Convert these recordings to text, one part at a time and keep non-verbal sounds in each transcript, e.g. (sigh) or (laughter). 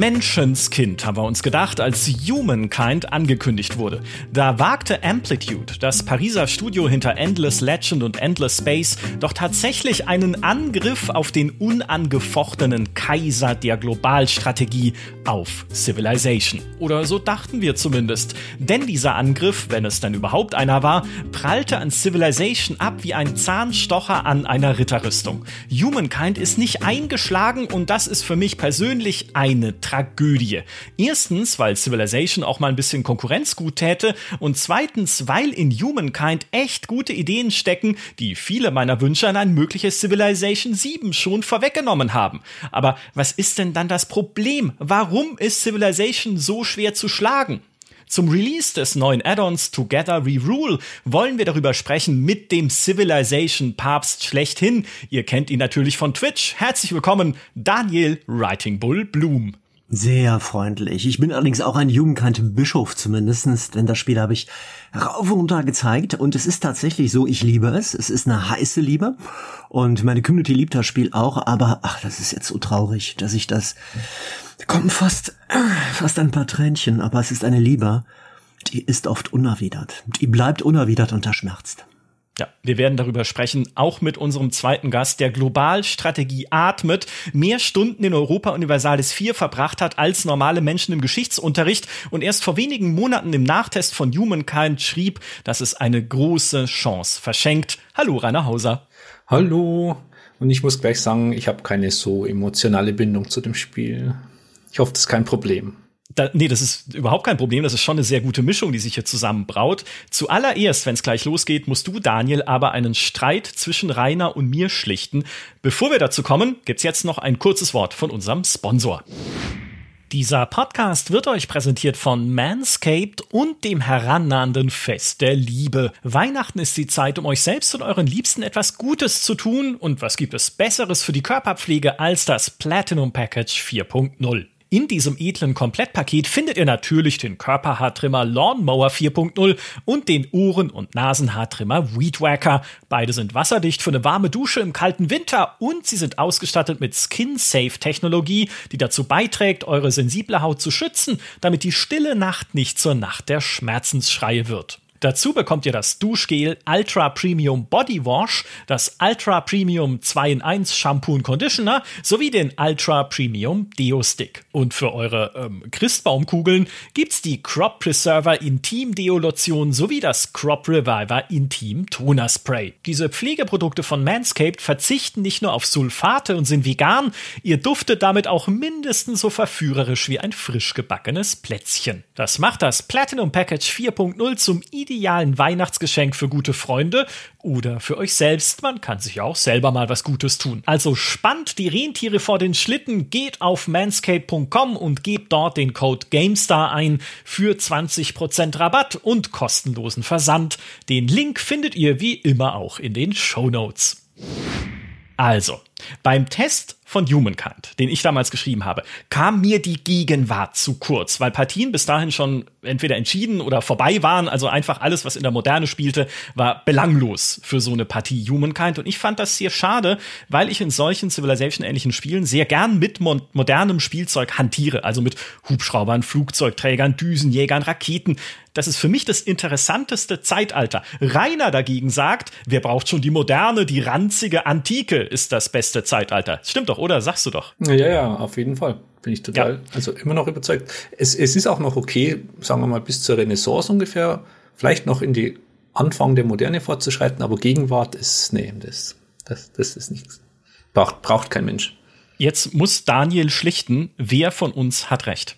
Menschenskind, haben wir uns gedacht, als Humankind angekündigt wurde. Da wagte Amplitude, das Pariser Studio hinter Endless Legend und Endless Space, doch tatsächlich einen Angriff auf den unangefochtenen Kaiser der Globalstrategie auf Civilization. Oder so dachten wir zumindest. Denn dieser Angriff, wenn es dann überhaupt einer war, prallte an Civilization ab wie ein Zahnstocher an einer Ritterrüstung. Humankind ist nicht eingeschlagen und das ist für mich persönlich eine Tragödie. Erstens, weil Civilization auch mal ein bisschen Konkurrenz gut täte und zweitens, weil in Humankind echt gute Ideen stecken, die viele meiner Wünsche an ein mögliches Civilization 7 schon vorweggenommen haben. Aber was ist denn dann das Problem? Warum ist Civilization so schwer zu schlagen? Zum Release des neuen Add-ons Together We Rule wollen wir darüber sprechen mit dem Civilization Papst schlechthin. Ihr kennt ihn natürlich von Twitch. Herzlich willkommen, Daniel Writing Bull Bloom. Sehr freundlich. Ich bin allerdings auch ein jugendkannter Bischof zumindestens, denn das Spiel habe ich rauf und runter gezeigt und es ist tatsächlich so, ich liebe es. Es ist eine heiße Liebe und meine Community liebt das Spiel auch, aber ach, das ist jetzt so traurig, dass ich das kommen fast, fast ein paar Tränchen, aber es ist eine Liebe, die ist oft unerwidert. Die bleibt unerwidert und schmerzt. Ja, wir werden darüber sprechen, auch mit unserem zweiten Gast, der Globalstrategie atmet, mehr Stunden in Europa Universalis 4 verbracht hat als normale Menschen im Geschichtsunterricht und erst vor wenigen Monaten im Nachtest von Humankind schrieb, dass es eine große Chance verschenkt. Hallo, Rainer Hauser. Hallo. Und ich muss gleich sagen, ich habe keine so emotionale Bindung zu dem Spiel. Ich hoffe, das ist kein Problem. Da, nee, das ist überhaupt kein Problem. Das ist schon eine sehr gute Mischung, die sich hier zusammenbraut. Zuallererst, wenn es gleich losgeht, musst du, Daniel, aber einen Streit zwischen Rainer und mir schlichten. Bevor wir dazu kommen, gibt's jetzt noch ein kurzes Wort von unserem Sponsor. Dieser Podcast wird euch präsentiert von Manscaped und dem herannahenden Fest der Liebe. Weihnachten ist die Zeit, um euch selbst und euren Liebsten etwas Gutes zu tun. Und was gibt es Besseres für die Körperpflege als das Platinum Package 4.0? In diesem edlen Komplettpaket findet ihr natürlich den Körperhaartrimmer Lawnmower 4.0 und den Ohren- und Nasenhaartrimmer Weedwacker. Beide sind wasserdicht für eine warme Dusche im kalten Winter und sie sind ausgestattet mit Skin-Safe-Technologie, die dazu beiträgt, eure sensible Haut zu schützen, damit die stille Nacht nicht zur Nacht der Schmerzensschreie wird. Dazu bekommt ihr das Duschgel Ultra Premium Body Wash, das Ultra Premium 2 in 1 Shampoo und Conditioner sowie den Ultra Premium Deo Stick. Und für eure ähm, Christbaumkugeln gibt's die Crop Preserver Intim Deo Lotion sowie das Crop Reviver Intim Toner Spray. Diese Pflegeprodukte von Manscaped verzichten nicht nur auf Sulfate und sind vegan, ihr duftet damit auch mindestens so verführerisch wie ein frisch gebackenes Plätzchen. Das macht das Platinum Package 4.0 zum idealen Weihnachtsgeschenk für gute Freunde oder für euch selbst. Man kann sich auch selber mal was Gutes tun. Also spannt die Rentiere vor den Schlitten, geht auf manscape.com und gebt dort den Code GameStar ein für 20% Rabatt und kostenlosen Versand. Den Link findet ihr wie immer auch in den Show Notes. Also, beim Test von Humankind, den ich damals geschrieben habe, kam mir die Gegenwart zu kurz, weil Partien bis dahin schon entweder entschieden oder vorbei waren. Also einfach alles, was in der Moderne spielte, war belanglos für so eine Partie Humankind. Und ich fand das sehr schade, weil ich in solchen Civilization-ähnlichen Spielen sehr gern mit mo modernem Spielzeug hantiere. Also mit Hubschraubern, Flugzeugträgern, Düsenjägern, Raketen. Das ist für mich das interessanteste Zeitalter. Rainer dagegen sagt, wer braucht schon die moderne, die ranzige Antike ist das beste Zeitalter. Stimmt doch, oder? Sagst du doch. Ja, ja, auf jeden Fall. Bin ich total, ja. also immer noch überzeugt. Es, es ist auch noch okay, sagen wir mal, bis zur Renaissance ungefähr, vielleicht noch in die Anfang der Moderne fortzuschreiten, aber Gegenwart ist, nee, das, das, das ist nichts. Braucht, braucht kein Mensch. Jetzt muss Daniel schlichten, wer von uns hat recht.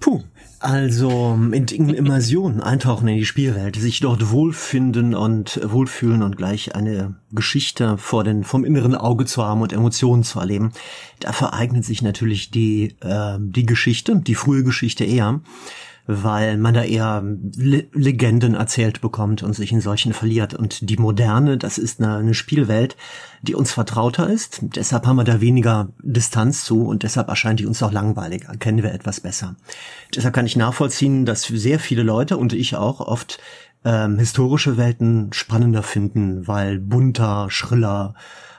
Puh, also in Immersion eintauchen in die Spielwelt, sich dort wohlfinden und wohlfühlen und gleich eine Geschichte vor den, vom inneren Auge zu haben und Emotionen zu erleben. Dafür eignet sich natürlich die, äh, die Geschichte, die frühe Geschichte eher weil man da eher Le Legenden erzählt bekommt und sich in solchen verliert. Und die moderne, das ist eine, eine Spielwelt, die uns vertrauter ist. Deshalb haben wir da weniger Distanz zu und deshalb erscheint die uns auch langweiliger, kennen wir etwas besser. Deshalb kann ich nachvollziehen, dass sehr viele Leute und ich auch oft ähm, historische Welten spannender finden, weil bunter, schriller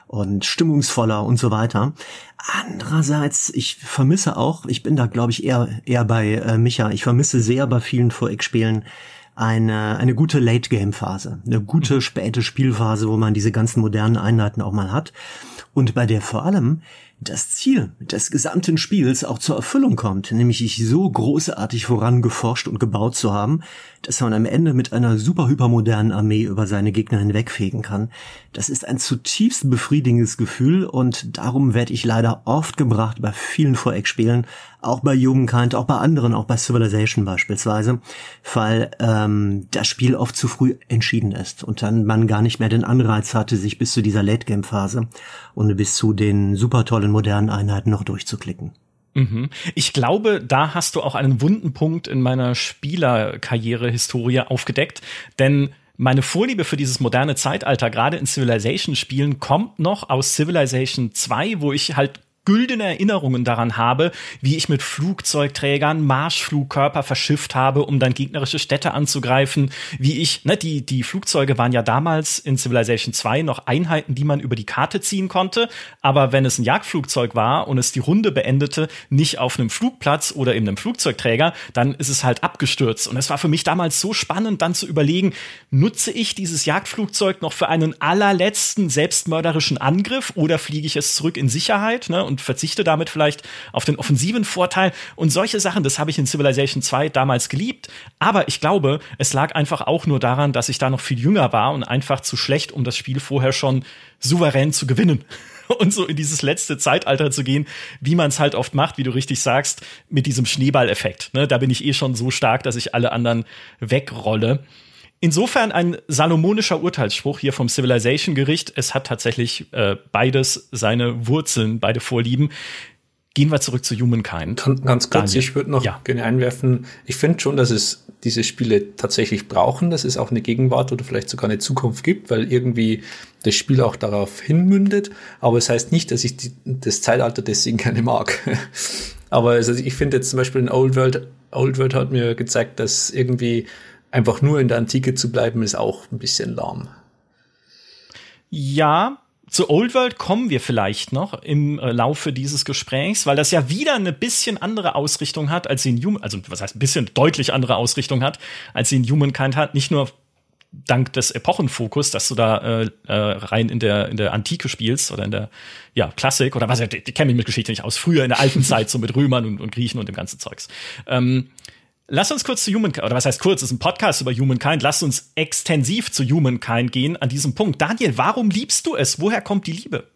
und stimmungsvoller und so weiter. Andererseits, ich vermisse auch, ich bin da glaube ich eher eher bei äh, Micha, ich vermisse sehr bei vielen 4X-Spielen eine, eine gute Late-Game-Phase, eine gute späte Spielphase, wo man diese ganzen modernen Einheiten auch mal hat. Und bei der vor allem das Ziel des gesamten Spiels auch zur Erfüllung kommt, nämlich ich so großartig vorangeforscht und gebaut zu haben, dass man am Ende mit einer super hypermodernen Armee über seine Gegner hinwegfegen kann. Das ist ein zutiefst befriedigendes Gefühl und darum werde ich leider oft gebracht bei vielen Voreck-Spielen, auch bei Jugendkind, auch bei anderen, auch bei Civilization beispielsweise, weil ähm, das Spiel oft zu früh entschieden ist und dann man gar nicht mehr den Anreiz hatte, sich bis zu dieser Late-Game-Phase und bis zu den super tollen modernen Einheiten noch durchzuklicken. Mhm. Ich glaube, da hast du auch einen wunden Punkt in meiner Spielerkarriere-Historie aufgedeckt, denn meine Vorliebe für dieses moderne Zeitalter, gerade in Civilization-Spielen, kommt noch aus Civilization 2, wo ich halt güldene Erinnerungen daran habe, wie ich mit Flugzeugträgern Marschflugkörper verschifft habe, um dann gegnerische Städte anzugreifen, wie ich, ne, die, die Flugzeuge waren ja damals in Civilization 2 noch Einheiten, die man über die Karte ziehen konnte, aber wenn es ein Jagdflugzeug war und es die Runde beendete, nicht auf einem Flugplatz oder in einem Flugzeugträger, dann ist es halt abgestürzt. Und es war für mich damals so spannend, dann zu überlegen, nutze ich dieses Jagdflugzeug noch für einen allerletzten selbstmörderischen Angriff oder fliege ich es zurück in Sicherheit? Ne? Und und verzichte damit vielleicht auf den offensiven Vorteil. Und solche Sachen, das habe ich in Civilization 2 damals geliebt. Aber ich glaube, es lag einfach auch nur daran, dass ich da noch viel jünger war und einfach zu schlecht, um das Spiel vorher schon souverän zu gewinnen (laughs) und so in dieses letzte Zeitalter zu gehen, wie man es halt oft macht, wie du richtig sagst, mit diesem Schneeballeffekt. Ne? Da bin ich eh schon so stark, dass ich alle anderen wegrolle. Insofern ein salomonischer Urteilsspruch hier vom Civilization Gericht. Es hat tatsächlich äh, beides seine Wurzeln, beide Vorlieben. Gehen wir zurück zu Humankind. Ganz kurz, Daniel. ich würde noch ja. gerne einwerfen, ich finde schon, dass es diese Spiele tatsächlich brauchen, dass es auch eine Gegenwart oder vielleicht sogar eine Zukunft gibt, weil irgendwie das Spiel auch darauf hinmündet. Aber es das heißt nicht, dass ich die, das Zeitalter deswegen gerne mag. (laughs) Aber also ich finde jetzt zum Beispiel in Old World, Old World hat mir gezeigt, dass irgendwie einfach nur in der Antike zu bleiben, ist auch ein bisschen lahm. Ja, zu Old World kommen wir vielleicht noch im äh, Laufe dieses Gesprächs, weil das ja wieder eine bisschen andere Ausrichtung hat, als sie in Human, also was heißt ein bisschen deutlich andere Ausrichtung hat, als sie in Humankind hat. Nicht nur dank des Epochenfokus, dass du da äh, äh, rein in der in der Antike spielst oder in der ja Klassik oder was, ich, ich kenne mich mit Geschichte nicht aus. Früher in der alten (laughs) Zeit so mit Römern und, und Griechen und dem ganzen Zeugs. Ähm, Lass uns kurz zu Humankind, oder was heißt kurz, ist ein Podcast über Humankind. Lass uns extensiv zu Humankind gehen an diesem Punkt. Daniel, warum liebst du es? Woher kommt die Liebe?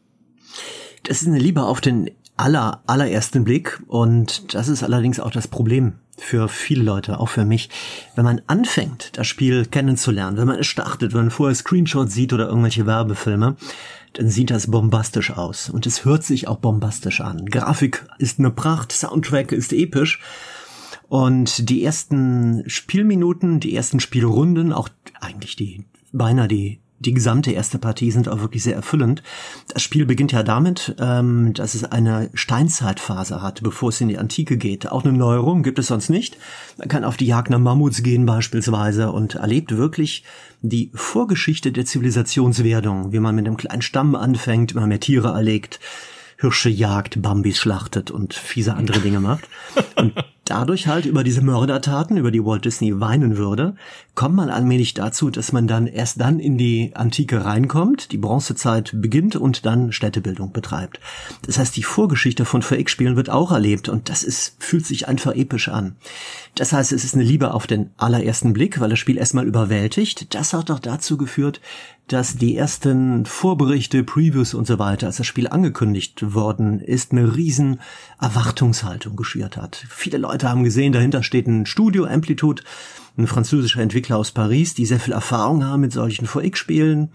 Das ist eine Liebe auf den aller, allerersten Blick und das ist allerdings auch das Problem für viele Leute, auch für mich. Wenn man anfängt, das Spiel kennenzulernen, wenn man es startet, wenn man vorher Screenshots sieht oder irgendwelche Werbefilme, dann sieht das bombastisch aus und es hört sich auch bombastisch an. Grafik ist eine Pracht, Soundtrack ist episch und die ersten Spielminuten, die ersten Spielrunden, auch eigentlich die beinahe die die gesamte erste Partie sind auch wirklich sehr erfüllend. Das Spiel beginnt ja damit, ähm, dass es eine Steinzeitphase hat, bevor es in die Antike geht. Auch eine Neuerung gibt es sonst nicht. Man kann auf die Jagd nach Mammuts gehen beispielsweise und erlebt wirklich die Vorgeschichte der Zivilisationswerdung, wie man mit einem kleinen Stamm anfängt, immer mehr Tiere erlegt, Hirsche jagt, Bambis schlachtet und fiese andere Dinge macht. Und (laughs) dadurch halt über diese Mördertaten, über die Walt Disney weinen würde, kommt man allmählich dazu, dass man dann erst dann in die Antike reinkommt, die Bronzezeit beginnt und dann Städtebildung betreibt. Das heißt, die Vorgeschichte von 4X-Spielen wird auch erlebt und das ist, fühlt sich einfach episch an. Das heißt, es ist eine Liebe auf den allerersten Blick, weil das Spiel erstmal überwältigt. Das hat auch dazu geführt, dass die ersten Vorberichte, Previews und so weiter, als das Spiel angekündigt worden ist, eine riesen Erwartungshaltung geschürt hat. Viele Leute haben gesehen, dahinter steht ein Studio Amplitude, ein französischer Entwickler aus Paris, die sehr viel Erfahrung haben mit solchen 4X-Spielen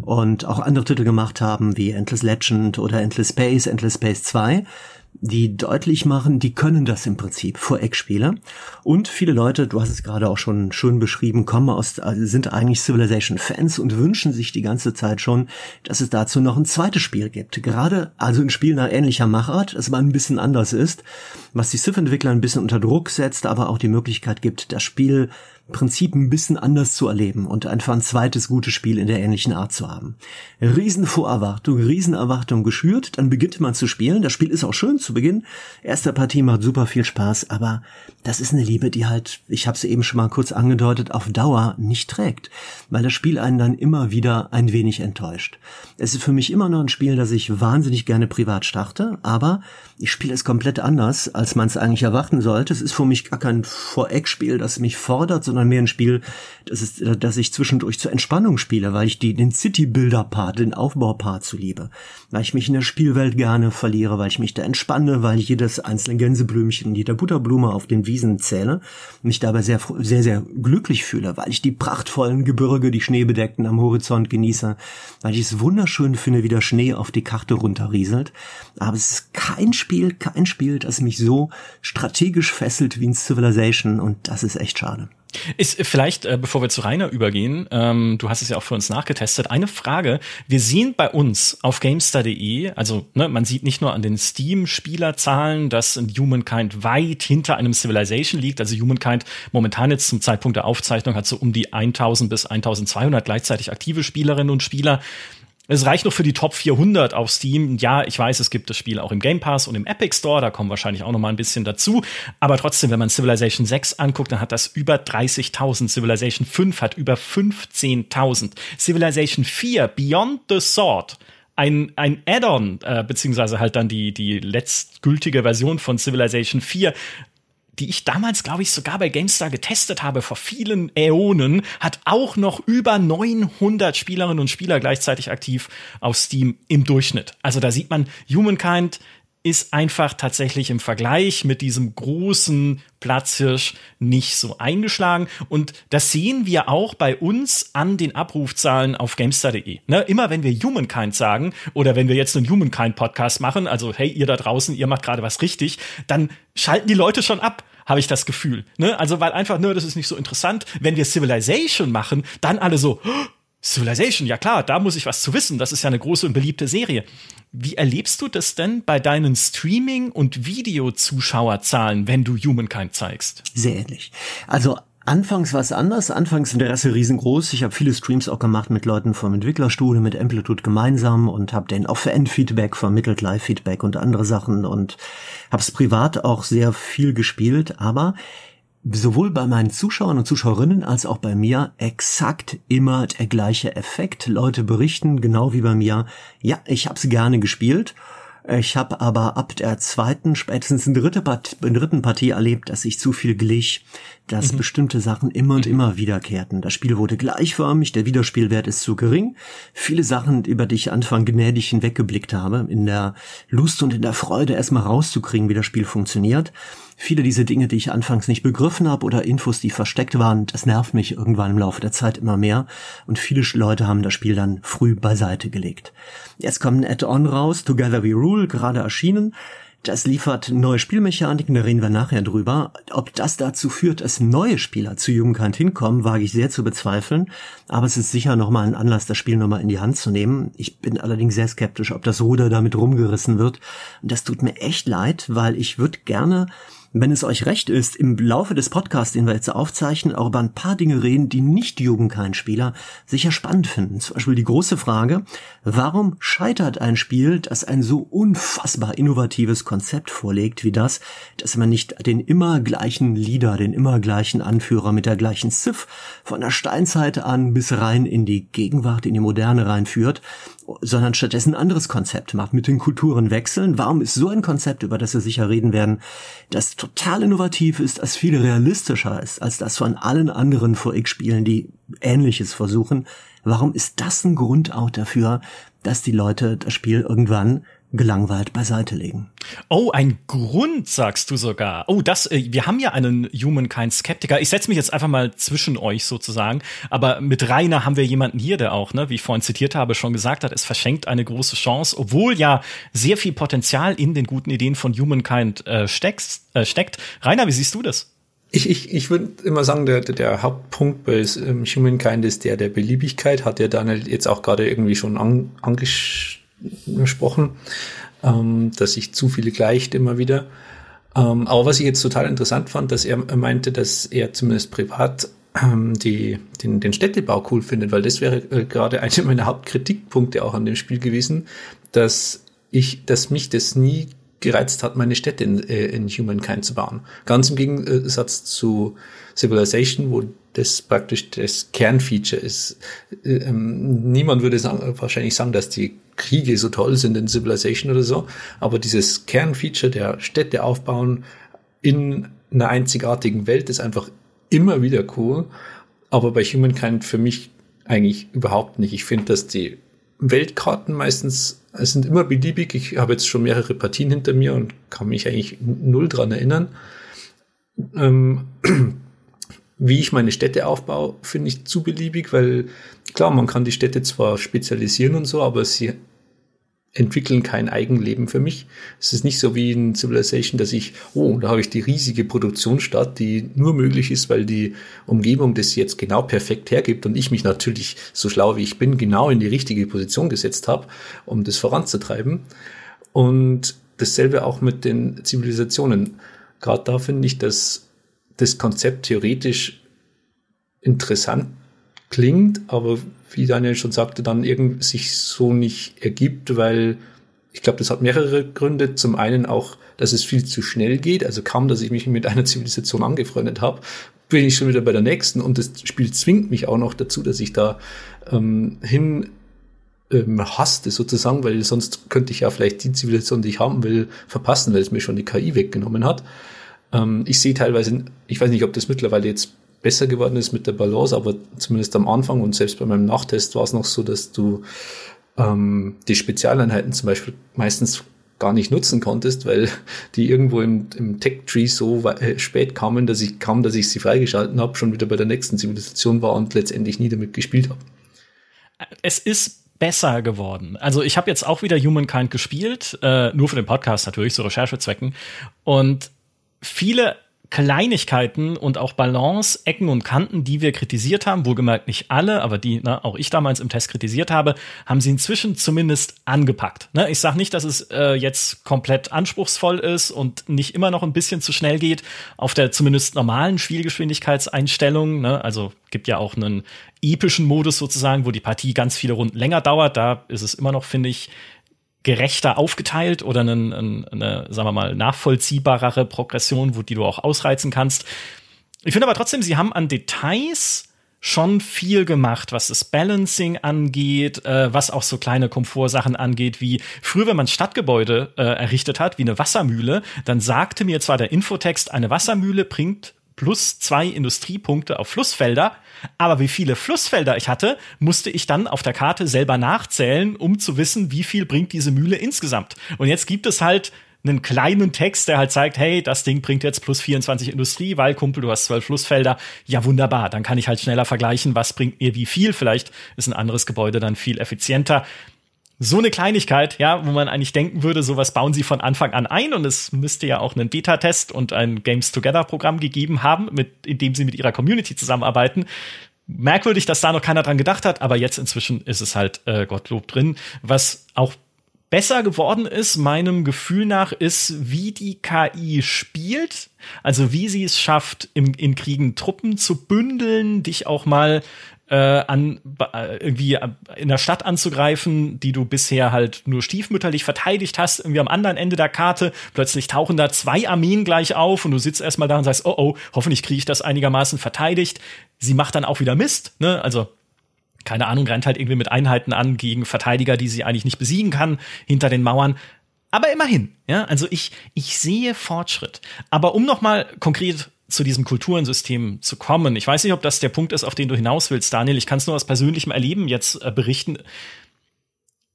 und auch andere Titel gemacht haben, wie Endless Legend oder Endless Space, Endless Space 2 die deutlich machen, die können das im Prinzip vor Eckspieler. Und viele Leute, du hast es gerade auch schon schön beschrieben, kommen aus, also sind eigentlich Civilization-Fans und wünschen sich die ganze Zeit schon, dass es dazu noch ein zweites Spiel gibt. Gerade also ein Spiel nach ähnlicher Machart, das aber ein bisschen anders ist, was die Civ-Entwickler ein bisschen unter Druck setzt, aber auch die Möglichkeit gibt, das Spiel Prinzip ein bisschen anders zu erleben und einfach ein zweites gutes Spiel in der ähnlichen Art zu haben. Riesenvorerwartung, Riesenerwartung geschürt, dann beginnt man zu spielen. Das Spiel ist auch schön zu Beginn. Erste Partie macht super viel Spaß, aber das ist eine Liebe, die halt, ich habe es eben schon mal kurz angedeutet, auf Dauer nicht trägt, weil das Spiel einen dann immer wieder ein wenig enttäuscht. Es ist für mich immer noch ein Spiel, das ich wahnsinnig gerne privat starte, aber ich spiele es komplett anders, als man es eigentlich erwarten sollte. Es ist für mich gar kein Voreckspiel, das mich fordert, sondern mehr ein Spiel, das, ist, das ich zwischendurch zur Entspannung spiele, weil ich die, den City-Builder-Part, den Aufbau-Part zu liebe. Weil ich mich in der Spielwelt gerne verliere, weil ich mich da entspanne, weil ich jedes einzelne Gänseblümchen, jeder Butterblume auf den Wiesen zähle, mich dabei sehr, sehr, sehr glücklich fühle, weil ich die prachtvollen Gebirge, die schneebedeckten am Horizont genieße, weil ich es wunderschön finde, wie der Schnee auf die Karte runterrieselt. Aber es ist kein Spiel, kein Spiel, das mich so strategisch fesselt wie ein Civilization und das ist echt schade. Ist vielleicht, äh, bevor wir zu Rainer übergehen, ähm, du hast es ja auch für uns nachgetestet, eine Frage. Wir sehen bei uns auf GameStar.de, also ne, man sieht nicht nur an den Steam-Spielerzahlen, dass Humankind weit hinter einem Civilization liegt. Also Humankind momentan jetzt zum Zeitpunkt der Aufzeichnung hat so um die 1000 bis 1200 gleichzeitig aktive Spielerinnen und Spieler. Es reicht noch für die Top 400 auf Steam. Ja, ich weiß, es gibt das Spiel auch im Game Pass und im Epic Store, da kommen wahrscheinlich auch noch mal ein bisschen dazu. Aber trotzdem, wenn man Civilization 6 anguckt, dann hat das über 30.000. Civilization 5 hat über 15.000. Civilization 4, Beyond the Sword, ein, ein Add-on, äh, beziehungsweise halt dann die, die letztgültige Version von Civilization 4 die ich damals, glaube ich, sogar bei GameStar getestet habe vor vielen Äonen, hat auch noch über 900 Spielerinnen und Spieler gleichzeitig aktiv auf Steam im Durchschnitt. Also da sieht man, Humankind ist einfach tatsächlich im Vergleich mit diesem großen Platzhirsch nicht so eingeschlagen. Und das sehen wir auch bei uns an den Abrufzahlen auf Gamestar.de. Ne? Immer wenn wir Humankind sagen oder wenn wir jetzt einen Humankind-Podcast machen, also hey, ihr da draußen, ihr macht gerade was richtig, dann schalten die Leute schon ab habe ich das Gefühl. Ne? Also, weil einfach, ne, das ist nicht so interessant. Wenn wir Civilization machen, dann alle so, oh, Civilization, ja klar, da muss ich was zu wissen. Das ist ja eine große und beliebte Serie. Wie erlebst du das denn bei deinen Streaming- und Videozuschauerzahlen, wenn du Humankind zeigst? Sehr ähnlich. Also Anfangs war es anders, anfangs Interesse riesengroß. Ich habe viele Streams auch gemacht mit Leuten vom Entwicklerstudio, mit Amplitude gemeinsam und habe denen auch Fan-Feedback vermittelt, Live-Feedback und andere Sachen und habe es privat auch sehr viel gespielt, aber sowohl bei meinen Zuschauern und Zuschauerinnen als auch bei mir exakt immer der gleiche Effekt. Leute berichten genau wie bei mir, ja, ich habe es gerne gespielt. Ich habe aber ab der zweiten, spätestens in, dritte Part dritten Partie erlebt, dass ich zu viel glich, dass mhm. bestimmte Sachen immer und immer wiederkehrten. Das Spiel wurde gleichförmig, der Wiederspielwert ist zu gering. Viele Sachen, über die ich Anfang gnädig hinweggeblickt habe, in der Lust und in der Freude erstmal rauszukriegen, wie das Spiel funktioniert viele dieser Dinge, die ich anfangs nicht begriffen habe oder Infos, die versteckt waren, das nervt mich irgendwann im Laufe der Zeit immer mehr und viele Leute haben das Spiel dann früh beiseite gelegt. Jetzt kommt ein Add-on raus, Together We Rule, gerade erschienen. Das liefert neue Spielmechaniken, da reden wir nachher drüber. Ob das dazu führt, dass neue Spieler zu Jugendkant hinkommen, wage ich sehr zu bezweifeln. Aber es ist sicher nochmal ein Anlass, das Spiel nochmal in die Hand zu nehmen. Ich bin allerdings sehr skeptisch, ob das Ruder damit rumgerissen wird. Und das tut mir echt leid, weil ich würde gerne wenn es euch recht ist, im Laufe des Podcasts, den wir jetzt aufzeichnen, auch über ein paar Dinge reden, die nicht Jugendkein-Spieler sicher spannend finden. Zum Beispiel die große Frage, warum scheitert ein Spiel, das ein so unfassbar innovatives Konzept vorlegt wie das, dass man nicht den immer gleichen Leader, den immer gleichen Anführer mit der gleichen Ziff von der Steinzeit an bis rein in die Gegenwart, in die Moderne reinführt, sondern stattdessen ein anderes Konzept macht, mit den Kulturen wechseln. Warum ist so ein Konzept, über das wir sicher reden werden, das total innovativ ist, das viel realistischer ist, als das von allen anderen 4X-Spielen, die Ähnliches versuchen? Warum ist das ein Grund auch dafür, dass die Leute das Spiel irgendwann gelangweilt beiseite legen. Oh, ein Grund, sagst du sogar. Oh, das, äh, wir haben ja einen Humankind-Skeptiker. Ich setze mich jetzt einfach mal zwischen euch sozusagen. Aber mit Rainer haben wir jemanden hier, der auch, ne, wie ich vorhin zitiert habe, schon gesagt hat, es verschenkt eine große Chance, obwohl ja sehr viel Potenzial in den guten Ideen von Humankind äh, steckt, äh, steckt. Rainer, wie siehst du das? Ich, ich, ich würde immer sagen, der, der Hauptpunkt bei ähm, Humankind ist der der Beliebigkeit, hat ja Daniel jetzt auch gerade irgendwie schon an, angesprochen gesprochen, ähm, dass sich zu viele gleicht immer wieder. Ähm, aber was ich jetzt total interessant fand, dass er meinte, dass er zumindest privat ähm, die, den, den Städtebau cool findet, weil das wäre äh, gerade einer meiner Hauptkritikpunkte auch an dem Spiel gewesen, dass ich, dass mich das nie gereizt hat, meine Städte in, äh, in Humankind zu bauen. Ganz im Gegensatz zu Civilization, wo das praktisch das Kernfeature ist. Ähm, niemand würde sagen, wahrscheinlich sagen, dass die Kriege so toll sind in Civilization oder so, aber dieses Kernfeature der Städte aufbauen in einer einzigartigen Welt ist einfach immer wieder cool. Aber bei Humankind für mich eigentlich überhaupt nicht. Ich finde, dass die Weltkarten meistens es sind immer beliebig. Ich habe jetzt schon mehrere Partien hinter mir und kann mich eigentlich null dran erinnern. Ähm, (clears throat) wie ich meine Städte aufbaue, finde ich zu beliebig, weil klar, man kann die Städte zwar spezialisieren und so, aber sie entwickeln kein Eigenleben für mich. Es ist nicht so wie in Civilization, dass ich, oh, da habe ich die riesige Produktionsstadt, die nur möglich ist, weil die Umgebung das jetzt genau perfekt hergibt und ich mich natürlich, so schlau wie ich bin, genau in die richtige Position gesetzt habe, um das voranzutreiben. Und dasselbe auch mit den Zivilisationen. Gerade da finde ich, dass das Konzept theoretisch interessant klingt, aber wie Daniel schon sagte, dann irgendwie sich so nicht ergibt, weil ich glaube, das hat mehrere Gründe. Zum einen auch, dass es viel zu schnell geht. Also kaum, dass ich mich mit einer (laughs) Zivilisation angefreundet habe, bin ich schon wieder bei der nächsten. Und das Spiel zwingt mich auch noch dazu, dass ich da ähm, hin ähm, hasste sozusagen, weil sonst könnte ich ja vielleicht die Zivilisation, die ich haben will, verpassen, weil es mir schon die KI weggenommen hat. Ähm, ich sehe teilweise, ich weiß nicht, ob das mittlerweile jetzt besser geworden ist mit der Balance, aber zumindest am Anfang und selbst bei meinem Nachtest war es noch so, dass du ähm, die Spezialeinheiten zum Beispiel meistens gar nicht nutzen konntest, weil (laughs) die irgendwo im, im Tech-Tree so äh, spät kamen, dass ich kaum, dass ich sie freigeschalten habe, schon wieder bei der nächsten Zivilisation war und letztendlich nie damit gespielt habe. Es ist besser geworden. Also ich habe jetzt auch wieder Humankind gespielt, äh, nur für den Podcast natürlich, zu Recherchezwecken. Und viele Kleinigkeiten und auch Balance, Ecken und Kanten, die wir kritisiert haben, wohlgemerkt nicht alle, aber die ne, auch ich damals im Test kritisiert habe, haben sie inzwischen zumindest angepackt. Ne? Ich sage nicht, dass es äh, jetzt komplett anspruchsvoll ist und nicht immer noch ein bisschen zu schnell geht auf der zumindest normalen Spielgeschwindigkeitseinstellung. Ne? Also gibt ja auch einen epischen Modus sozusagen, wo die Partie ganz viele Runden länger dauert. Da ist es immer noch, finde ich, gerechter aufgeteilt oder eine, eine, sagen wir mal, nachvollziehbarere Progression, wo die du auch ausreizen kannst. Ich finde aber trotzdem, sie haben an Details schon viel gemacht, was das Balancing angeht, äh, was auch so kleine Komfortsachen angeht, wie früher, wenn man Stadtgebäude äh, errichtet hat, wie eine Wassermühle, dann sagte mir zwar der Infotext, eine Wassermühle bringt plus zwei Industriepunkte auf Flussfelder. Aber wie viele Flussfelder ich hatte, musste ich dann auf der Karte selber nachzählen, um zu wissen, wie viel bringt diese Mühle insgesamt. Und jetzt gibt es halt einen kleinen Text, der halt zeigt, hey, das Ding bringt jetzt plus 24 Industrie, weil Kumpel, du hast zwölf Flussfelder. Ja, wunderbar. Dann kann ich halt schneller vergleichen, was bringt mir wie viel. Vielleicht ist ein anderes Gebäude dann viel effizienter so eine Kleinigkeit, ja, wo man eigentlich denken würde, sowas bauen sie von Anfang an ein und es müsste ja auch einen Beta-Test und ein Games Together-Programm gegeben haben, mit, in dem sie mit ihrer Community zusammenarbeiten. Merkwürdig, dass da noch keiner dran gedacht hat, aber jetzt inzwischen ist es halt äh, Gottlob drin. Was auch besser geworden ist, meinem Gefühl nach, ist, wie die KI spielt. Also wie sie es schafft, im, in Kriegen Truppen zu bündeln, dich auch mal äh, an äh, irgendwie äh, in der Stadt anzugreifen, die du bisher halt nur stiefmütterlich verteidigt hast, irgendwie am anderen Ende der Karte, plötzlich tauchen da zwei Armeen gleich auf und du sitzt erstmal da und sagst, oh oh, hoffentlich kriege ich das einigermaßen verteidigt. Sie macht dann auch wieder Mist, ne? Also keine Ahnung, rennt halt irgendwie mit Einheiten an gegen Verteidiger, die sie eigentlich nicht besiegen kann, hinter den Mauern. Aber immerhin, ja, also ich, ich sehe Fortschritt. Aber um nochmal konkret zu diesem Kulturensystem zu kommen. Ich weiß nicht, ob das der Punkt ist, auf den du hinaus willst, Daniel. Ich kann es nur aus persönlichem Erleben jetzt äh, berichten.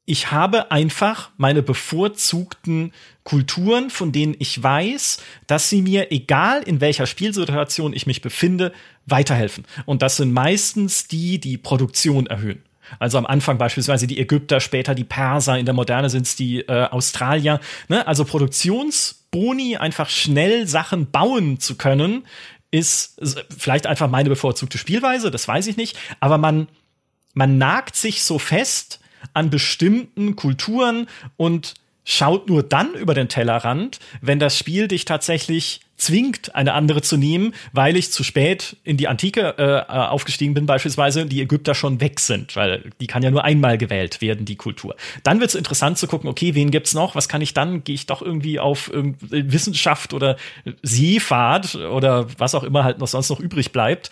Ich habe einfach meine bevorzugten Kulturen, von denen ich weiß, dass sie mir, egal in welcher Spielsituation ich mich befinde, weiterhelfen. Und das sind meistens die, die Produktion erhöhen. Also am Anfang beispielsweise die Ägypter, später die Perser, in der Moderne sind es die äh, Australier. Ne? Also Produktions Boni einfach schnell Sachen bauen zu können, ist vielleicht einfach meine bevorzugte Spielweise, das weiß ich nicht, aber man, man nagt sich so fest an bestimmten Kulturen und schaut nur dann über den Tellerrand, wenn das Spiel dich tatsächlich zwingt, eine andere zu nehmen, weil ich zu spät in die Antike äh, aufgestiegen bin, beispielsweise, die Ägypter schon weg sind, weil die kann ja nur einmal gewählt werden, die Kultur. Dann wird es interessant zu gucken, okay, wen gibt's noch? Was kann ich dann? Gehe ich doch irgendwie auf Wissenschaft oder Seefahrt oder was auch immer halt noch sonst noch übrig bleibt.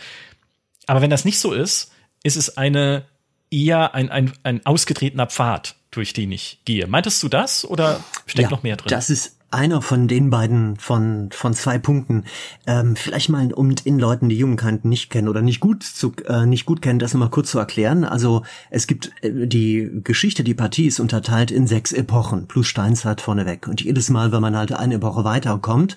Aber wenn das nicht so ist, ist es eine eher ein, ein, ein ausgetretener Pfad, durch den ich gehe. Meintest du das oder steckt ja, noch mehr drin? Das ist einer von den beiden von von zwei Punkten. Ähm, vielleicht mal um den Leuten, die Jugendkanten nicht kennen oder nicht gut zu äh, nicht gut kennen, das nochmal kurz zu erklären. Also es gibt äh, die Geschichte, die Partie ist unterteilt in sechs Epochen plus Steinzeit vorneweg. Und jedes Mal, wenn man halt eine Epoche weiterkommt,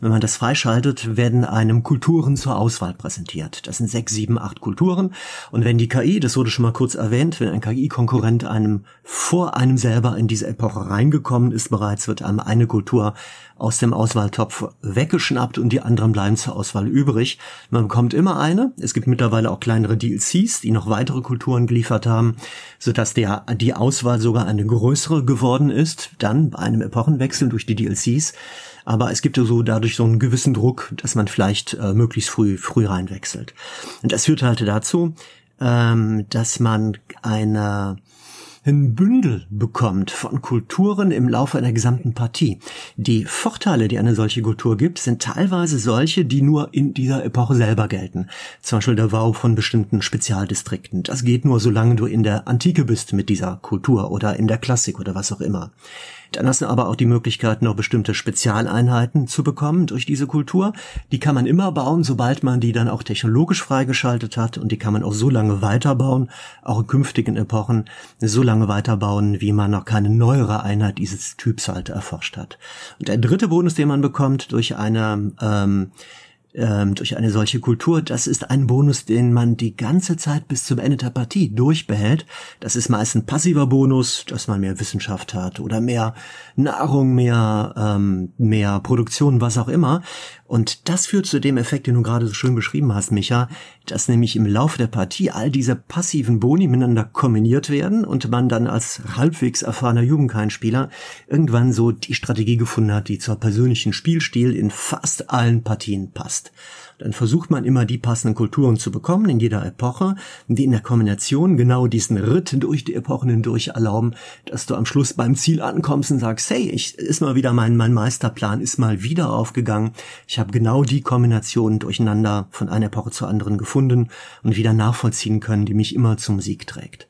wenn man das freischaltet, werden einem Kulturen zur Auswahl präsentiert. Das sind sechs, sieben, acht Kulturen. Und wenn die KI, das wurde schon mal kurz erwähnt, wenn ein KI-Konkurrent einem vor einem selber in diese Epoche reingekommen ist, bereits wird einem eine Kultur aus dem Auswahltopf weggeschnappt und die anderen bleiben zur Auswahl übrig. Man bekommt immer eine. Es gibt mittlerweile auch kleinere DLCs, die noch weitere Kulturen geliefert haben, sodass der, die Auswahl sogar eine größere geworden ist, dann bei einem Epochenwechsel durch die DLCs. Aber es gibt so dadurch so einen gewissen Druck, dass man vielleicht äh, möglichst früh, früh reinwechselt. Und das führt halt dazu, ähm, dass man eine ein Bündel bekommt von Kulturen im Laufe einer gesamten Partie. Die Vorteile, die eine solche Kultur gibt, sind teilweise solche, die nur in dieser Epoche selber gelten. Zum Beispiel der Bau von bestimmten Spezialdistrikten. Das geht nur, solange du in der Antike bist mit dieser Kultur oder in der Klassik oder was auch immer. Dann hast du aber auch die Möglichkeit, noch bestimmte Spezialeinheiten zu bekommen durch diese Kultur. Die kann man immer bauen, sobald man die dann auch technologisch freigeschaltet hat und die kann man auch so lange weiterbauen, auch in künftigen Epochen so lange weiterbauen, wie man noch keine neuere Einheit dieses Typs halt erforscht hat. Und der dritte Bonus, den man bekommt durch eine ähm, ähm, durch eine solche Kultur, das ist ein Bonus, den man die ganze Zeit bis zum Ende der Partie durchbehält. Das ist meist ein passiver Bonus, dass man mehr Wissenschaft hat oder mehr Nahrung, mehr, ähm, mehr Produktion, was auch immer. Und das führt zu dem Effekt, den du gerade so schön beschrieben hast, Micha, dass nämlich im Laufe der Partie all diese passiven Boni miteinander kombiniert werden und man dann als halbwegs erfahrener Jugendkeinspieler irgendwann so die Strategie gefunden hat, die zur persönlichen Spielstil in fast allen Partien passt dann versucht man immer die passenden Kulturen zu bekommen in jeder Epoche, die in der Kombination genau diesen Ritt durch die Epochen hindurch erlauben, dass du am Schluss beim Ziel ankommst und sagst, hey, ich ist mal wieder mein, mein Meisterplan ist mal wieder aufgegangen. Ich habe genau die Kombination durcheinander von einer Epoche zur anderen gefunden und wieder nachvollziehen können, die mich immer zum Sieg trägt.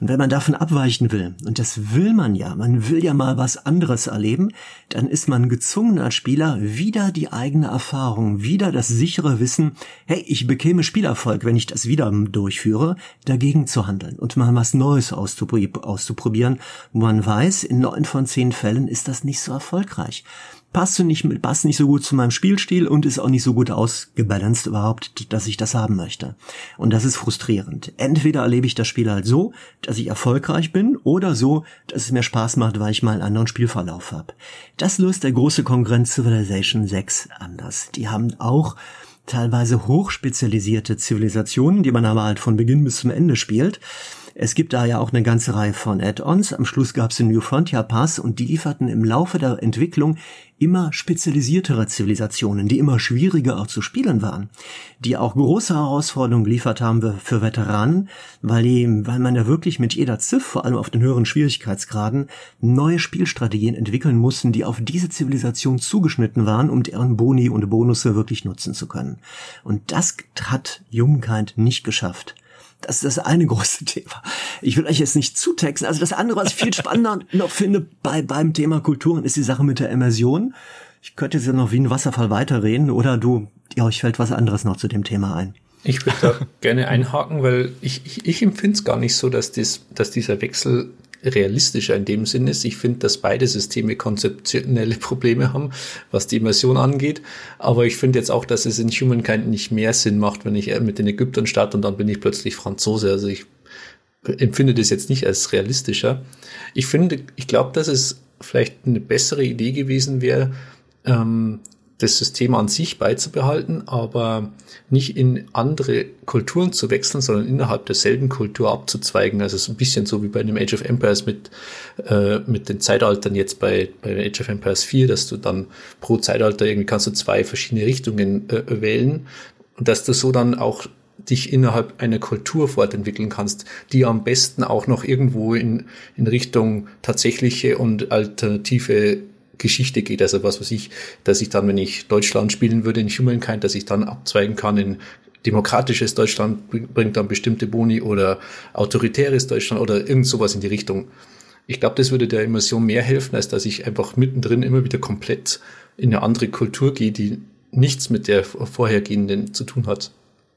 Und wenn man davon abweichen will, und das will man ja, man will ja mal was anderes erleben, dann ist man gezwungen als Spieler wieder die eigene Erfahrung, wieder das sichere Wissen, hey, ich bekäme Spielerfolg, wenn ich das wieder durchführe, dagegen zu handeln und mal was Neues auszuprobieren, wo man weiß, in neun von zehn Fällen ist das nicht so erfolgreich passt nicht, passt nicht so gut zu meinem Spielstil und ist auch nicht so gut ausgebalanced überhaupt, dass ich das haben möchte. Und das ist frustrierend. Entweder erlebe ich das Spiel halt so, dass ich erfolgreich bin oder so, dass es mir Spaß macht, weil ich mal einen anderen Spielverlauf habe. Das löst der große Konkurrent Civilization 6 anders. Die haben auch teilweise hochspezialisierte Zivilisationen, die man aber halt von Beginn bis zum Ende spielt. Es gibt da ja auch eine ganze Reihe von Add-ons. Am Schluss gab es den New Frontier Pass und die lieferten im Laufe der Entwicklung immer spezialisiertere Zivilisationen, die immer schwieriger auch zu spielen waren, die auch große Herausforderungen geliefert haben für Veteranen, weil, die, weil man ja wirklich mit jeder Ziff, vor allem auf den höheren Schwierigkeitsgraden, neue Spielstrategien entwickeln mussten, die auf diese Zivilisation zugeschnitten waren, um deren Boni und Bonusse wirklich nutzen zu können. Und das hat Humankind nicht geschafft. Das ist das eine (laughs) große Thema. Ich will euch jetzt nicht zutexten. Also das andere, was ich viel spannender (laughs) noch finde bei, beim Thema Kulturen, ist die Sache mit der Immersion. Ich könnte jetzt ja noch wie ein Wasserfall weiterreden oder du, ja, euch fällt was anderes noch zu dem Thema ein. Ich würde da (laughs) gerne einhaken, weil ich, ich, ich empfinde es gar nicht so, dass, dies, dass dieser Wechsel realistischer in dem Sinne ist. Ich finde, dass beide Systeme konzeptionelle Probleme haben, was die Immersion angeht. Aber ich finde jetzt auch, dass es in Humankind nicht mehr Sinn macht, wenn ich mit den Ägyptern starte und dann bin ich plötzlich Franzose. Also ich empfinde das jetzt nicht als realistischer. Ich finde, ich glaube, dass es vielleicht eine bessere Idee gewesen wäre, ähm, das System an sich beizubehalten, aber nicht in andere Kulturen zu wechseln, sondern innerhalb derselben Kultur abzuzweigen. Also so ein bisschen so wie bei einem Age of Empires mit, äh, mit den Zeitaltern jetzt bei, bei Age of Empires 4, dass du dann pro Zeitalter irgendwie kannst du zwei verschiedene Richtungen äh, wählen und dass du so dann auch dich innerhalb einer Kultur fortentwickeln kannst, die am besten auch noch irgendwo in, in Richtung tatsächliche und alternative Geschichte geht. Also was weiß ich, dass ich dann, wenn ich Deutschland spielen würde in Humankind, dass ich dann abzweigen kann in demokratisches Deutschland bringt dann bestimmte Boni oder autoritäres Deutschland oder irgend sowas in die Richtung. Ich glaube, das würde der Immersion mehr helfen, als dass ich einfach mittendrin immer wieder komplett in eine andere Kultur gehe, die nichts mit der vorhergehenden zu tun hat.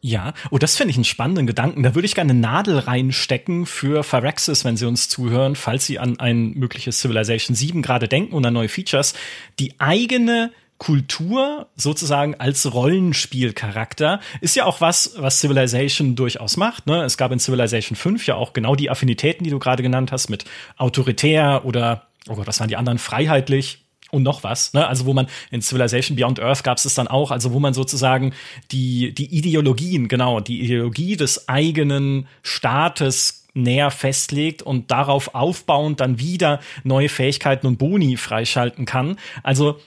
Ja, oh, das finde ich einen spannenden Gedanken. Da würde ich gerne eine Nadel reinstecken für Phyrexis, wenn Sie uns zuhören, falls Sie an ein mögliches Civilization 7 gerade denken und an neue Features. Die eigene Kultur sozusagen als Rollenspielcharakter ist ja auch was, was Civilization durchaus macht. Ne? Es gab in Civilization 5 ja auch genau die Affinitäten, die du gerade genannt hast, mit autoritär oder, oh Gott, was waren die anderen, freiheitlich, und noch was. Ne? Also wo man in Civilization Beyond Earth gab es es dann auch, also wo man sozusagen die, die Ideologien, genau, die Ideologie des eigenen Staates näher festlegt und darauf aufbauend dann wieder neue Fähigkeiten und Boni freischalten kann. Also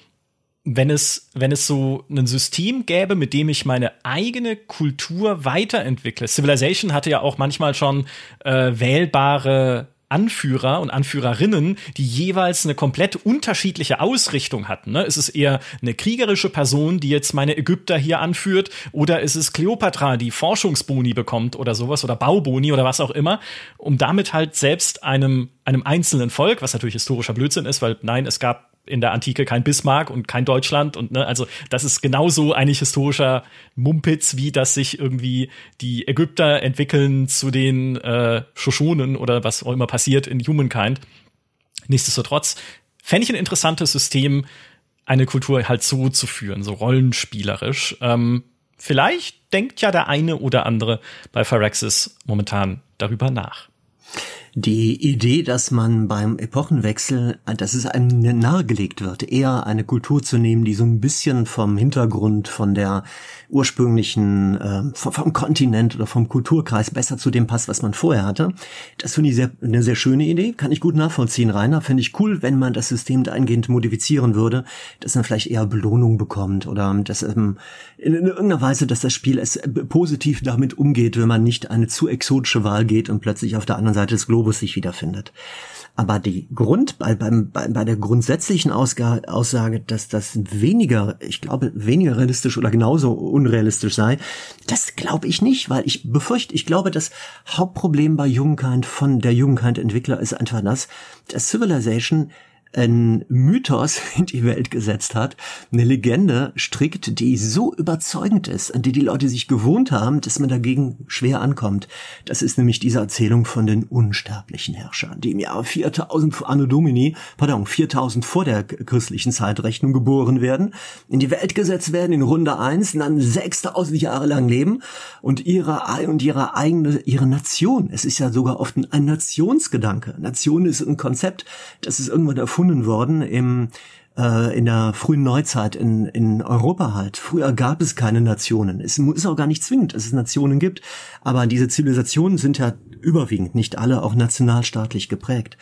wenn es, wenn es so ein System gäbe, mit dem ich meine eigene Kultur weiterentwickle. Civilization hatte ja auch manchmal schon äh, wählbare Anführer und Anführerinnen, die jeweils eine komplett unterschiedliche Ausrichtung hatten. Ne? Ist es eher eine kriegerische Person, die jetzt meine Ägypter hier anführt, oder ist es Kleopatra, die Forschungsboni bekommt oder sowas oder Bauboni oder was auch immer, um damit halt selbst einem einem einzelnen Volk, was natürlich historischer Blödsinn ist, weil nein, es gab in der Antike kein Bismarck und kein Deutschland und ne, also das ist genauso eigentlich historischer Mumpitz, wie dass sich irgendwie die Ägypter entwickeln zu den äh, Shoshonen oder was auch immer passiert in Humankind. Nichtsdestotrotz fände ich ein interessantes System, eine Kultur halt so zu führen, so rollenspielerisch. Ähm, vielleicht denkt ja der eine oder andere bei Phyrexis momentan darüber nach. Die Idee, dass man beim Epochenwechsel, dass es einem nahegelegt wird, eher eine Kultur zu nehmen, die so ein bisschen vom Hintergrund, von der ursprünglichen, äh, vom Kontinent oder vom Kulturkreis besser zu dem passt, was man vorher hatte. Das finde ich sehr, eine sehr schöne Idee, kann ich gut nachvollziehen, Rainer. Finde ich cool, wenn man das System dahingehend modifizieren würde, dass man vielleicht eher Belohnung bekommt oder dass ähm, in, in irgendeiner Weise, dass das Spiel es positiv damit umgeht, wenn man nicht eine zu exotische Wahl geht und plötzlich auf der anderen Seite des Globus sich wiederfindet. Aber die Grund, bei, bei, bei der grundsätzlichen Ausga Aussage, dass das weniger, ich glaube, weniger realistisch oder genauso unrealistisch sei, das glaube ich nicht, weil ich befürchte, ich glaube, das Hauptproblem bei Jugendkind von der Jugendkind-Entwickler ist einfach das, dass Civilization ein Mythos (laughs) in die Welt gesetzt hat, eine Legende strickt, die so überzeugend ist, an die die Leute sich gewohnt haben, dass man dagegen schwer ankommt. Das ist nämlich diese Erzählung von den unsterblichen Herrschern, die im Jahr 4000 vor Anno Domini, pardon, 4000 vor der christlichen Zeitrechnung geboren werden, in die Welt gesetzt werden in Runde 1, dann 6000 Jahre lang leben und ihre, und ihre eigene, ihre Nation. Es ist ja sogar oft ein Nationsgedanke. Nation ist ein Konzept, das ist irgendwann erfunden erfunden worden im äh, in der frühen Neuzeit in, in Europa halt. Früher gab es keine Nationen. Es ist auch gar nicht zwingend, dass es Nationen gibt, aber diese Zivilisationen sind ja überwiegend, nicht alle, auch nationalstaatlich geprägt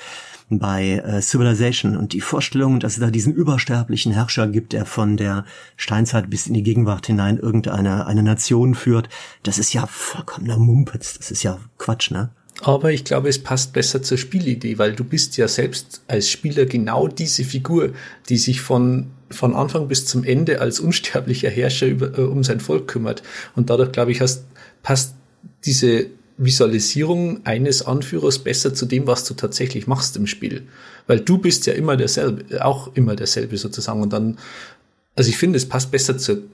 bei äh, Civilization und die Vorstellung, dass es da diesen übersterblichen Herrscher gibt, der von der Steinzeit bis in die Gegenwart hinein irgendeine eine Nation führt, das ist ja vollkommener Mumpitz, das ist ja Quatsch, ne? Aber ich glaube, es passt besser zur Spielidee, weil du bist ja selbst als Spieler genau diese Figur, die sich von, von Anfang bis zum Ende als unsterblicher Herrscher über, äh, um sein Volk kümmert. Und dadurch, glaube ich, hast, passt diese Visualisierung eines Anführers besser zu dem, was du tatsächlich machst im Spiel. Weil du bist ja immer derselbe, auch immer derselbe sozusagen. Und dann, also ich finde, es passt besser zu,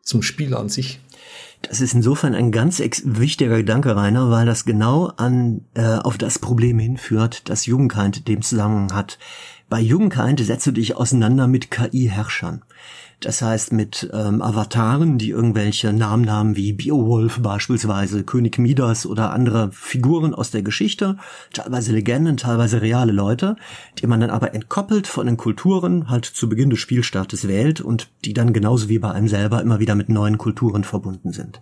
zum Spiel an sich. Das ist insofern ein ganz wichtiger Gedanke, Rainer, weil das genau an äh, auf das Problem hinführt, das Jugendkind dem Zusammenhang hat. Bei Jugendkind setzt du dich auseinander mit KI-Herrschern. Das heißt mit ähm, Avataren, die irgendwelche Namen haben wie Beowulf beispielsweise, König Midas oder andere Figuren aus der Geschichte, teilweise Legenden, teilweise reale Leute, die man dann aber entkoppelt von den Kulturen halt zu Beginn des Spielstartes wählt und die dann genauso wie bei einem selber immer wieder mit neuen Kulturen verbunden sind.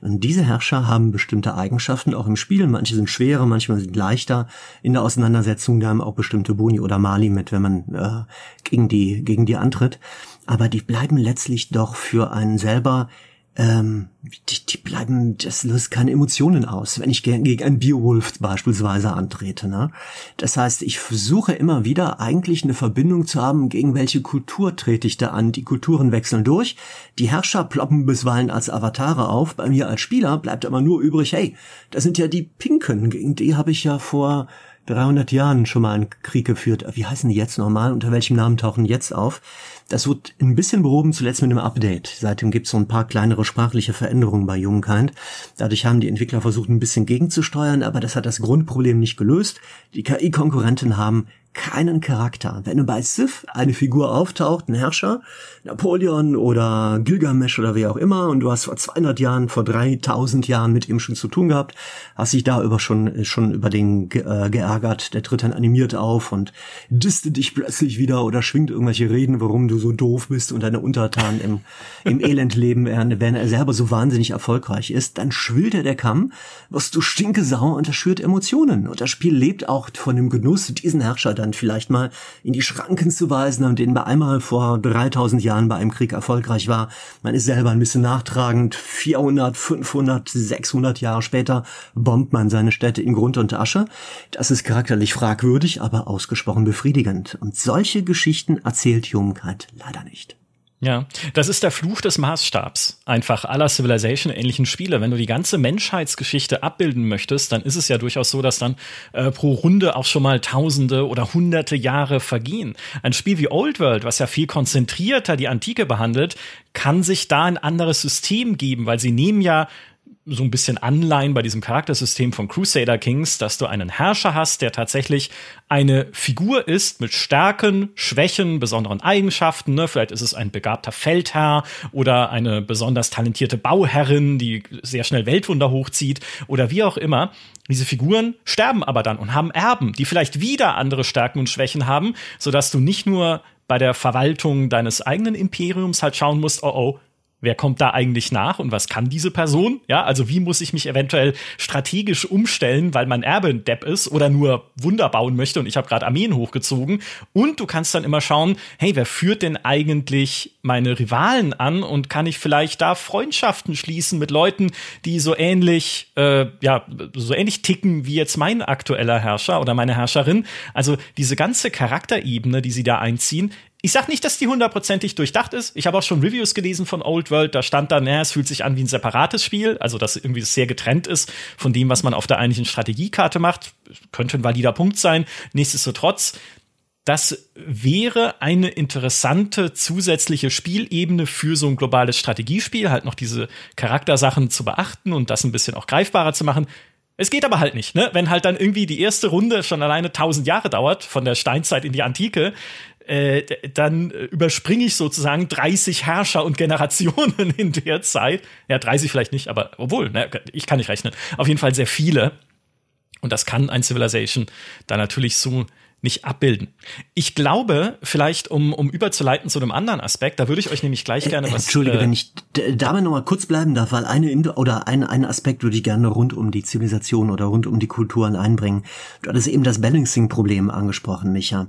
Und diese Herrscher haben bestimmte Eigenschaften auch im Spiel. Manche sind schwerer, manchmal sind leichter. In der Auseinandersetzung da haben auch bestimmte Boni oder Mali mit, wenn man äh, gegen die gegen die antritt. Aber die bleiben letztlich doch für einen selber ähm, die, die bleiben, das löst keine Emotionen aus, wenn ich gegen einen Beowulf beispielsweise antrete. Ne? Das heißt, ich versuche immer wieder eigentlich eine Verbindung zu haben, gegen welche Kultur trete ich da an. Die Kulturen wechseln durch, die Herrscher ploppen bisweilen als Avatare auf, bei mir als Spieler bleibt aber nur übrig, hey, das sind ja die Pinken, gegen die habe ich ja vor 300 Jahren schon mal einen Krieg geführt. Wie heißen die jetzt nochmal? Unter welchem Namen tauchen jetzt auf? Das wird ein bisschen behoben zuletzt mit einem Update. Seitdem gibt es so ein paar kleinere sprachliche Veränderungen bei Humankind. Dadurch haben die Entwickler versucht, ein bisschen gegenzusteuern, aber das hat das Grundproblem nicht gelöst. Die KI-Konkurrenten haben keinen Charakter. Wenn du bei Sith eine Figur auftaucht, ein Herrscher, Napoleon oder Gilgamesh oder wie auch immer, und du hast vor 200 Jahren, vor 3000 Jahren mit ihm schon zu tun gehabt, hast dich da über schon, schon über den äh, geärgert, der tritt dann animiert auf und diste dich plötzlich wieder oder schwingt irgendwelche Reden, warum du so doof bist und deine Untertanen im, im (laughs) Elend leben, während er selber so wahnsinnig erfolgreich ist, dann schwillt er der Kamm, wirst du stinke sauer und das schürt Emotionen. Und das Spiel lebt auch von dem Genuss, diesen Herrscher dann vielleicht mal in die Schranken zu weisen und den bei einmal vor 3000 Jahren bei einem Krieg erfolgreich war. Man ist selber ein bisschen nachtragend. 400, 500, 600 Jahre später bombt man seine Städte in Grund und Asche. Das ist charakterlich fragwürdig, aber ausgesprochen befriedigend. Und solche Geschichten erzählt Jungkeit leider nicht. Ja, das ist der Fluch des Maßstabs. Einfach aller Civilization ähnlichen Spiele. Wenn du die ganze Menschheitsgeschichte abbilden möchtest, dann ist es ja durchaus so, dass dann äh, pro Runde auch schon mal Tausende oder Hunderte Jahre vergehen. Ein Spiel wie Old World, was ja viel konzentrierter die Antike behandelt, kann sich da ein anderes System geben, weil sie nehmen ja so ein bisschen Anleihen bei diesem Charaktersystem von Crusader Kings, dass du einen Herrscher hast, der tatsächlich eine Figur ist mit Stärken, Schwächen, besonderen Eigenschaften. Ne? Vielleicht ist es ein begabter Feldherr oder eine besonders talentierte Bauherrin, die sehr schnell Weltwunder hochzieht oder wie auch immer. Diese Figuren sterben aber dann und haben Erben, die vielleicht wieder andere Stärken und Schwächen haben, sodass du nicht nur bei der Verwaltung deines eigenen Imperiums halt schauen musst, oh oh, wer kommt da eigentlich nach und was kann diese Person? Ja, also wie muss ich mich eventuell strategisch umstellen, weil mein Erbe ein Depp ist oder nur Wunder bauen möchte und ich habe gerade Armeen hochgezogen. Und du kannst dann immer schauen, hey, wer führt denn eigentlich meine Rivalen an und kann ich vielleicht da Freundschaften schließen mit Leuten, die so ähnlich, äh, ja, so ähnlich ticken wie jetzt mein aktueller Herrscher oder meine Herrscherin. Also diese ganze Charakterebene, die sie da einziehen, ich sag nicht, dass die hundertprozentig durchdacht ist. Ich habe auch schon Reviews gelesen von Old World. Da stand dann, naja, es fühlt sich an wie ein separates Spiel, also dass irgendwie sehr getrennt ist von dem, was man auf der eigentlichen Strategiekarte macht. Könnte ein valider Punkt sein. Nichtsdestotrotz, das wäre eine interessante zusätzliche Spielebene für so ein globales Strategiespiel, halt noch diese Charaktersachen zu beachten und das ein bisschen auch greifbarer zu machen. Es geht aber halt nicht, ne? Wenn halt dann irgendwie die erste Runde schon alleine tausend Jahre dauert, von der Steinzeit in die Antike, äh, dann überspringe ich sozusagen 30 Herrscher und Generationen (laughs) in der Zeit. Ja, 30 vielleicht nicht, aber obwohl, ne, ich kann nicht rechnen. Auf jeden Fall sehr viele. Und das kann ein Civilization da natürlich so nicht abbilden. Ich glaube, vielleicht um, um überzuleiten zu einem anderen Aspekt, da würde ich euch nämlich gleich gerne was. Entschuldige, äh, wenn ich dabei noch mal kurz bleiben darf, weil eine oder ein, ein Aspekt würde ich gerne rund um die Zivilisation oder rund um die Kulturen einbringen. Du hattest eben das Balancing-Problem angesprochen, Micha.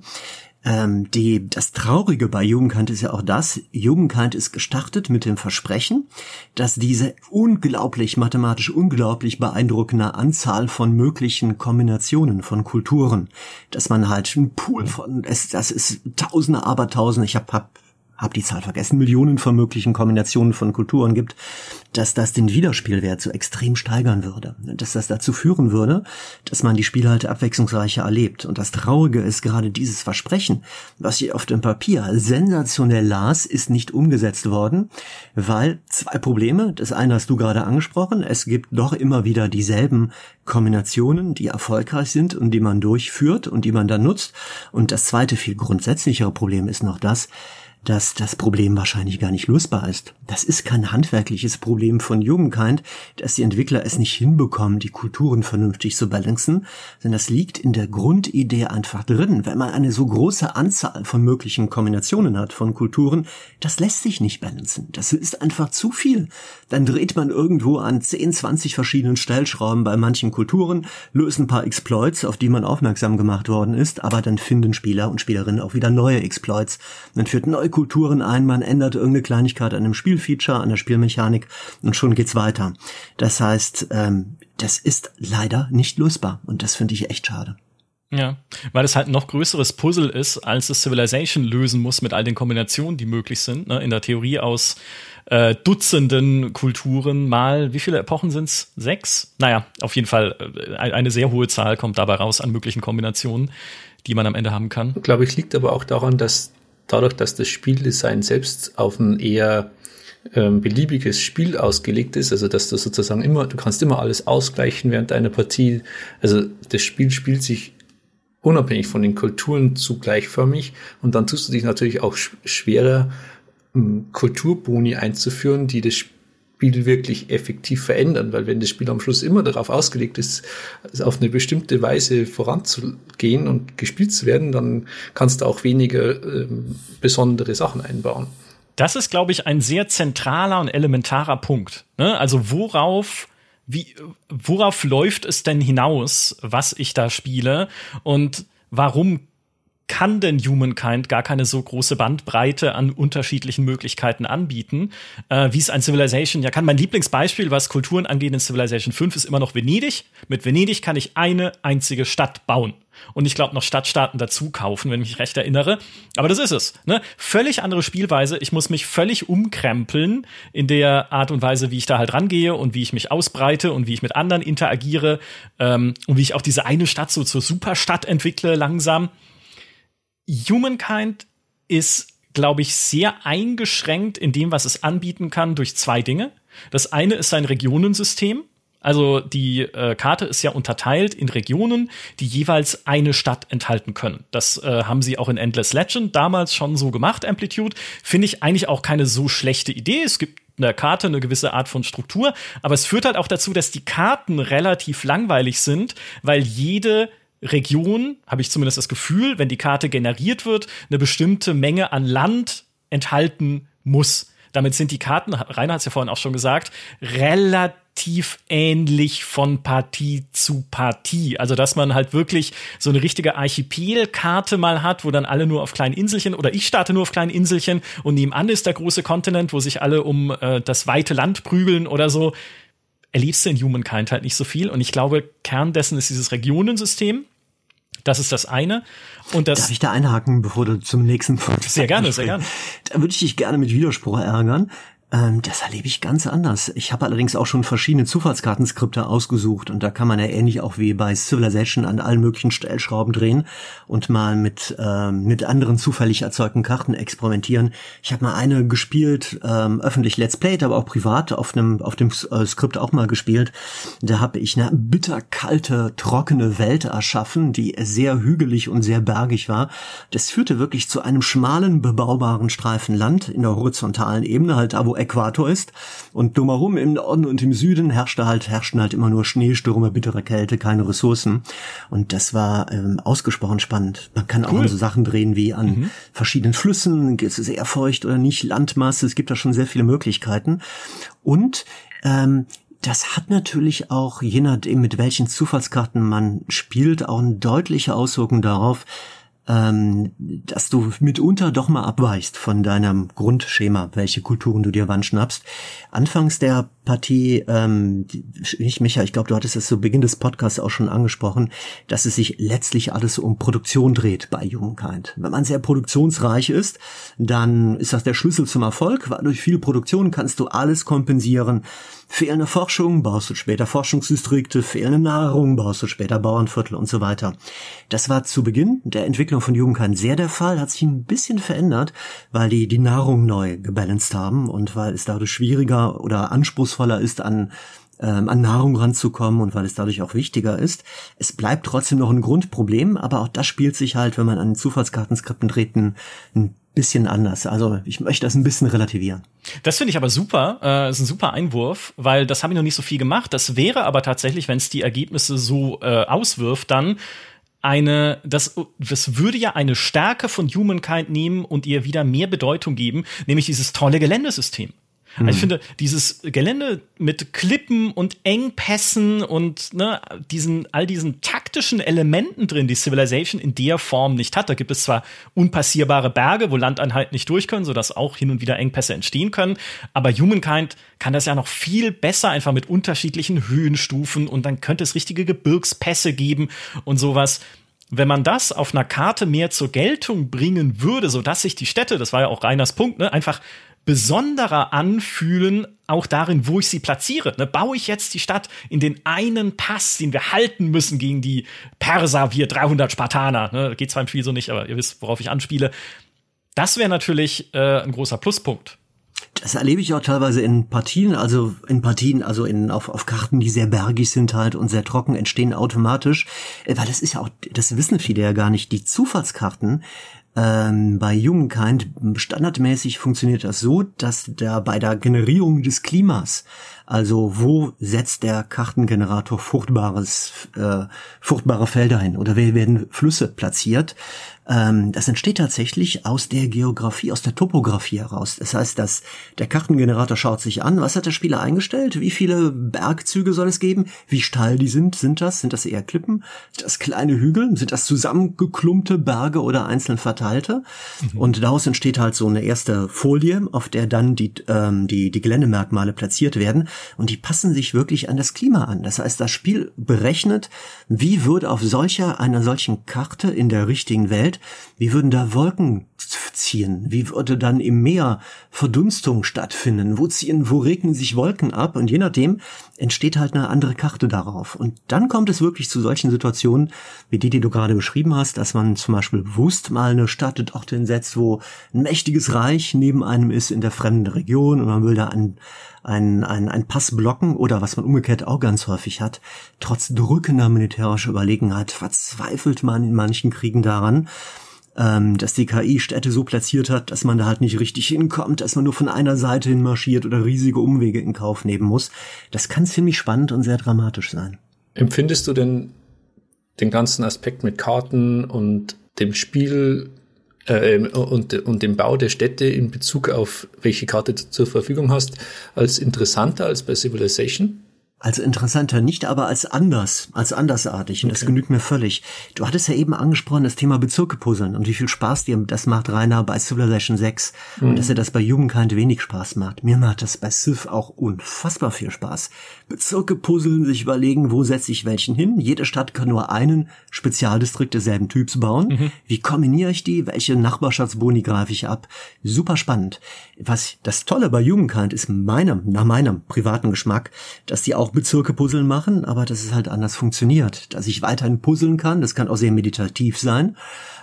Ähm, die, das Traurige bei Jugendkant ist ja auch das, Jugendkant ist gestartet mit dem Versprechen, dass diese unglaublich, mathematisch unglaublich beeindruckende Anzahl von möglichen Kombinationen von Kulturen, dass man halt ein Pool von, es, das ist Tausende, Abertausende, ich habe hab hab die Zahl vergessen, Millionen von möglichen Kombinationen von Kulturen gibt, dass das den Wiederspielwert so extrem steigern würde. Dass das dazu führen würde, dass man die Spiele halt abwechslungsreicher erlebt. Und das Traurige ist gerade dieses Versprechen, was ich auf dem Papier sensationell las, ist nicht umgesetzt worden, weil zwei Probleme. Das eine hast du gerade angesprochen. Es gibt doch immer wieder dieselben Kombinationen, die erfolgreich sind und die man durchführt und die man dann nutzt. Und das zweite viel grundsätzlichere Problem ist noch das, dass das Problem wahrscheinlich gar nicht lösbar ist. Das ist kein handwerkliches Problem von Humankind, dass die Entwickler es nicht hinbekommen, die Kulturen vernünftig zu balancen, sondern das liegt in der Grundidee einfach drin. Wenn man eine so große Anzahl von möglichen Kombinationen hat von Kulturen, das lässt sich nicht balancen. Das ist einfach zu viel. Dann dreht man irgendwo an 10, 20 verschiedenen Stellschrauben bei manchen Kulturen, löst ein paar Exploits, auf die man aufmerksam gemacht worden ist, aber dann finden Spieler und Spielerinnen auch wieder neue Exploits. Man führt neue Kulturen ein, man ändert irgendeine Kleinigkeit an einem Spielfeature, an der Spielmechanik und schon geht's weiter. Das heißt, ähm, das ist leider nicht lösbar und das finde ich echt schade. Ja, weil es halt ein noch größeres Puzzle ist, als es Civilization lösen muss mit all den Kombinationen, die möglich sind. Ne? In der Theorie aus äh, Dutzenden Kulturen mal, wie viele Epochen sind's? Sechs? Naja, auf jeden Fall äh, eine sehr hohe Zahl kommt dabei raus an möglichen Kombinationen, die man am Ende haben kann. Glaube ich, liegt aber auch daran, dass dadurch, dass das Spieldesign selbst auf ein eher ähm, beliebiges Spiel ausgelegt ist, also dass du sozusagen immer, du kannst immer alles ausgleichen während einer Partie. Also das Spiel spielt sich unabhängig von den Kulturen zu gleichförmig und dann tust du dich natürlich auch schwerer, ähm, Kulturboni einzuführen, die das Spiel wirklich effektiv verändern, weil wenn das Spiel am Schluss immer darauf ausgelegt ist, auf eine bestimmte Weise voranzugehen und gespielt zu werden, dann kannst du auch weniger ähm, besondere Sachen einbauen. Das ist, glaube ich, ein sehr zentraler und elementarer Punkt. Ne? Also worauf wie, worauf läuft es denn hinaus, was ich da spiele und warum kann denn Humankind gar keine so große Bandbreite an unterschiedlichen Möglichkeiten anbieten, äh, wie es ein Civilization ja kann. Mein Lieblingsbeispiel, was Kulturen angeht in Civilization 5, ist immer noch Venedig. Mit Venedig kann ich eine einzige Stadt bauen. Und ich glaube noch Stadtstaaten dazu kaufen, wenn ich mich recht erinnere. Aber das ist es. Ne? Völlig andere Spielweise. Ich muss mich völlig umkrempeln in der Art und Weise, wie ich da halt rangehe und wie ich mich ausbreite und wie ich mit anderen interagiere ähm, und wie ich auch diese eine Stadt so zur Superstadt entwickle langsam. Humankind ist, glaube ich, sehr eingeschränkt in dem, was es anbieten kann, durch zwei Dinge. Das eine ist sein Regionensystem. Also die äh, Karte ist ja unterteilt in Regionen, die jeweils eine Stadt enthalten können. Das äh, haben sie auch in Endless Legend damals schon so gemacht, Amplitude. Finde ich eigentlich auch keine so schlechte Idee. Es gibt in der Karte eine gewisse Art von Struktur, aber es führt halt auch dazu, dass die Karten relativ langweilig sind, weil jede Region, habe ich zumindest das Gefühl, wenn die Karte generiert wird, eine bestimmte Menge an Land enthalten muss. Damit sind die Karten, Rainer hat es ja vorhin auch schon gesagt, relativ ähnlich von Partie zu Partie. Also, dass man halt wirklich so eine richtige Archipelkarte mal hat, wo dann alle nur auf kleinen Inselchen oder ich starte nur auf kleinen Inselchen und nebenan ist der große Kontinent, wo sich alle um äh, das weite Land prügeln oder so. Erlebst du in Humankind halt nicht so viel. Und ich glaube, Kern dessen ist dieses Regionensystem das ist das eine. Und das Darf ich da einhaken, bevor du zum nächsten Punkt Sehr gerne, sehr gerne. Da würde ich dich gerne mit Widerspruch ärgern. Ähm, das erlebe ich ganz anders. Ich habe allerdings auch schon verschiedene Zufallskartenskripte ausgesucht und da kann man ja ähnlich auch wie bei Civilization an allen möglichen Stellschrauben drehen und mal mit ähm, mit anderen zufällig erzeugten Karten experimentieren. Ich habe mal eine gespielt, ähm, öffentlich Let's Played, aber auch privat auf einem auf dem äh, Skript auch mal gespielt. Da habe ich eine bitterkalte, trockene Welt erschaffen, die sehr hügelig und sehr bergig war. Das führte wirklich zu einem schmalen, bebaubaren Streifen Land in der horizontalen Ebene, halt da wo Äquator ist. Und drumherum im Norden und im Süden herrschte halt, herrschten halt immer nur Schneestürme, bittere Kälte, keine Ressourcen. Und das war ähm, ausgesprochen spannend. Man kann cool. auch so Sachen drehen wie an mhm. verschiedenen Flüssen, ist es eher feucht oder nicht, Landmasse, es gibt da schon sehr viele Möglichkeiten. Und ähm, das hat natürlich auch, je nachdem, mit welchen Zufallskarten man spielt, auch eine deutliche Auswirkung darauf, ähm, dass du mitunter doch mal abweichst von deinem Grundschema, welche Kulturen du dir wann schnappst. Anfangs der Partie, ähm, ich, Micha, ich glaube, du hattest es zu Beginn des Podcasts auch schon angesprochen, dass es sich letztlich alles um Produktion dreht bei Humankind. Wenn man sehr produktionsreich ist, dann ist das der Schlüssel zum Erfolg, weil durch viel Produktion kannst du alles kompensieren. Fehlende Forschung, baust du später Forschungsdistrikte, fehlende Nahrung, baust du später Bauernviertel und so weiter. Das war zu Beginn der Entwicklung von Humankind sehr der Fall, hat sich ein bisschen verändert, weil die die Nahrung neu gebalanced haben und weil es dadurch schwieriger oder anspruchsvoller ist, an, ähm, an Nahrung ranzukommen und weil es dadurch auch wichtiger ist. Es bleibt trotzdem noch ein Grundproblem, aber auch das spielt sich halt, wenn man an Zufallskartenskripten dreht, ein, ein bisschen anders. Also ich möchte das ein bisschen relativieren. Das finde ich aber super. Äh, ist ein super Einwurf, weil das habe ich noch nicht so viel gemacht. Das wäre aber tatsächlich, wenn es die Ergebnisse so äh, auswirft, dann eine, das, das würde ja eine Stärke von Humankind nehmen und ihr wieder mehr Bedeutung geben, nämlich dieses tolle Geländesystem. Also ich mhm. finde, dieses Gelände mit Klippen und Engpässen und ne, diesen, all diesen taktischen Elementen drin, die Civilization in der Form nicht hat. Da gibt es zwar unpassierbare Berge, wo Landeinheiten nicht durch können, sodass auch hin und wieder Engpässe entstehen können, aber Humankind kann das ja noch viel besser einfach mit unterschiedlichen Höhenstufen und dann könnte es richtige Gebirgspässe geben und sowas wenn man das auf einer Karte mehr zur Geltung bringen würde, so dass sich die Städte, das war ja auch Reiners Punkt, ne, einfach besonderer anfühlen, auch darin, wo ich sie platziere. Ne, baue ich jetzt die Stadt in den einen Pass, den wir halten müssen gegen die Perser, wir 300 Spartaner. Ne, geht zwar im Spiel so nicht, aber ihr wisst, worauf ich anspiele. Das wäre natürlich äh, ein großer Pluspunkt. Das erlebe ich auch teilweise in Partien, also in Partien, also in, auf, auf Karten, die sehr bergig sind halt und sehr trocken, entstehen automatisch, äh, weil das ist ja auch, das wissen viele ja gar nicht, die Zufallskarten ähm, bei Humankind standardmäßig funktioniert das so, dass da bei der Generierung des Klimas, also wo setzt der Kartengenerator fruchtbares, äh, fruchtbare Felder hin? Oder werden Flüsse platziert, ähm, das entsteht tatsächlich aus der Geografie, aus der Topografie heraus. Das heißt, dass der Kartengenerator schaut sich an, was hat der Spieler eingestellt, wie viele Bergzüge soll es geben, wie steil die sind, sind das, sind das eher Klippen, sind das kleine Hügel, sind das zusammengeklumpte Berge oder einzeln verteilte? Mhm. Und daraus entsteht halt so eine erste Folie, auf der dann die, ähm, die, die Geländemerkmale platziert werden und die passen sich wirklich an das Klima an. Das heißt, das Spiel berechnet, wie würde auf solcher, einer solchen Karte in der richtigen Welt wie würden da Wolken ziehen? Wie würde dann im Meer Verdunstung stattfinden? Wo ziehen, wo regnen sich Wolken ab? Und je nachdem entsteht halt eine andere Karte darauf. Und dann kommt es wirklich zu solchen Situationen, wie die, die du gerade beschrieben hast, dass man zum Beispiel bewusst mal eine Stadt dort hinsetzt, wo ein mächtiges Reich neben einem ist in der fremden Region und man will da einen ein, ein, ein Pass blocken oder was man umgekehrt auch ganz häufig hat, trotz drückender militärischer Überlegenheit verzweifelt man in manchen Kriegen daran, ähm, dass die KI Städte so platziert hat, dass man da halt nicht richtig hinkommt, dass man nur von einer Seite hin marschiert oder riesige Umwege in Kauf nehmen muss. Das kann ziemlich spannend und sehr dramatisch sein. Empfindest du denn den ganzen Aspekt mit Karten und dem Spiel äh, und, und dem Bau der Städte in Bezug auf welche Karte du zur Verfügung hast, als interessanter als bei Civilization? Als interessanter, nicht aber als anders, als andersartig. Und okay. das genügt mir völlig. Du hattest ja eben angesprochen, das Thema Bezirke puzzeln und wie viel Spaß dir das macht, Rainer, bei Civilization 6. Mhm. Und dass er das bei Jugendkind wenig Spaß macht. Mir macht das bei Civ auch unfassbar viel Spaß. Bezirke puzzeln, sich überlegen, wo setze ich welchen hin. Jede Stadt kann nur einen Spezialdistrikt desselben Typs bauen. Mhm. Wie kombiniere ich die? Welche Nachbarschaftsboni greife ich ab? Super spannend. Was das Tolle bei Jugendkind ist meinem, nach meinem privaten Geschmack, dass die auch Bezirke puzzeln machen, aber dass es halt anders funktioniert. Dass ich weiterhin puzzeln kann, das kann auch sehr meditativ sein,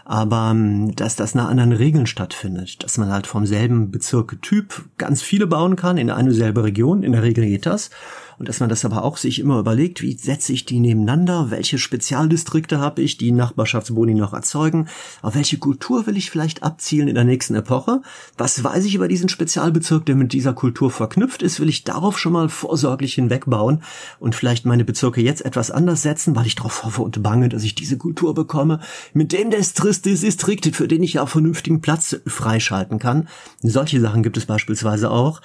aber ähm, dass das nach anderen Regeln stattfindet. Dass man halt vom selben Bezirke-Typ ganz viele bauen kann in eine selbe Region, in der Regel geht das und dass man das aber auch sich immer überlegt, wie setze ich die nebeneinander, welche Spezialdistrikte habe ich, die Nachbarschaftsboni noch erzeugen, auf welche Kultur will ich vielleicht abzielen in der nächsten Epoche, was weiß ich über diesen Spezialbezirk, der mit dieser Kultur verknüpft ist, will ich darauf schon mal vorsorglich hinwegbauen und vielleicht meine Bezirke jetzt etwas anders setzen, weil ich darauf hoffe und bange, dass ich diese Kultur bekomme, mit dem des Distrikt, für den ich ja auch vernünftigen Platz freischalten kann. Solche Sachen gibt es beispielsweise auch.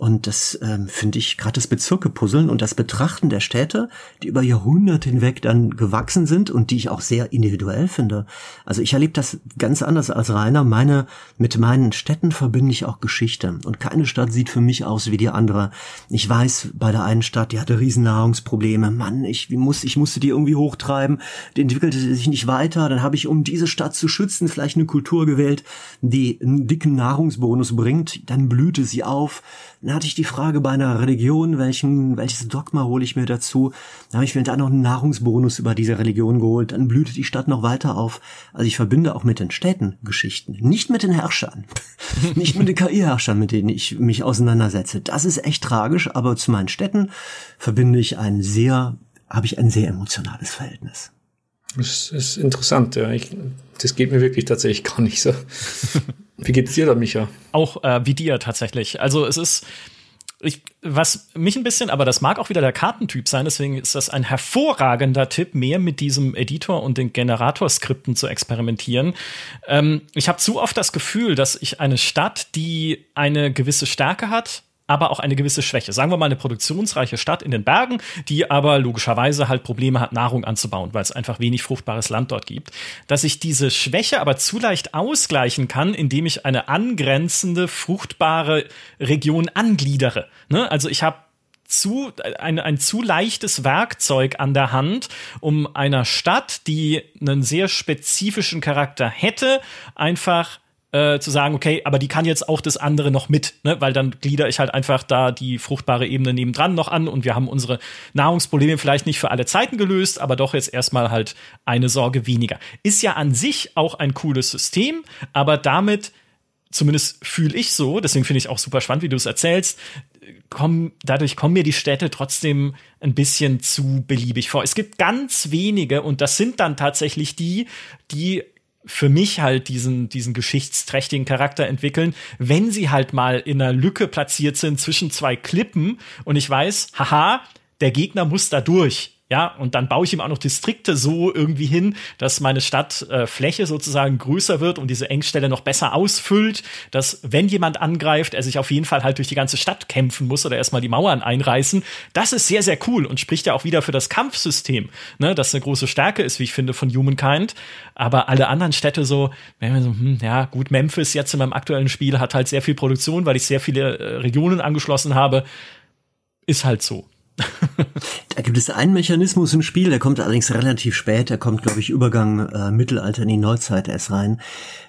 Und das ähm, finde ich gerade das Bezirke-Puzzeln und das Betrachten der Städte, die über Jahrhunderte hinweg dann gewachsen sind und die ich auch sehr individuell finde. Also ich erlebe das ganz anders als Rainer. Meine, mit meinen Städten verbinde ich auch Geschichte. Und keine Stadt sieht für mich aus wie die andere. Ich weiß, bei der einen Stadt, die hatte riesen Nahrungsprobleme. Mann, ich, wie muss, ich musste die irgendwie hochtreiben. Die entwickelte sich nicht weiter. Dann habe ich, um diese Stadt zu schützen, vielleicht eine Kultur gewählt, die einen dicken Nahrungsbonus bringt. Dann blühte sie auf dann hatte ich die Frage bei einer Religion, welchen, welches Dogma hole ich mir dazu? Dann habe ich mir da noch einen Nahrungsbonus über diese Religion geholt. Dann blühte die Stadt noch weiter auf. Also ich verbinde auch mit den Städten Geschichten, nicht mit den Herrschern, (laughs) nicht mit den KI-Herrschern, mit denen ich mich auseinandersetze. Das ist echt tragisch, aber zu meinen Städten verbinde ich ein sehr, habe ich ein sehr emotionales Verhältnis. Das ist interessant, ja. Ich, das geht mir wirklich tatsächlich gar nicht so. (laughs) Wie geht's dir da, Micha? Auch äh, wie dir tatsächlich. Also es ist, ich, was mich ein bisschen, aber das mag auch wieder der Kartentyp sein, deswegen ist das ein hervorragender Tipp, mehr mit diesem Editor und den Generatorskripten zu experimentieren. Ähm, ich habe zu oft das Gefühl, dass ich eine Stadt, die eine gewisse Stärke hat, aber auch eine gewisse Schwäche. Sagen wir mal eine produktionsreiche Stadt in den Bergen, die aber logischerweise halt Probleme hat, Nahrung anzubauen, weil es einfach wenig fruchtbares Land dort gibt. Dass ich diese Schwäche aber zu leicht ausgleichen kann, indem ich eine angrenzende, fruchtbare Region angliedere. Ne? Also ich habe zu, ein, ein zu leichtes Werkzeug an der Hand, um einer Stadt, die einen sehr spezifischen Charakter hätte, einfach äh, zu sagen, okay, aber die kann jetzt auch das andere noch mit, ne? weil dann glieder ich halt einfach da die fruchtbare Ebene nebendran noch an und wir haben unsere Nahrungsprobleme vielleicht nicht für alle Zeiten gelöst, aber doch jetzt erstmal halt eine Sorge weniger. Ist ja an sich auch ein cooles System, aber damit zumindest fühle ich so, deswegen finde ich auch super spannend, wie du es erzählst, kommen, dadurch kommen mir die Städte trotzdem ein bisschen zu beliebig vor. Es gibt ganz wenige und das sind dann tatsächlich die, die für mich halt diesen, diesen geschichtsträchtigen Charakter entwickeln, wenn sie halt mal in einer Lücke platziert sind zwischen zwei Klippen und ich weiß, haha, der Gegner muss da durch. Ja, und dann baue ich ihm auch noch Distrikte so irgendwie hin, dass meine Stadtfläche äh, sozusagen größer wird und diese Engstelle noch besser ausfüllt, dass wenn jemand angreift, er sich auf jeden Fall halt durch die ganze Stadt kämpfen muss oder erstmal die Mauern einreißen. Das ist sehr, sehr cool und spricht ja auch wieder für das Kampfsystem, ne, das eine große Stärke ist, wie ich finde, von Humankind. Aber alle anderen Städte so, wenn man so, hm, ja, gut, Memphis jetzt in meinem aktuellen Spiel hat halt sehr viel Produktion, weil ich sehr viele äh, Regionen angeschlossen habe. Ist halt so. Da gibt es einen Mechanismus im Spiel, der kommt allerdings relativ spät, der kommt, glaube ich, Übergang äh, Mittelalter in die Neuzeit erst rein.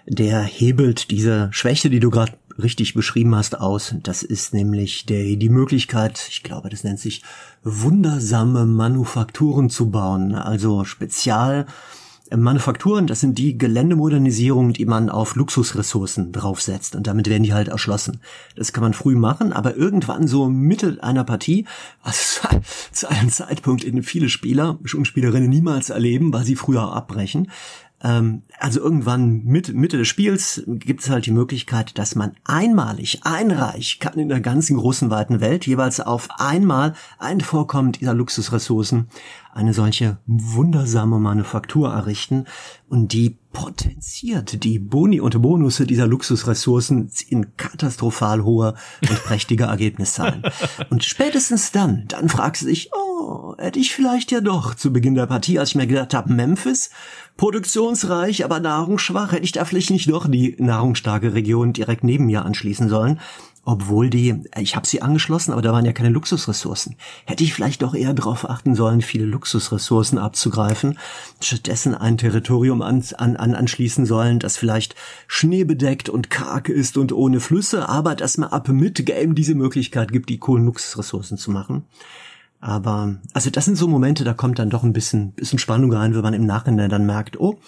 Der hebelt diese Schwäche, die du gerade richtig beschrieben hast, aus. Das ist nämlich der, die Möglichkeit, ich glaube, das nennt sich wundersame Manufakturen zu bauen, also Spezial Manufakturen, das sind die Geländemodernisierungen, die man auf Luxusressourcen draufsetzt und damit werden die halt erschlossen. Das kann man früh machen, aber irgendwann so Mitte einer Partie, also (laughs) zu einem Zeitpunkt, in dem viele Spieler und Spielerinnen niemals erleben, weil sie früher abbrechen, ähm, also irgendwann mit, Mitte des Spiels gibt es halt die Möglichkeit, dass man einmalig, ein Reich kann in der ganzen großen weiten Welt jeweils auf einmal ein Vorkommen dieser Luxusressourcen eine solche wundersame Manufaktur errichten. Und die potenziert die Boni und Bonusse dieser Luxusressourcen in katastrophal hohe und prächtige Ergebniszahlen. und spätestens dann, dann fragst du dich, oh, hätte ich vielleicht ja doch zu Beginn der Partie, als ich mir gedacht habe, Memphis, produktionsreich, aber nahrungsschwach, hätte ich da vielleicht nicht doch die nahrungsstarke Region direkt neben mir anschließen sollen. Obwohl die, ich habe sie angeschlossen, aber da waren ja keine Luxusressourcen. Hätte ich vielleicht doch eher darauf achten sollen, viele Luxusressourcen abzugreifen, stattdessen ein Territorium an, an, an anschließen sollen, das vielleicht schneebedeckt und karg ist und ohne Flüsse, aber dass man ab mit Game diese Möglichkeit gibt, die coolen Luxusressourcen zu machen. Aber, also das sind so Momente, da kommt dann doch ein bisschen, bisschen Spannung rein, wenn man im Nachhinein dann merkt, oh,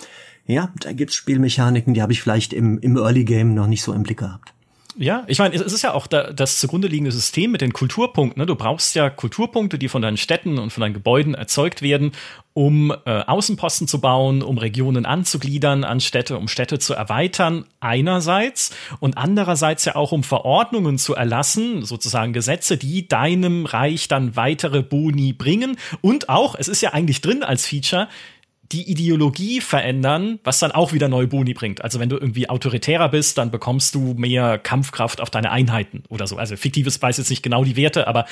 ja, da gibt's Spielmechaniken, die habe ich vielleicht im, im Early Game noch nicht so im Blick gehabt. Ja, ich meine, es ist ja auch da, das zugrunde liegende System mit den Kulturpunkten. Ne? Du brauchst ja Kulturpunkte, die von deinen Städten und von deinen Gebäuden erzeugt werden, um äh, Außenposten zu bauen, um Regionen anzugliedern an Städte, um Städte zu erweitern einerseits und andererseits ja auch um Verordnungen zu erlassen, sozusagen Gesetze, die deinem Reich dann weitere Boni bringen und auch, es ist ja eigentlich drin als Feature, die Ideologie verändern, was dann auch wieder neue Boni bringt. Also wenn du irgendwie autoritärer bist, dann bekommst du mehr Kampfkraft auf deine Einheiten oder so. Also fiktives weiß jetzt nicht genau die Werte, aber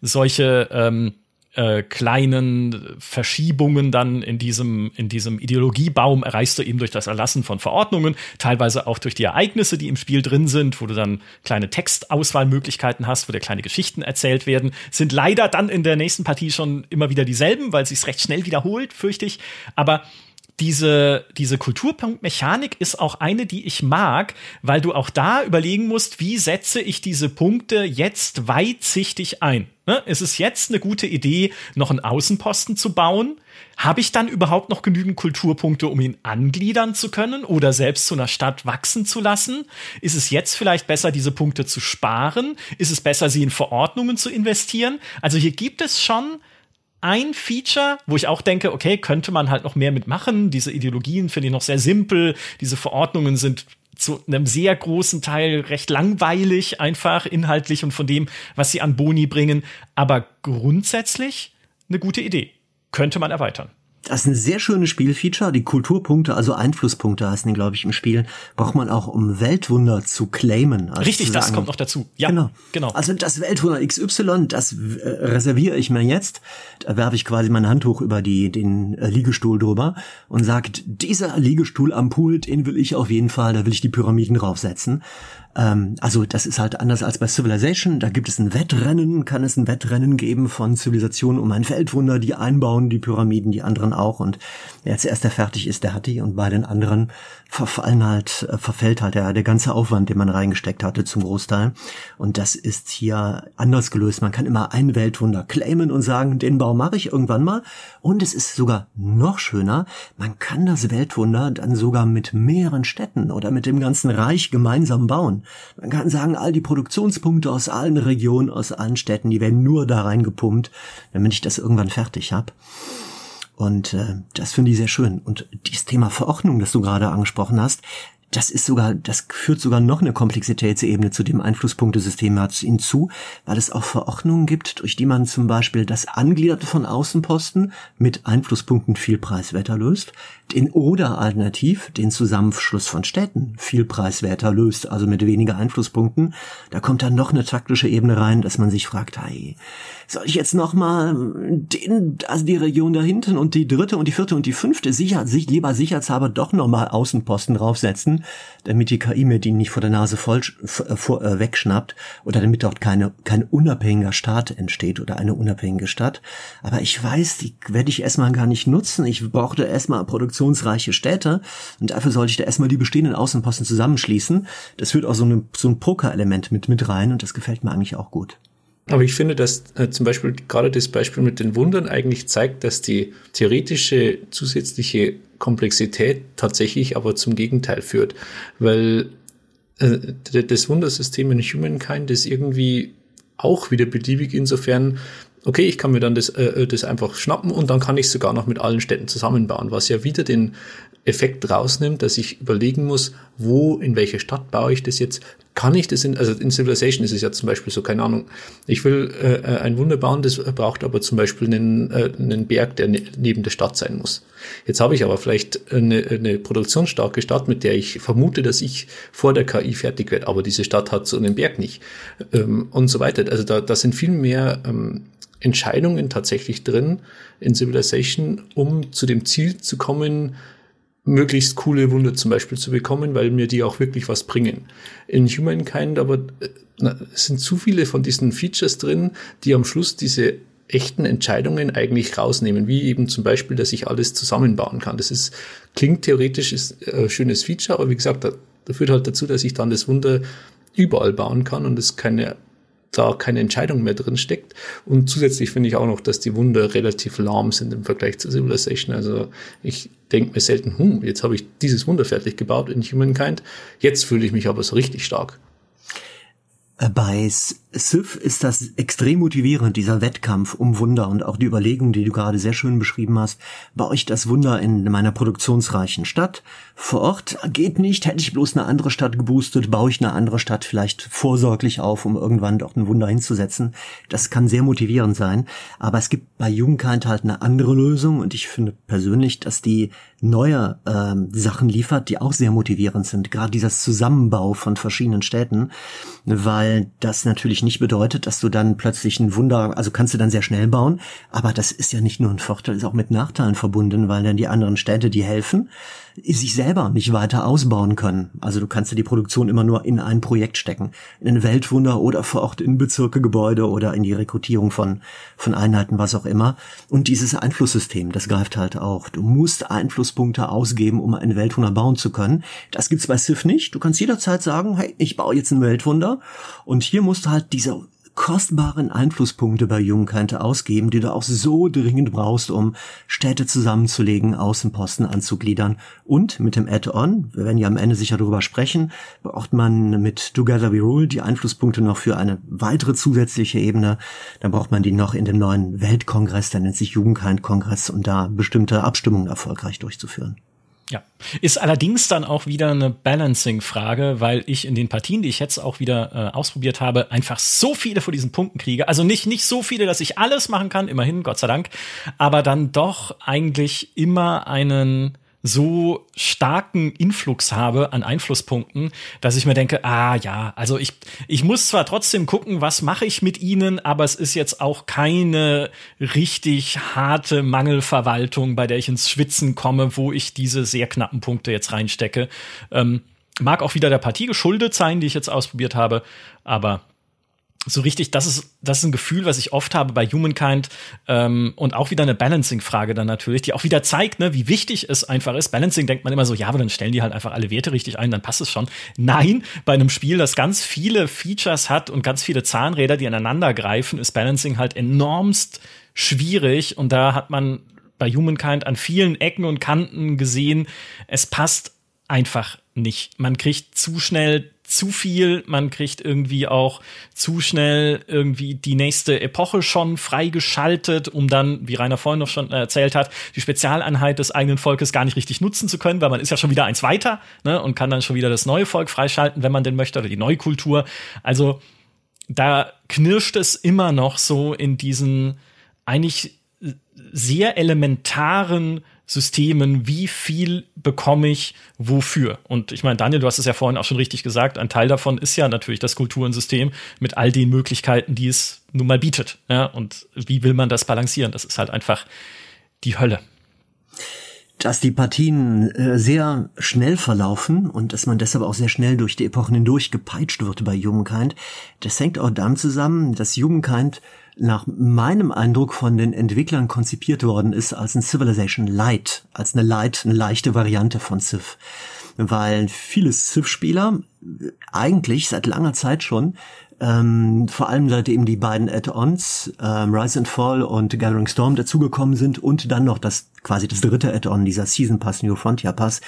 solche ähm, äh, kleinen Verschiebungen dann in diesem, in diesem Ideologiebaum erreichst du eben durch das Erlassen von Verordnungen, teilweise auch durch die Ereignisse, die im Spiel drin sind, wo du dann kleine Textauswahlmöglichkeiten hast, wo dir kleine Geschichten erzählt werden, sind leider dann in der nächsten Partie schon immer wieder dieselben, weil sich recht schnell wiederholt, fürchte ich. Aber diese, diese Kulturpunktmechanik ist auch eine, die ich mag, weil du auch da überlegen musst, wie setze ich diese Punkte jetzt weitsichtig ein. Ne? Ist es jetzt eine gute Idee, noch einen Außenposten zu bauen? Habe ich dann überhaupt noch genügend Kulturpunkte, um ihn angliedern zu können oder selbst zu einer Stadt wachsen zu lassen? Ist es jetzt vielleicht besser, diese Punkte zu sparen? Ist es besser, sie in Verordnungen zu investieren? Also hier gibt es schon ein Feature, wo ich auch denke, okay, könnte man halt noch mehr mitmachen. Diese Ideologien finde ich noch sehr simpel. Diese Verordnungen sind zu einem sehr großen Teil recht langweilig, einfach inhaltlich und von dem, was sie an Boni bringen. Aber grundsätzlich eine gute Idee. Könnte man erweitern. Das ist ein sehr schönes Spielfeature. Die Kulturpunkte, also Einflusspunkte heißen die, glaube ich, im Spiel, braucht man auch, um Weltwunder zu claimen. Also Richtig, zu das kommt noch dazu. Ja, genau. genau. Also das Weltwunder XY, das äh, reserviere ich mir jetzt. Da werfe ich quasi mein Handtuch über die, den äh, Liegestuhl drüber und sagt, dieser Liegestuhl am Pool, den will ich auf jeden Fall, da will ich die Pyramiden draufsetzen. Ähm, also das ist halt anders als bei Civilization. Da gibt es ein Wettrennen, kann es ein Wettrennen geben von Zivilisationen um ein Weltwunder, die einbauen, die Pyramiden, die anderen auch. Und wer zuerst der fertig ist, der hat die. Und bei den anderen verfallen halt, äh, verfällt halt der, der ganze Aufwand, den man reingesteckt hatte zum Großteil. Und das ist hier anders gelöst. Man kann immer ein Weltwunder claimen und sagen, den Bau mache ich irgendwann mal. Und es ist sogar noch schöner, man kann das Weltwunder dann sogar mit mehreren Städten oder mit dem ganzen Reich gemeinsam bauen. Man kann sagen, all die Produktionspunkte aus allen Regionen, aus allen Städten, die werden nur da reingepumpt, damit ich das irgendwann fertig habe. Und äh, das finde ich sehr schön. Und dieses Thema Verordnung, das du gerade angesprochen hast, das ist sogar, das führt sogar noch eine Komplexitätsebene zu dem Einflusspunktesystem hinzu, weil es auch Verordnungen gibt, durch die man zum Beispiel das Angliederte von Außenposten mit Einflusspunkten viel preiswerter löst, den oder alternativ den Zusammenschluss von Städten viel preiswerter löst, also mit weniger Einflusspunkten. Da kommt dann noch eine taktische Ebene rein, dass man sich fragt, hey, soll ich jetzt noch mal den, also die Region da hinten und die dritte und die vierte und die fünfte sicher, sich lieber sicherheitshalber doch noch mal Außenposten draufsetzen, damit die KI mir die nicht vor der Nase voll vor, äh, wegschnappt oder damit dort keine kein unabhängiger Staat entsteht oder eine unabhängige Stadt. Aber ich weiß, die werde ich erstmal gar nicht nutzen. Ich brauchte erstmal produktionsreiche Städte und dafür sollte ich da erstmal die bestehenden Außenposten zusammenschließen. Das führt auch so, eine, so ein Poker-Element mit mit rein und das gefällt mir eigentlich auch gut. Aber ich finde, dass äh, zum Beispiel gerade das Beispiel mit den Wundern eigentlich zeigt, dass die theoretische zusätzliche Komplexität tatsächlich aber zum Gegenteil führt. Weil äh, das Wundersystem in Humankind ist irgendwie auch wieder beliebig insofern, okay, ich kann mir dann das, äh, das einfach schnappen und dann kann ich sogar noch mit allen Städten zusammenbauen, was ja wieder den Effekt rausnimmt, dass ich überlegen muss, wo, in welche Stadt baue ich das jetzt? Kann ich das in, also in Civilization ist es ja zum Beispiel so, keine Ahnung, ich will äh, ein Wunder bauen, das braucht aber zum Beispiel einen, äh, einen Berg, der ne, neben der Stadt sein muss. Jetzt habe ich aber vielleicht eine, eine produktionsstarke Stadt, mit der ich vermute, dass ich vor der KI fertig werde, aber diese Stadt hat so einen Berg nicht ähm, und so weiter. Also da, da sind viel mehr ähm, Entscheidungen tatsächlich drin in Civilization, um zu dem Ziel zu kommen, möglichst coole Wunder zum Beispiel zu bekommen, weil mir die auch wirklich was bringen. In Humankind aber äh, na, sind zu viele von diesen Features drin, die am Schluss diese echten Entscheidungen eigentlich rausnehmen, wie eben zum Beispiel, dass ich alles zusammenbauen kann. Das ist, klingt theoretisch ist ein äh, schönes Feature, aber wie gesagt, das, das führt halt dazu, dass ich dann das Wunder überall bauen kann und es keine da keine Entscheidung mehr drin steckt. Und zusätzlich finde ich auch noch, dass die Wunder relativ lahm sind im Vergleich zu Civilization. Also ich denke mir selten, hm, jetzt habe ich dieses Wunder fertig gebaut in Humankind. Jetzt fühle ich mich aber so richtig stark. Äh, bei Sif ist das extrem motivierend, dieser Wettkampf um Wunder und auch die Überlegung, die du gerade sehr schön beschrieben hast. Baue ich das Wunder in meiner produktionsreichen Stadt? Vor Ort geht nicht, hätte ich bloß eine andere Stadt geboostet, baue ich eine andere Stadt vielleicht vorsorglich auf, um irgendwann dort ein Wunder hinzusetzen. Das kann sehr motivierend sein. Aber es gibt bei Jugendkind halt eine andere Lösung und ich finde persönlich, dass die neue ähm, Sachen liefert, die auch sehr motivierend sind. Gerade dieses Zusammenbau von verschiedenen Städten, weil das natürlich nicht bedeutet, dass du dann plötzlich ein Wunder, also kannst du dann sehr schnell bauen, aber das ist ja nicht nur ein Vorteil, ist auch mit Nachteilen verbunden, weil dann die anderen Städte, die helfen, sich selber nicht weiter ausbauen können. Also du kannst ja die Produktion immer nur in ein Projekt stecken, in ein Weltwunder oder vor Ort in Bezirke, Gebäude oder in die Rekrutierung von, von Einheiten, was auch immer. Und dieses Einflusssystem, das greift halt auch. Du musst Einflusspunkte ausgeben, um ein Weltwunder bauen zu können. Das gibt's bei Civ nicht. Du kannst jederzeit sagen, hey, ich baue jetzt ein Weltwunder. Und hier musst du halt diese kostbaren Einflusspunkte bei Jungkante ausgeben, die du auch so dringend brauchst, um Städte zusammenzulegen, Außenposten anzugliedern. Und mit dem Add-on, wir werden ja am Ende sicher darüber sprechen, braucht man mit Together We Rule die Einflusspunkte noch für eine weitere zusätzliche Ebene. Dann braucht man die noch in dem neuen Weltkongress, der nennt sich Jugendkind-Kongress, um da bestimmte Abstimmungen erfolgreich durchzuführen. Ja, ist allerdings dann auch wieder eine Balancing-Frage, weil ich in den Partien, die ich jetzt auch wieder äh, ausprobiert habe, einfach so viele von diesen Punkten kriege. Also nicht, nicht so viele, dass ich alles machen kann, immerhin, Gott sei Dank, aber dann doch eigentlich immer einen so starken Influx habe an Einflusspunkten, dass ich mir denke, ah ja, also ich, ich muss zwar trotzdem gucken, was mache ich mit ihnen, aber es ist jetzt auch keine richtig harte Mangelverwaltung, bei der ich ins Schwitzen komme, wo ich diese sehr knappen Punkte jetzt reinstecke. Ähm, mag auch wieder der Partie geschuldet sein, die ich jetzt ausprobiert habe, aber so richtig, das ist, das ist ein Gefühl, was ich oft habe bei Humankind ähm, und auch wieder eine Balancing-Frage dann natürlich, die auch wieder zeigt, ne, wie wichtig es einfach ist. Balancing denkt man immer so, ja, aber dann stellen die halt einfach alle Werte richtig ein, dann passt es schon. Nein, bei einem Spiel, das ganz viele Features hat und ganz viele Zahnräder, die aneinander greifen, ist Balancing halt enormst schwierig und da hat man bei Humankind an vielen Ecken und Kanten gesehen, es passt einfach nicht. Man kriegt zu schnell zu viel, man kriegt irgendwie auch zu schnell irgendwie die nächste Epoche schon freigeschaltet, um dann, wie Rainer vorhin noch schon erzählt hat, die Spezialeinheit des eigenen Volkes gar nicht richtig nutzen zu können, weil man ist ja schon wieder eins weiter ne, und kann dann schon wieder das neue Volk freischalten, wenn man denn möchte, oder die neue Kultur. Also da knirscht es immer noch so in diesen eigentlich sehr elementaren Systemen, wie viel bekomme ich wofür? Und ich meine, Daniel, du hast es ja vorhin auch schon richtig gesagt, ein Teil davon ist ja natürlich das Kulturensystem mit all den Möglichkeiten, die es nun mal bietet. Ja, und wie will man das balancieren? Das ist halt einfach die Hölle dass die Partien äh, sehr schnell verlaufen und dass man deshalb auch sehr schnell durch die Epochen hindurch gepeitscht wird bei Humankind, das hängt auch damit zusammen, dass Humankind nach meinem Eindruck von den Entwicklern konzipiert worden ist als ein Civilization Light, als eine Light, eine leichte Variante von Civ. Weil viele Civ-Spieler eigentlich seit langer Zeit schon ähm, vor allem seit eben die beiden Add-ons ähm, Rise and Fall und Gathering Storm dazugekommen sind und dann noch das quasi das dritte Add-on dieser Season Pass New Frontier Pass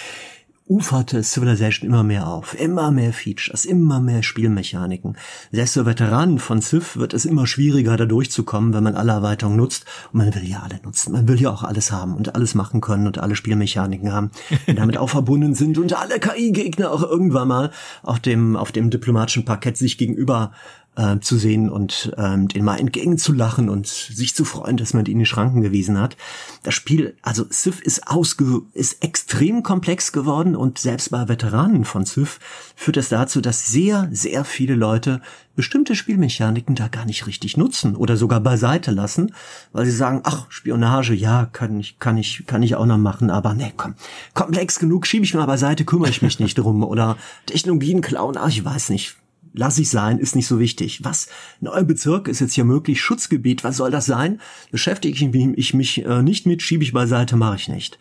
uferte Civilization immer mehr auf. Immer mehr Features, immer mehr Spielmechaniken. Selbst für Veteranen von Civ wird es immer schwieriger, da durchzukommen, wenn man alle Erweiterungen nutzt. Und man will ja alle nutzen. Man will ja auch alles haben und alles machen können und alle Spielmechaniken haben, die damit auch verbunden sind und alle KI-Gegner auch irgendwann mal auf dem, auf dem diplomatischen Parkett sich gegenüber äh, zu sehen und ähm, den mal entgegenzulachen und sich zu freuen, dass man die in die Schranken gewiesen hat. Das Spiel, also Civ ist ausge ist extrem komplex geworden und selbst bei Veteranen von Civ führt das dazu, dass sehr, sehr viele Leute bestimmte Spielmechaniken da gar nicht richtig nutzen oder sogar beiseite lassen, weil sie sagen, ach, Spionage, ja, kann ich, kann ich, kann ich auch noch machen, aber ne, komm, komplex genug, schiebe ich mal beiseite, kümmere ich mich nicht drum oder Technologien klauen, ach, ich weiß nicht, lass ich sein, ist nicht so wichtig. Was? Neuer Bezirk ist jetzt hier möglich, Schutzgebiet, was soll das sein? Beschäftige ich mich äh, nicht mit, schiebe ich beiseite, mache ich nicht.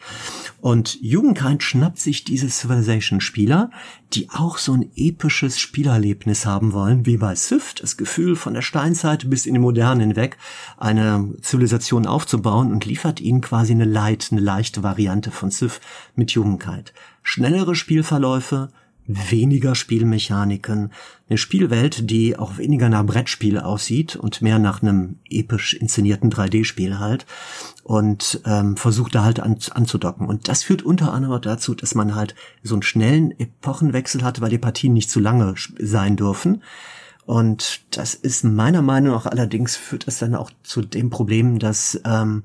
Und Jugendkind schnappt sich diese Civilization-Spieler, die auch so ein episches Spielerlebnis haben wollen, wie bei Civ, das Gefühl von der Steinzeit bis in die Moderne hinweg, eine Zivilisation aufzubauen und liefert ihnen quasi eine light, eine leichte Variante von Civ mit Jugendkeit. Schnellere Spielverläufe, weniger Spielmechaniken, eine Spielwelt, die auch weniger nach Brettspiel aussieht und mehr nach einem episch inszenierten 3D-Spiel halt und ähm, versucht da halt an, anzudocken. Und das führt unter anderem dazu, dass man halt so einen schnellen Epochenwechsel hat, weil die Partien nicht zu lange sein dürfen. Und das ist meiner Meinung nach allerdings führt es dann auch zu dem Problem, dass ähm,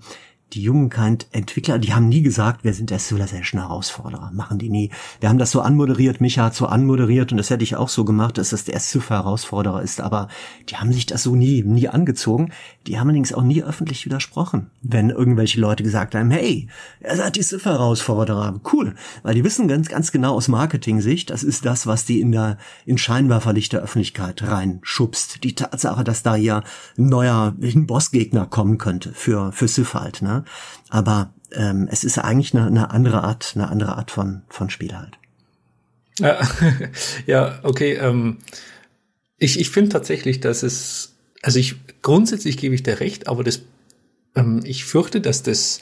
die Jugendkind-Entwickler, die haben nie gesagt, wir sind der Civilization-Herausforderer. Machen die nie. Wir haben das so anmoderiert, Micha hat so anmoderiert und das hätte ich auch so gemacht, dass das der Civ-Herausforderer ist. Aber die haben sich das so nie, nie angezogen. Die haben allerdings auch nie öffentlich widersprochen, wenn irgendwelche Leute gesagt haben, hey, er seid die Civ-Herausforderer. Cool. Weil die wissen ganz, ganz genau aus Marketing-Sicht, das ist das, was die in der, in Scheinwerferlicht der Öffentlichkeit reinschubst. Die Tatsache, dass da hier ein neuer, ein Bossgegner kommen könnte für, für Civ halt, ne? Aber ähm, es ist eigentlich eine, eine andere Art, eine andere Art von, von Spiel halt. Ja, (laughs) ja okay. Ähm, ich ich finde tatsächlich, dass es, also ich grundsätzlich gebe ich dir recht, aber das, ähm, ich fürchte, dass das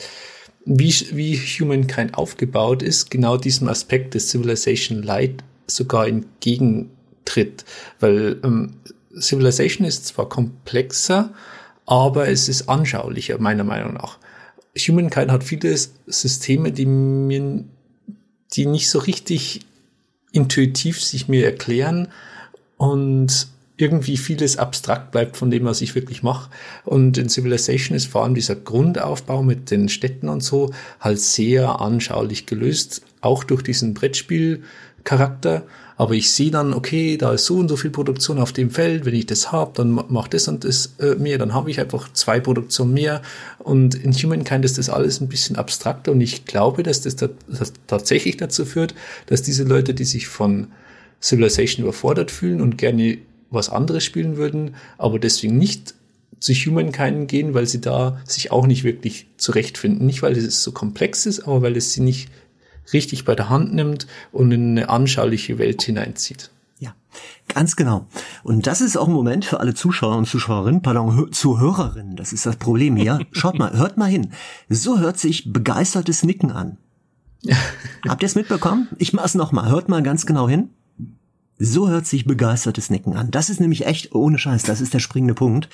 wie, wie Humankind aufgebaut ist, genau diesem Aspekt des Civilization Light sogar entgegentritt. Weil ähm, Civilization ist zwar komplexer, aber es ist anschaulicher, meiner Meinung nach. Humankind hat viele Systeme, die mir, die nicht so richtig intuitiv sich mir erklären und irgendwie vieles abstrakt bleibt von dem, was ich wirklich mache. Und in Civilization ist vor allem dieser Grundaufbau mit den Städten und so halt sehr anschaulich gelöst, auch durch diesen Brettspielcharakter. Aber ich sehe dann, okay, da ist so und so viel Produktion auf dem Feld. Wenn ich das habe, dann macht das und das äh, mehr. Dann habe ich einfach zwei Produktionen mehr. Und in Humankind ist das alles ein bisschen abstrakter. Und ich glaube, dass das, da, das tatsächlich dazu führt, dass diese Leute, die sich von Civilization überfordert fühlen und gerne was anderes spielen würden, aber deswegen nicht zu Humankind gehen, weil sie da sich auch nicht wirklich zurechtfinden. Nicht, weil es so komplex ist, aber weil es sie nicht richtig bei der Hand nimmt und in eine anschauliche Welt hineinzieht. Ja, ganz genau. Und das ist auch ein Moment für alle Zuschauer und Zuschauerinnen, pardon, Zuhörerinnen. Das ist das Problem hier. (laughs) Schaut mal, hört mal hin. So hört sich begeistertes Nicken an. (laughs) Habt ihr es mitbekommen? Ich mach's nochmal. Hört mal ganz genau hin. So hört sich begeistertes Nicken an. Das ist nämlich echt ohne Scheiß. Das ist der springende Punkt.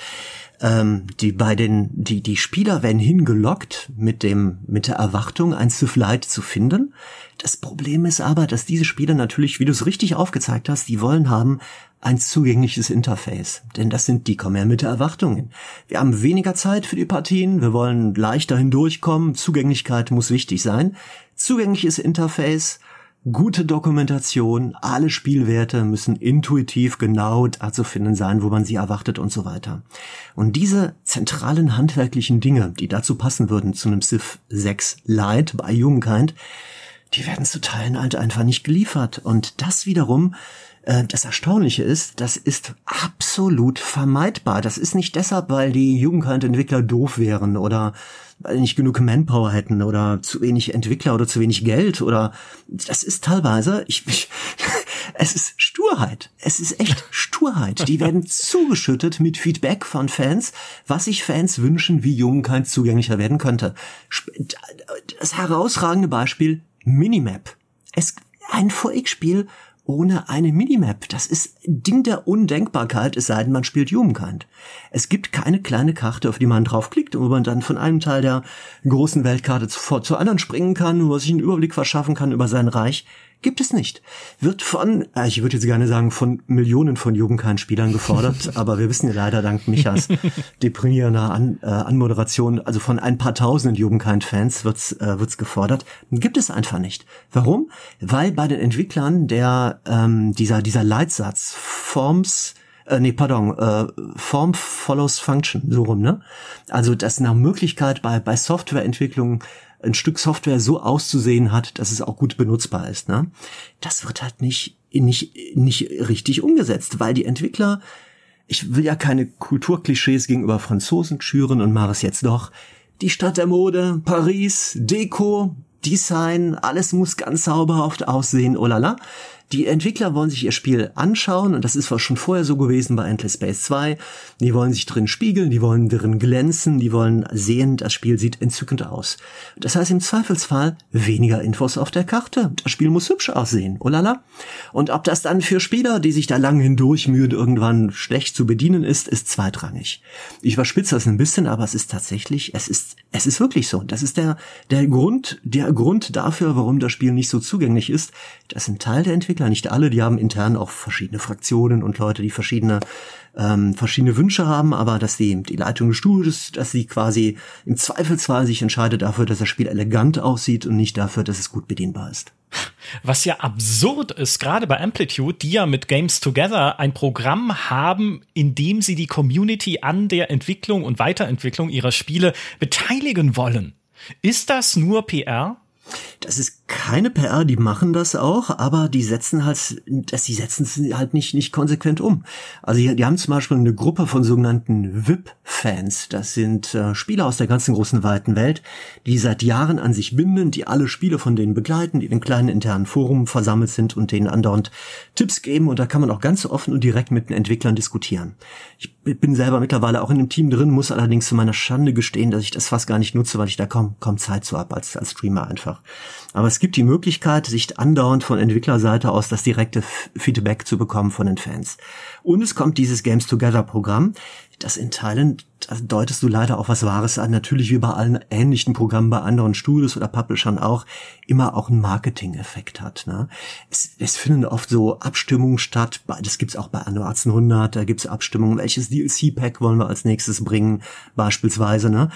Ähm, die bei den die die Spieler werden hingelockt mit dem mit der Erwartung ein Sith zu finden. Das Problem ist aber, dass diese Spieler natürlich, wie du es richtig aufgezeigt hast, die wollen haben ein zugängliches Interface, denn das sind die kommen ja mit der Erwartungen. Wir haben weniger Zeit für die Partien, wir wollen leichter hindurchkommen, Zugänglichkeit muss wichtig sein. Zugängliches Interface gute Dokumentation, alle Spielwerte müssen intuitiv genau da zu finden sein, wo man sie erwartet und so weiter. Und diese zentralen handwerklichen Dinge, die dazu passen würden zu einem Civ 6 Lite bei Jugendkind, die werden zu Teilen halt einfach nicht geliefert. Und das wiederum das Erstaunliche ist, das ist absolut vermeidbar. Das ist nicht deshalb, weil die Jugendkind-Entwickler doof wären oder weil nicht genug Manpower hätten oder zu wenig Entwickler oder zu wenig Geld oder das ist teilweise, ich, ich (laughs) es ist Sturheit. Es ist echt Sturheit. Die werden (laughs) zugeschüttet mit Feedback von Fans, was sich Fans wünschen, wie Jugendkind zugänglicher werden könnte. Das herausragende Beispiel Minimap. Es, ein VX-Spiel ohne eine Minimap. Das ist Ding der Undenkbarkeit, es sei denn, man spielt Humankind. Es gibt keine kleine Karte, auf die man draufklickt wo man dann von einem Teil der großen Weltkarte zu, zu anderen springen kann, wo man sich einen Überblick verschaffen kann über sein Reich. Gibt es nicht. Wird von, äh, ich würde jetzt gerne sagen, von Millionen von Jugendkind-Spielern gefordert, (laughs) aber wir wissen ja leider dank Michas (laughs) deprimierender An, äh, Anmoderation, also von ein paar tausenden Jugendkind-Fans wird's, äh, wird's gefordert. Gibt es einfach nicht. Warum? Weil bei den Entwicklern der, ähm, dieser, dieser Leitsatz Forms, äh, nee, pardon, äh, Form follows Function, so rum, ne? Also, dass nach Möglichkeit bei, bei Softwareentwicklung ein Stück Software so auszusehen hat, dass es auch gut benutzbar ist. Ne? Das wird halt nicht, nicht, nicht richtig umgesetzt, weil die Entwickler, ich will ja keine Kulturklischees gegenüber Franzosen schüren und mache es jetzt doch. Die Stadt der Mode, Paris, Deko, Design, alles muss ganz sauberhaft aussehen, oh la la. Die Entwickler wollen sich ihr Spiel anschauen und das ist schon vorher so gewesen bei Endless Space 2. Die wollen sich drin spiegeln, die wollen drin glänzen, die wollen sehen, das Spiel sieht entzückend aus. Das heißt im Zweifelsfall weniger Infos auf der Karte. Das Spiel muss hübsch aussehen, oh lala. Und ob das dann für Spieler, die sich da lang hindurch mühen, irgendwann schlecht zu bedienen ist, ist zweitrangig. Ich überspitze das ein bisschen, aber es ist tatsächlich, es ist, es ist wirklich so. Das ist der, der Grund, der Grund dafür, warum das Spiel nicht so zugänglich ist. Das sind Teil der Entwickler Entwickler, nicht alle, die haben intern auch verschiedene Fraktionen und Leute, die verschiedene ähm, verschiedene Wünsche haben, aber dass die, die Leitung des Studios, dass sie quasi im Zweifelsfall sich entscheidet dafür, dass das Spiel elegant aussieht und nicht dafür, dass es gut bedienbar ist. Was ja absurd ist, gerade bei Amplitude, die ja mit Games Together ein Programm haben, in dem sie die Community an der Entwicklung und Weiterentwicklung ihrer Spiele beteiligen wollen. Ist das nur PR? Das ist keine PR, die machen das auch, aber die setzen halt, dass die setzen es halt nicht, nicht konsequent um. Also die, die haben zum Beispiel eine Gruppe von sogenannten VIP-Fans. Das sind äh, Spieler aus der ganzen großen weiten Welt, die seit Jahren an sich binden, die alle Spiele von denen begleiten, die in kleinen internen Forum versammelt sind und denen andauernd Tipps geben. Und da kann man auch ganz offen und direkt mit den Entwicklern diskutieren. Ich bin selber mittlerweile auch in dem Team drin, muss allerdings zu meiner Schande gestehen, dass ich das fast gar nicht nutze, weil ich da kaum, kaum Zeit zu habe als, als Streamer einfach. Aber es gibt die Möglichkeit, sich andauernd von Entwicklerseite aus das direkte Feedback zu bekommen von den Fans. Und es kommt dieses Games Together Programm, das in Teilen deutest du leider auch was Wahres an. Natürlich wie bei allen ähnlichen Programmen bei anderen Studios oder Publishern auch immer auch einen Marketing-Effekt hat. Ne? Es, es finden oft so Abstimmungen statt. Das gibt's auch bei Anno 1800. Da gibt's Abstimmungen. Welches DLC-Pack wollen wir als nächstes bringen? Beispielsweise. Ne?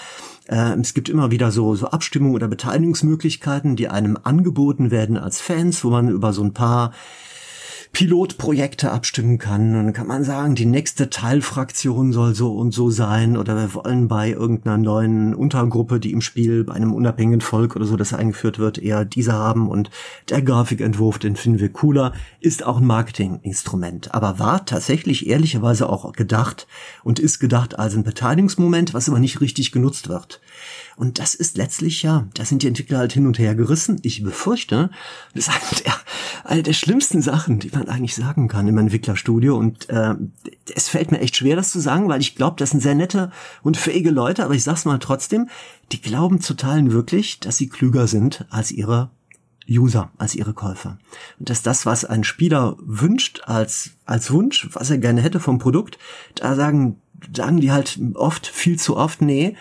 Äh, es gibt immer wieder so, so Abstimmungen oder Beteiligungsmöglichkeiten, die einem angeboten werden als Fans, wo man über so ein paar Pilotprojekte abstimmen kann. Und dann kann man sagen, die nächste Teilfraktion soll so und so sein oder wir wollen bei irgendeiner neuen Untergruppe, die im Spiel bei einem unabhängigen Volk oder so, das eingeführt wird, eher diese haben und der Grafikentwurf, den finden wir cooler, ist auch ein Marketinginstrument. Aber war tatsächlich ehrlicherweise auch gedacht und ist gedacht als ein Beteiligungsmoment, was aber nicht richtig genutzt wird. Und das ist letztlich ja, da sind die Entwickler halt hin und her gerissen. Ich befürchte, das ist eine der, eine der schlimmsten Sachen, die man eigentlich sagen kann im Entwicklerstudio. Und äh, es fällt mir echt schwer, das zu sagen, weil ich glaube, das sind sehr nette und fähige Leute, aber ich sag's mal trotzdem, die glauben zu teilen wirklich, dass sie klüger sind als ihre User, als ihre Käufer. Und dass das, was ein Spieler wünscht als, als Wunsch, was er gerne hätte vom Produkt, da sagen, sagen die halt oft, viel zu oft, nee,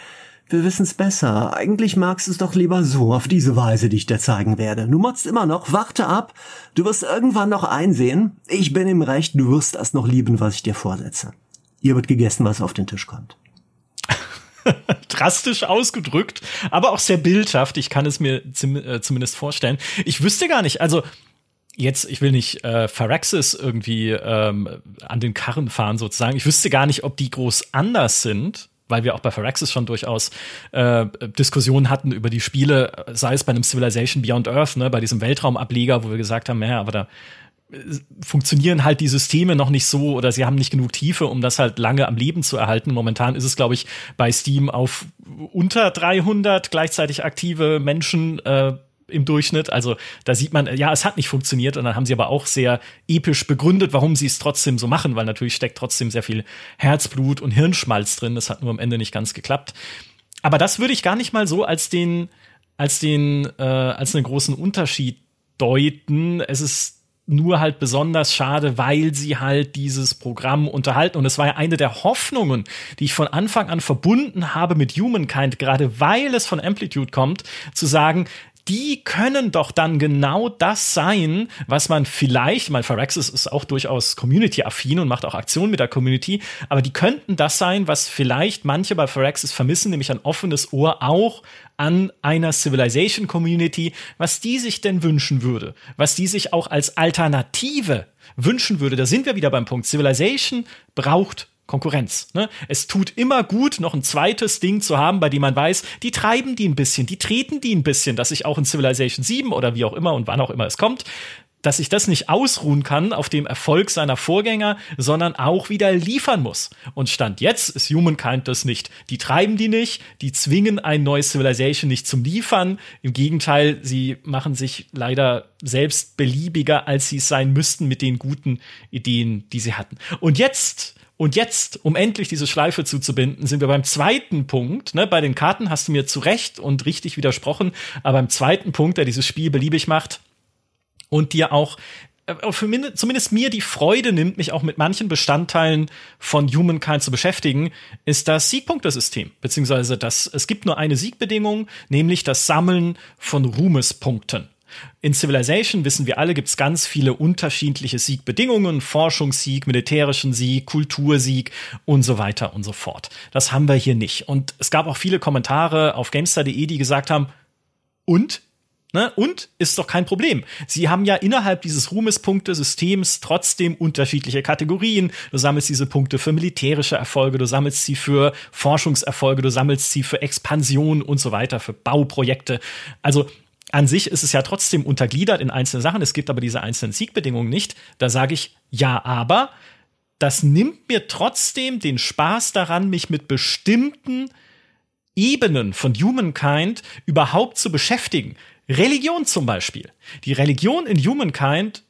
wir wissen's besser. Eigentlich magst du es doch lieber so, auf diese Weise, die ich dir zeigen werde. Du motzt immer noch, warte ab. Du wirst irgendwann noch einsehen. Ich bin im Recht, du wirst das noch lieben, was ich dir vorsetze. Ihr wird gegessen, was auf den Tisch kommt. (laughs) Drastisch ausgedrückt, aber auch sehr bildhaft. Ich kann es mir äh, zumindest vorstellen. Ich wüsste gar nicht, also jetzt, ich will nicht äh, Pharaxis irgendwie ähm, an den Karren fahren sozusagen. Ich wüsste gar nicht, ob die groß anders sind weil wir auch bei Phyrexis schon durchaus äh, Diskussionen hatten über die Spiele, sei es bei einem Civilization Beyond Earth, ne, bei diesem Weltraumableger, wo wir gesagt haben, ja, aber da äh, funktionieren halt die Systeme noch nicht so oder sie haben nicht genug Tiefe, um das halt lange am Leben zu erhalten. Momentan ist es, glaube ich, bei Steam auf unter 300 gleichzeitig aktive Menschen äh, im Durchschnitt. Also da sieht man, ja, es hat nicht funktioniert und dann haben sie aber auch sehr episch begründet, warum sie es trotzdem so machen, weil natürlich steckt trotzdem sehr viel Herzblut und Hirnschmalz drin. Das hat nur am Ende nicht ganz geklappt. Aber das würde ich gar nicht mal so als den, als den, äh, als einen großen Unterschied deuten. Es ist nur halt besonders schade, weil sie halt dieses Programm unterhalten. Und es war ja eine der Hoffnungen, die ich von Anfang an verbunden habe mit Humankind, gerade weil es von Amplitude kommt, zu sagen, die können doch dann genau das sein, was man vielleicht, mein Phyrexis ist auch durchaus community-affin und macht auch Aktionen mit der Community, aber die könnten das sein, was vielleicht manche bei Phyrexis vermissen, nämlich ein offenes Ohr auch an einer Civilization Community, was die sich denn wünschen würde, was die sich auch als Alternative wünschen würde. Da sind wir wieder beim Punkt. Civilization braucht Konkurrenz. Ne? Es tut immer gut, noch ein zweites Ding zu haben, bei dem man weiß, die treiben die ein bisschen, die treten die ein bisschen, dass ich auch in Civilization 7 oder wie auch immer und wann auch immer es kommt, dass ich das nicht ausruhen kann auf dem Erfolg seiner Vorgänger, sondern auch wieder liefern muss. Und Stand jetzt ist Humankind das nicht. Die treiben die nicht, die zwingen ein neues Civilization nicht zum Liefern. Im Gegenteil, sie machen sich leider selbst beliebiger, als sie es sein müssten mit den guten Ideen, die sie hatten. Und jetzt und jetzt, um endlich diese Schleife zuzubinden, sind wir beim zweiten Punkt. Ne? Bei den Karten hast du mir zu Recht und richtig widersprochen, aber beim zweiten Punkt, der dieses Spiel beliebig macht und dir auch äh, für min zumindest mir die Freude nimmt, mich auch mit manchen Bestandteilen von Humankind zu beschäftigen, ist das Siegpunktesystem. Beziehungsweise das, es gibt nur eine Siegbedingung, nämlich das Sammeln von Ruhmespunkten. In Civilization wissen wir alle, gibt es ganz viele unterschiedliche Siegbedingungen, Forschungssieg, militärischen Sieg, Kultursieg und so weiter und so fort. Das haben wir hier nicht. Und es gab auch viele Kommentare auf Gamestar.de, die gesagt haben, und? Ne? Und ist doch kein Problem. Sie haben ja innerhalb dieses Ruhmespunkte-Systems trotzdem unterschiedliche Kategorien. Du sammelst diese Punkte für militärische Erfolge, du sammelst sie für Forschungserfolge, du sammelst sie für Expansion und so weiter, für Bauprojekte. Also an sich ist es ja trotzdem untergliedert in einzelne Sachen. Es gibt aber diese einzelnen Siegbedingungen nicht. Da sage ich ja, aber das nimmt mir trotzdem den Spaß daran, mich mit bestimmten Ebenen von Humankind überhaupt zu beschäftigen. Religion zum Beispiel. Die Religion in Humankind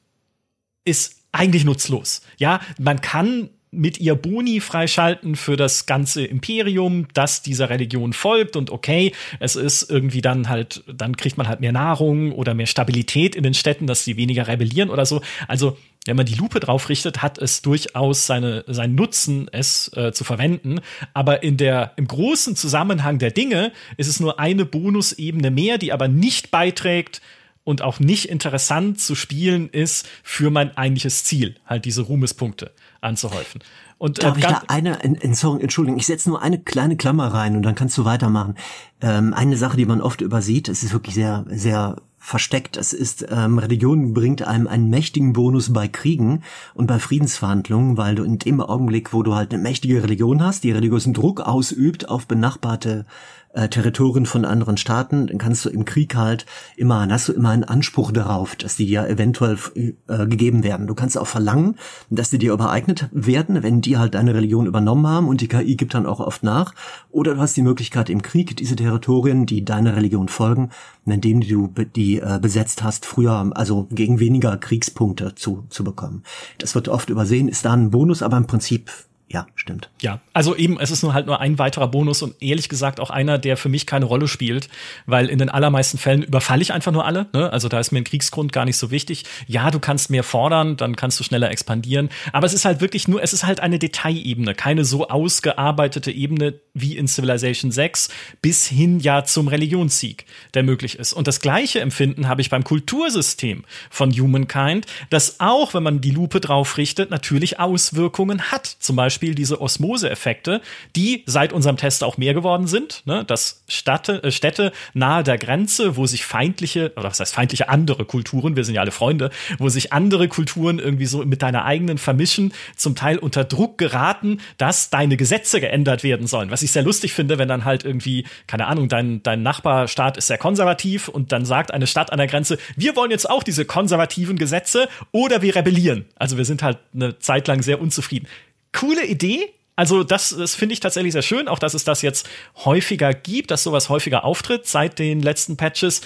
ist eigentlich nutzlos. Ja, man kann mit ihr Boni freischalten für das ganze Imperium, das dieser Religion folgt und okay, es ist irgendwie dann halt, dann kriegt man halt mehr Nahrung oder mehr Stabilität in den Städten, dass sie weniger rebellieren oder so. Also wenn man die Lupe drauf richtet, hat es durchaus seine, seinen Nutzen, es äh, zu verwenden. Aber in der, im großen Zusammenhang der Dinge ist es nur eine Bonusebene mehr, die aber nicht beiträgt und auch nicht interessant zu spielen ist für mein eigentliches Ziel, halt diese Ruhmespunkte anzuhäufen. Und, Darf äh, ich da eine, sorry, Entschuldigung, ich setze nur eine kleine Klammer rein und dann kannst du weitermachen. Ähm, eine Sache, die man oft übersieht, es ist wirklich sehr, sehr versteckt. Es ist, ähm, Religion bringt einem einen mächtigen Bonus bei Kriegen und bei Friedensverhandlungen, weil du in dem Augenblick, wo du halt eine mächtige Religion hast, die religiösen Druck ausübt auf benachbarte äh, Territorien von anderen Staaten, dann kannst du im Krieg halt immer, hast du immer einen Anspruch darauf, dass die dir eventuell äh, gegeben werden. Du kannst auch verlangen, dass die dir übereignet werden, wenn die halt deine Religion übernommen haben und die KI gibt dann auch oft nach. Oder du hast die Möglichkeit im Krieg diese Territorien, die deiner Religion folgen, indem du die äh, besetzt hast, früher, also gegen weniger Kriegspunkte zu, zu bekommen. Das wird oft übersehen, ist da ein Bonus, aber im Prinzip ja, stimmt. Ja, also eben, es ist nur halt nur ein weiterer Bonus und ehrlich gesagt auch einer, der für mich keine Rolle spielt, weil in den allermeisten Fällen überfalle ich einfach nur alle. Ne? Also da ist mir ein Kriegsgrund gar nicht so wichtig. Ja, du kannst mehr fordern, dann kannst du schneller expandieren, aber es ist halt wirklich nur, es ist halt eine Detailebene, keine so ausgearbeitete Ebene wie in Civilization 6 bis hin ja zum Religionssieg, der möglich ist. Und das gleiche Empfinden habe ich beim Kultursystem von Humankind, das auch, wenn man die Lupe drauf richtet, natürlich Auswirkungen hat. Zum Beispiel Beispiel diese Osmose-Effekte, die seit unserem Test auch mehr geworden sind. Ne? Dass Städte, äh, Städte nahe der Grenze, wo sich feindliche, oder was heißt feindliche andere Kulturen, wir sind ja alle Freunde, wo sich andere Kulturen irgendwie so mit deiner eigenen vermischen, zum Teil unter Druck geraten, dass deine Gesetze geändert werden sollen. Was ich sehr lustig finde, wenn dann halt irgendwie, keine Ahnung, dein, dein Nachbarstaat ist sehr konservativ und dann sagt eine Stadt an der Grenze, wir wollen jetzt auch diese konservativen Gesetze oder wir rebellieren. Also wir sind halt eine Zeit lang sehr unzufrieden coole Idee. Also das, das finde ich tatsächlich sehr schön, auch dass es das jetzt häufiger gibt, dass sowas häufiger auftritt seit den letzten Patches.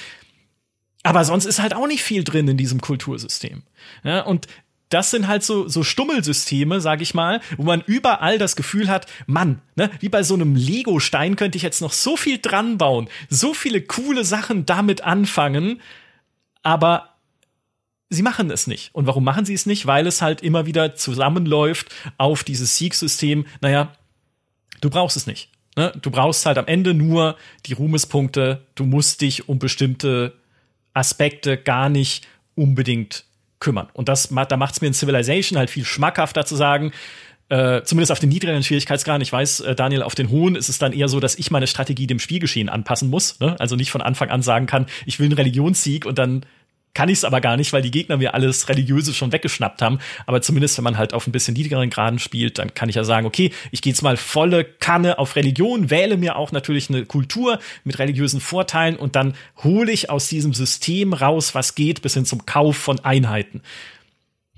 Aber sonst ist halt auch nicht viel drin in diesem Kultursystem. Ja, und das sind halt so, so Stummelsysteme, sag ich mal, wo man überall das Gefühl hat, Mann, ne, wie bei so einem Lego-Stein könnte ich jetzt noch so viel dran bauen, so viele coole Sachen damit anfangen, aber sie machen es nicht. Und warum machen sie es nicht? Weil es halt immer wieder zusammenläuft auf dieses Sieg-System. Naja, du brauchst es nicht. Ne? Du brauchst halt am Ende nur die Ruhmespunkte. Du musst dich um bestimmte Aspekte gar nicht unbedingt kümmern. Und das, da macht es mir in Civilization halt viel schmackhafter zu sagen, äh, zumindest auf den niedrigeren Schwierigkeitsgrad. Ich weiß, äh, Daniel, auf den hohen ist es dann eher so, dass ich meine Strategie dem Spielgeschehen anpassen muss. Ne? Also nicht von Anfang an sagen kann, ich will einen Religionssieg und dann kann ich es aber gar nicht, weil die Gegner mir alles Religiöse schon weggeschnappt haben. Aber zumindest, wenn man halt auf ein bisschen niedrigeren Graden spielt, dann kann ich ja sagen, okay, ich gehe jetzt mal volle Kanne auf Religion, wähle mir auch natürlich eine Kultur mit religiösen Vorteilen und dann hole ich aus diesem System raus, was geht, bis hin zum Kauf von Einheiten.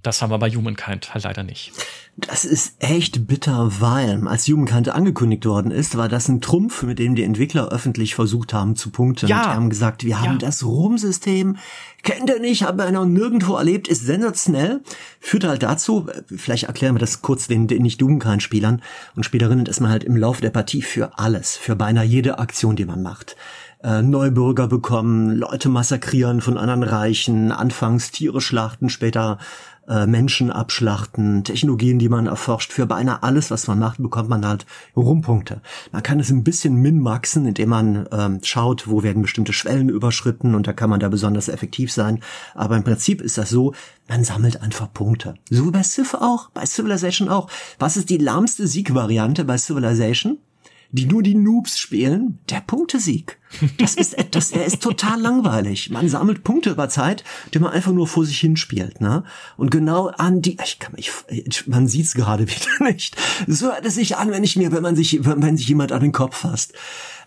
Das haben wir bei Humankind halt leider nicht. Das ist echt bitter, weil als Humankind angekündigt worden ist, war das ein Trumpf, mit dem die Entwickler öffentlich versucht haben zu punkten. Ja. Und haben gesagt, wir haben ja. das Rom-System, kennt ihr nicht, haben wir noch nirgendwo erlebt, ist sensationell. Führt halt dazu, vielleicht erklären wir das kurz den, den nicht Humankind-Spielern und Spielerinnen, dass man halt im Laufe der Partie für alles, für beinahe jede Aktion, die man macht, äh, Neubürger bekommen, Leute massakrieren von anderen Reichen, anfangs Tiere schlachten, später äh, Menschen abschlachten, Technologien, die man erforscht. Für beinahe alles, was man macht, bekommt man halt Rumpunkte. Man kann es ein bisschen min-maxen, indem man ähm, schaut, wo werden bestimmte Schwellen überschritten und da kann man da besonders effektiv sein. Aber im Prinzip ist das so, man sammelt einfach Punkte. So wie bei Civ auch, bei Civilization auch. Was ist die lahmste Siegvariante bei Civilization? Die nur die Noobs spielen, der Punktesieg. Das ist, das, er ist total langweilig. Man sammelt Punkte über Zeit, die man einfach nur vor sich hinspielt, ne? Und genau an die, ich kann mich, man sieht's gerade (laughs) wieder nicht. So hört es sich an, wenn ich mir, wenn man sich, wenn sich jemand an den Kopf fasst.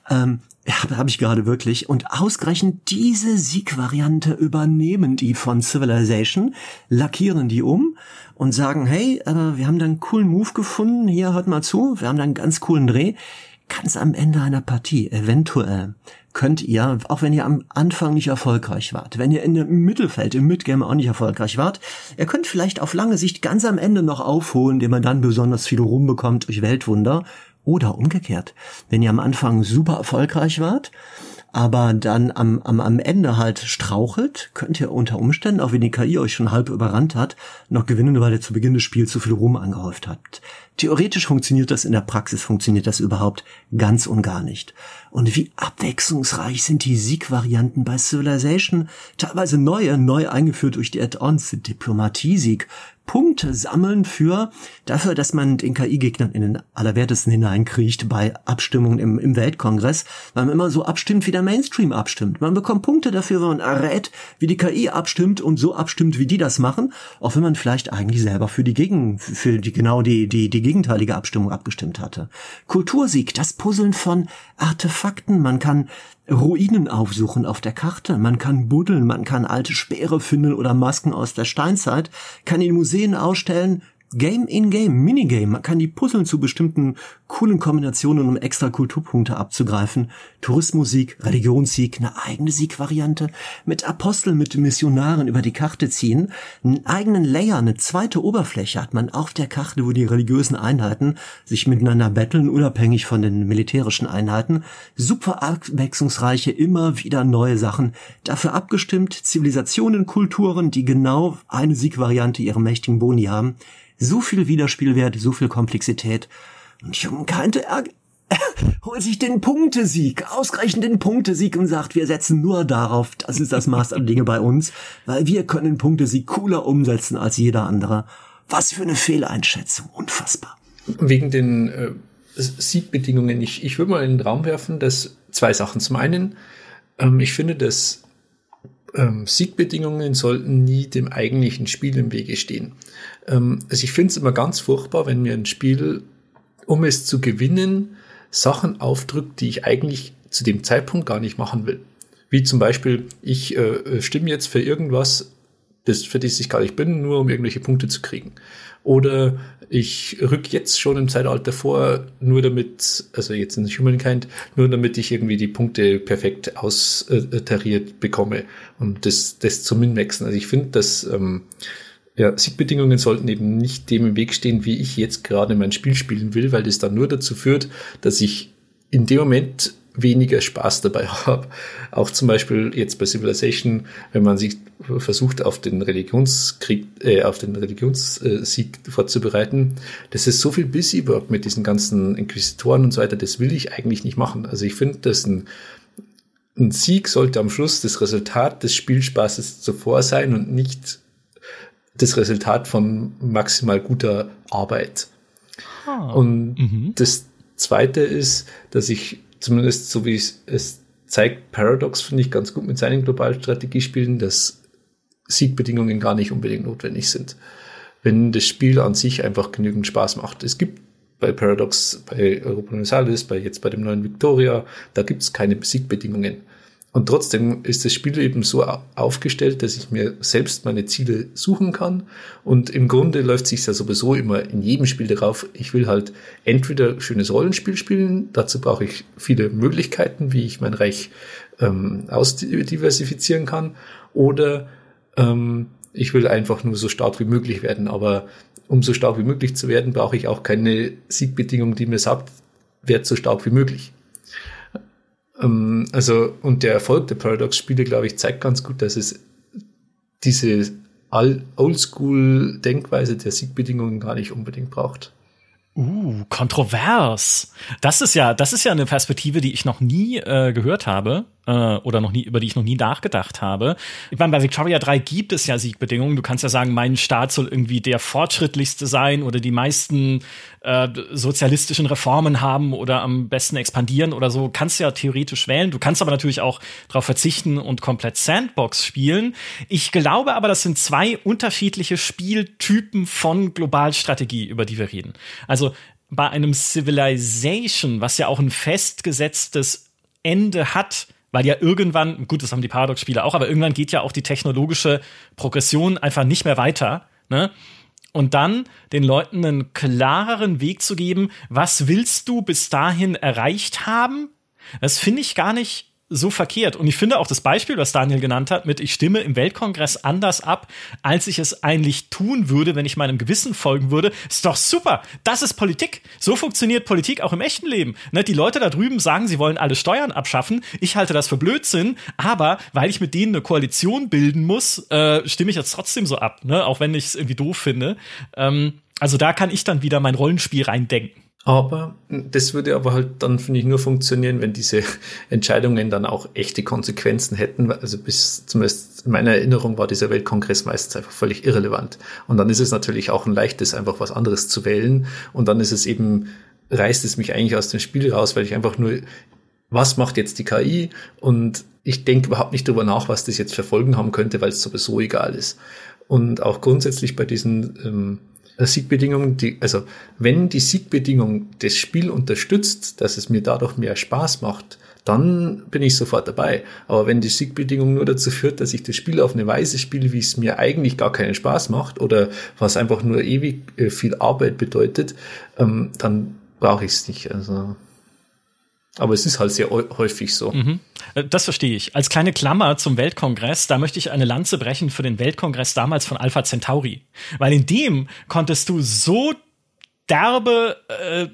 Ähm, ja, habe ich gerade wirklich. Und ausgerechnet diese Siegvariante übernehmen die von Civilization, lackieren die um und sagen, hey, äh, wir haben da einen coolen Move gefunden, hier hört mal zu, wir haben da einen ganz coolen Dreh ganz am Ende einer Partie, eventuell, könnt ihr, auch wenn ihr am Anfang nicht erfolgreich wart, wenn ihr in dem Mittelfeld, im Midgame auch nicht erfolgreich wart, ihr könnt vielleicht auf lange Sicht ganz am Ende noch aufholen, indem man dann besonders viel Ruhm bekommt durch Weltwunder. Oder umgekehrt, wenn ihr am Anfang super erfolgreich wart, aber dann am, am, am Ende halt strauchelt, könnt ihr unter Umständen, auch wenn die KI euch schon halb überrannt hat, noch gewinnen, weil ihr zu Beginn des Spiels zu viel Ruhm angehäuft habt. Theoretisch funktioniert das, in der Praxis funktioniert das überhaupt ganz und gar nicht. Und wie abwechslungsreich sind die Siegvarianten bei Civilization, teilweise neue, neu eingeführt durch die Add-ons, Diplomatie-Sieg, Punkte sammeln für dafür, dass man den KI-Gegnern in den Allerwertesten hineinkriecht bei Abstimmungen im, im Weltkongress, weil man immer so abstimmt, wie der Mainstream abstimmt. Man bekommt Punkte dafür, wenn man errät, wie die KI abstimmt und so abstimmt, wie die das machen, auch wenn man vielleicht eigentlich selber für die Gegen, für die genau die, die, die gegenteilige Abstimmung abgestimmt hatte. Kultursieg, das Puzzeln von Artefakten. Man kann Ruinen aufsuchen auf der Karte. Man kann buddeln, man kann alte Speere finden oder Masken aus der Steinzeit, kann in Museen ausstellen, Game in Game, Minigame. Man kann die puzzeln zu bestimmten coolen Kombinationen, um extra Kulturpunkte abzugreifen. Tourismusik, Religionssieg, eine eigene Siegvariante. Mit Aposteln, mit Missionaren über die Karte ziehen. Einen eigenen Layer, eine zweite Oberfläche hat man auf der Karte, wo die religiösen Einheiten sich miteinander betteln, unabhängig von den militärischen Einheiten. Super abwechslungsreiche, immer wieder neue Sachen. Dafür abgestimmt, Zivilisationen, Kulturen, die genau eine Siegvariante ihre mächtigen Boni haben so viel Wiederspielwert, so viel Komplexität. Und Jung Kante (laughs) holt sich den Punktesieg, ausgerechnet den Punktesieg und sagt, wir setzen nur darauf, das ist das Maß an Dinge bei uns, weil wir können Punktesieg cooler umsetzen als jeder andere. Was für eine Fehleinschätzung, unfassbar. Wegen den äh, Siegbedingungen, ich, ich würde mal in den Raum werfen, dass zwei Sachen. Zum einen, ähm, ich finde, dass ähm, Siegbedingungen sollten nie dem eigentlichen Spiel im Wege stehen. Ähm, also ich finde es immer ganz furchtbar, wenn mir ein Spiel, um es zu gewinnen, Sachen aufdrückt, die ich eigentlich zu dem Zeitpunkt gar nicht machen will. Wie zum Beispiel, ich äh, stimme jetzt für irgendwas, das, für das ich gar nicht bin, nur um irgendwelche Punkte zu kriegen. Oder ich rück jetzt schon im Zeitalter vor, nur damit, also jetzt in Humankind, nur damit ich irgendwie die Punkte perfekt austariert bekomme und das, das zum Minmaxen. Also ich finde, dass ähm, ja, Siegbedingungen sollten eben nicht dem im Weg stehen, wie ich jetzt gerade mein Spiel spielen will, weil das dann nur dazu führt, dass ich in dem Moment weniger Spaß dabei habe. Auch zum Beispiel jetzt bei Civilization, wenn man sich versucht, auf den Religionskrieg, äh, auf den Religionssieg vorzubereiten, das ist so viel Busywork mit diesen ganzen Inquisitoren und so weiter, das will ich eigentlich nicht machen. Also ich finde, dass ein, ein Sieg sollte am Schluss das Resultat des Spielspaßes zuvor sein und nicht das Resultat von maximal guter Arbeit. Ah. Und mhm. das zweite ist, dass ich zumindest so wie es, es zeigt, Paradox finde ich ganz gut mit seinen Globalstrategiespielen, dass Siegbedingungen gar nicht unbedingt notwendig sind. Wenn das Spiel an sich einfach genügend Spaß macht. Es gibt bei Paradox, bei Europa Universalis, bei jetzt bei dem neuen Victoria, da gibt es keine Siegbedingungen. Und trotzdem ist das Spiel eben so aufgestellt, dass ich mir selbst meine Ziele suchen kann. Und im Grunde läuft sich ja sowieso immer in jedem Spiel darauf. Ich will halt entweder schönes Rollenspiel spielen. Dazu brauche ich viele Möglichkeiten, wie ich mein Reich ähm, ausdiversifizieren kann. Oder ähm, ich will einfach nur so stark wie möglich werden. Aber um so stark wie möglich zu werden, brauche ich auch keine Siegbedingung, die mir sagt, werd so stark wie möglich. Ähm, also, und der Erfolg der Paradox-Spiele, glaube ich, zeigt ganz gut, dass es diese Oldschool-Denkweise der Siegbedingungen gar nicht unbedingt braucht. Uh, kontrovers. Das ist ja, das ist ja eine Perspektive, die ich noch nie äh, gehört habe äh, oder noch nie, über die ich noch nie nachgedacht habe. Ich meine, bei Victoria 3 gibt es ja Siegbedingungen. Du kannst ja sagen, mein Staat soll irgendwie der fortschrittlichste sein oder die meisten äh, sozialistischen Reformen haben oder am besten expandieren oder so. Kannst ja theoretisch wählen. Du kannst aber natürlich auch darauf verzichten und komplett Sandbox spielen. Ich glaube aber, das sind zwei unterschiedliche Spieltypen von Globalstrategie, über die wir reden. Also bei einem Civilization, was ja auch ein festgesetztes Ende hat, weil ja irgendwann, gut, das haben die Paradox-Spiele auch, aber irgendwann geht ja auch die technologische Progression einfach nicht mehr weiter. Ne? Und dann den Leuten einen klareren Weg zu geben, was willst du bis dahin erreicht haben? Das finde ich gar nicht so verkehrt. Und ich finde auch das Beispiel, was Daniel genannt hat, mit ich stimme im Weltkongress anders ab, als ich es eigentlich tun würde, wenn ich meinem Gewissen folgen würde, ist doch super. Das ist Politik. So funktioniert Politik auch im echten Leben. Ne, die Leute da drüben sagen, sie wollen alle Steuern abschaffen. Ich halte das für Blödsinn, aber weil ich mit denen eine Koalition bilden muss, äh, stimme ich jetzt trotzdem so ab, ne? auch wenn ich es irgendwie doof finde. Ähm, also da kann ich dann wieder mein Rollenspiel reindenken. Aber das würde aber halt dann, finde ich, nur funktionieren, wenn diese (laughs) Entscheidungen dann auch echte Konsequenzen hätten. Also bis zumindest in meiner Erinnerung war dieser Weltkongress meistens einfach völlig irrelevant. Und dann ist es natürlich auch ein leichtes, einfach was anderes zu wählen. Und dann ist es eben, reißt es mich eigentlich aus dem Spiel raus, weil ich einfach nur, was macht jetzt die KI? Und ich denke überhaupt nicht drüber nach, was das jetzt für Folgen haben könnte, weil es sowieso egal ist. Und auch grundsätzlich bei diesen ähm, äh, Siegbedingungen, die, also wenn die Siegbedingung das Spiel unterstützt, dass es mir dadurch mehr Spaß macht, dann bin ich sofort dabei. Aber wenn die Siegbedingung nur dazu führt, dass ich das Spiel auf eine Weise spiele, wie es mir eigentlich gar keinen Spaß macht oder was einfach nur ewig äh, viel Arbeit bedeutet, ähm, dann brauche ich es nicht. Also aber es ist halt sehr häufig so. Mhm. Äh, das verstehe ich. Als kleine Klammer zum Weltkongress, da möchte ich eine Lanze brechen für den Weltkongress damals von Alpha Centauri. Weil in dem konntest du so derbe äh,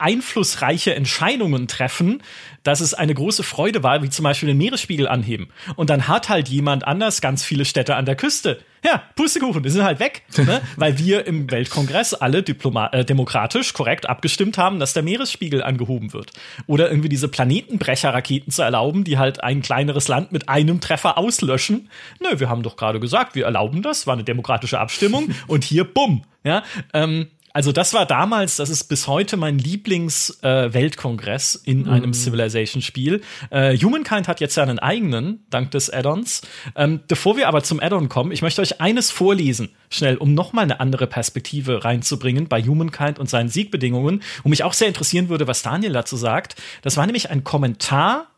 einflussreiche Entscheidungen treffen, dass es eine große Freude war, wie zum Beispiel den Meeresspiegel anheben. Und dann hat halt jemand anders ganz viele Städte an der Küste. Ja, Pustekuchen, die sind halt weg, (laughs) ne? weil wir im Weltkongress alle Diploma äh, demokratisch korrekt abgestimmt haben, dass der Meeresspiegel angehoben wird. Oder irgendwie diese Planetenbrecherraketen zu erlauben, die halt ein kleineres Land mit einem Treffer auslöschen. Nö, wir haben doch gerade gesagt, wir erlauben das, war eine demokratische Abstimmung (laughs) und hier bumm. Ja, ähm, also das war damals, das ist bis heute mein Lieblings-Weltkongress äh, in mhm. einem Civilization-Spiel. Äh, Humankind hat jetzt ja einen eigenen, dank des Add-ons. Ähm, bevor wir aber zum Add-on kommen, ich möchte euch eines vorlesen, schnell, um nochmal eine andere Perspektive reinzubringen bei Humankind und seinen Siegbedingungen. Und mich auch sehr interessieren würde, was Daniel dazu sagt. Das war nämlich ein Kommentar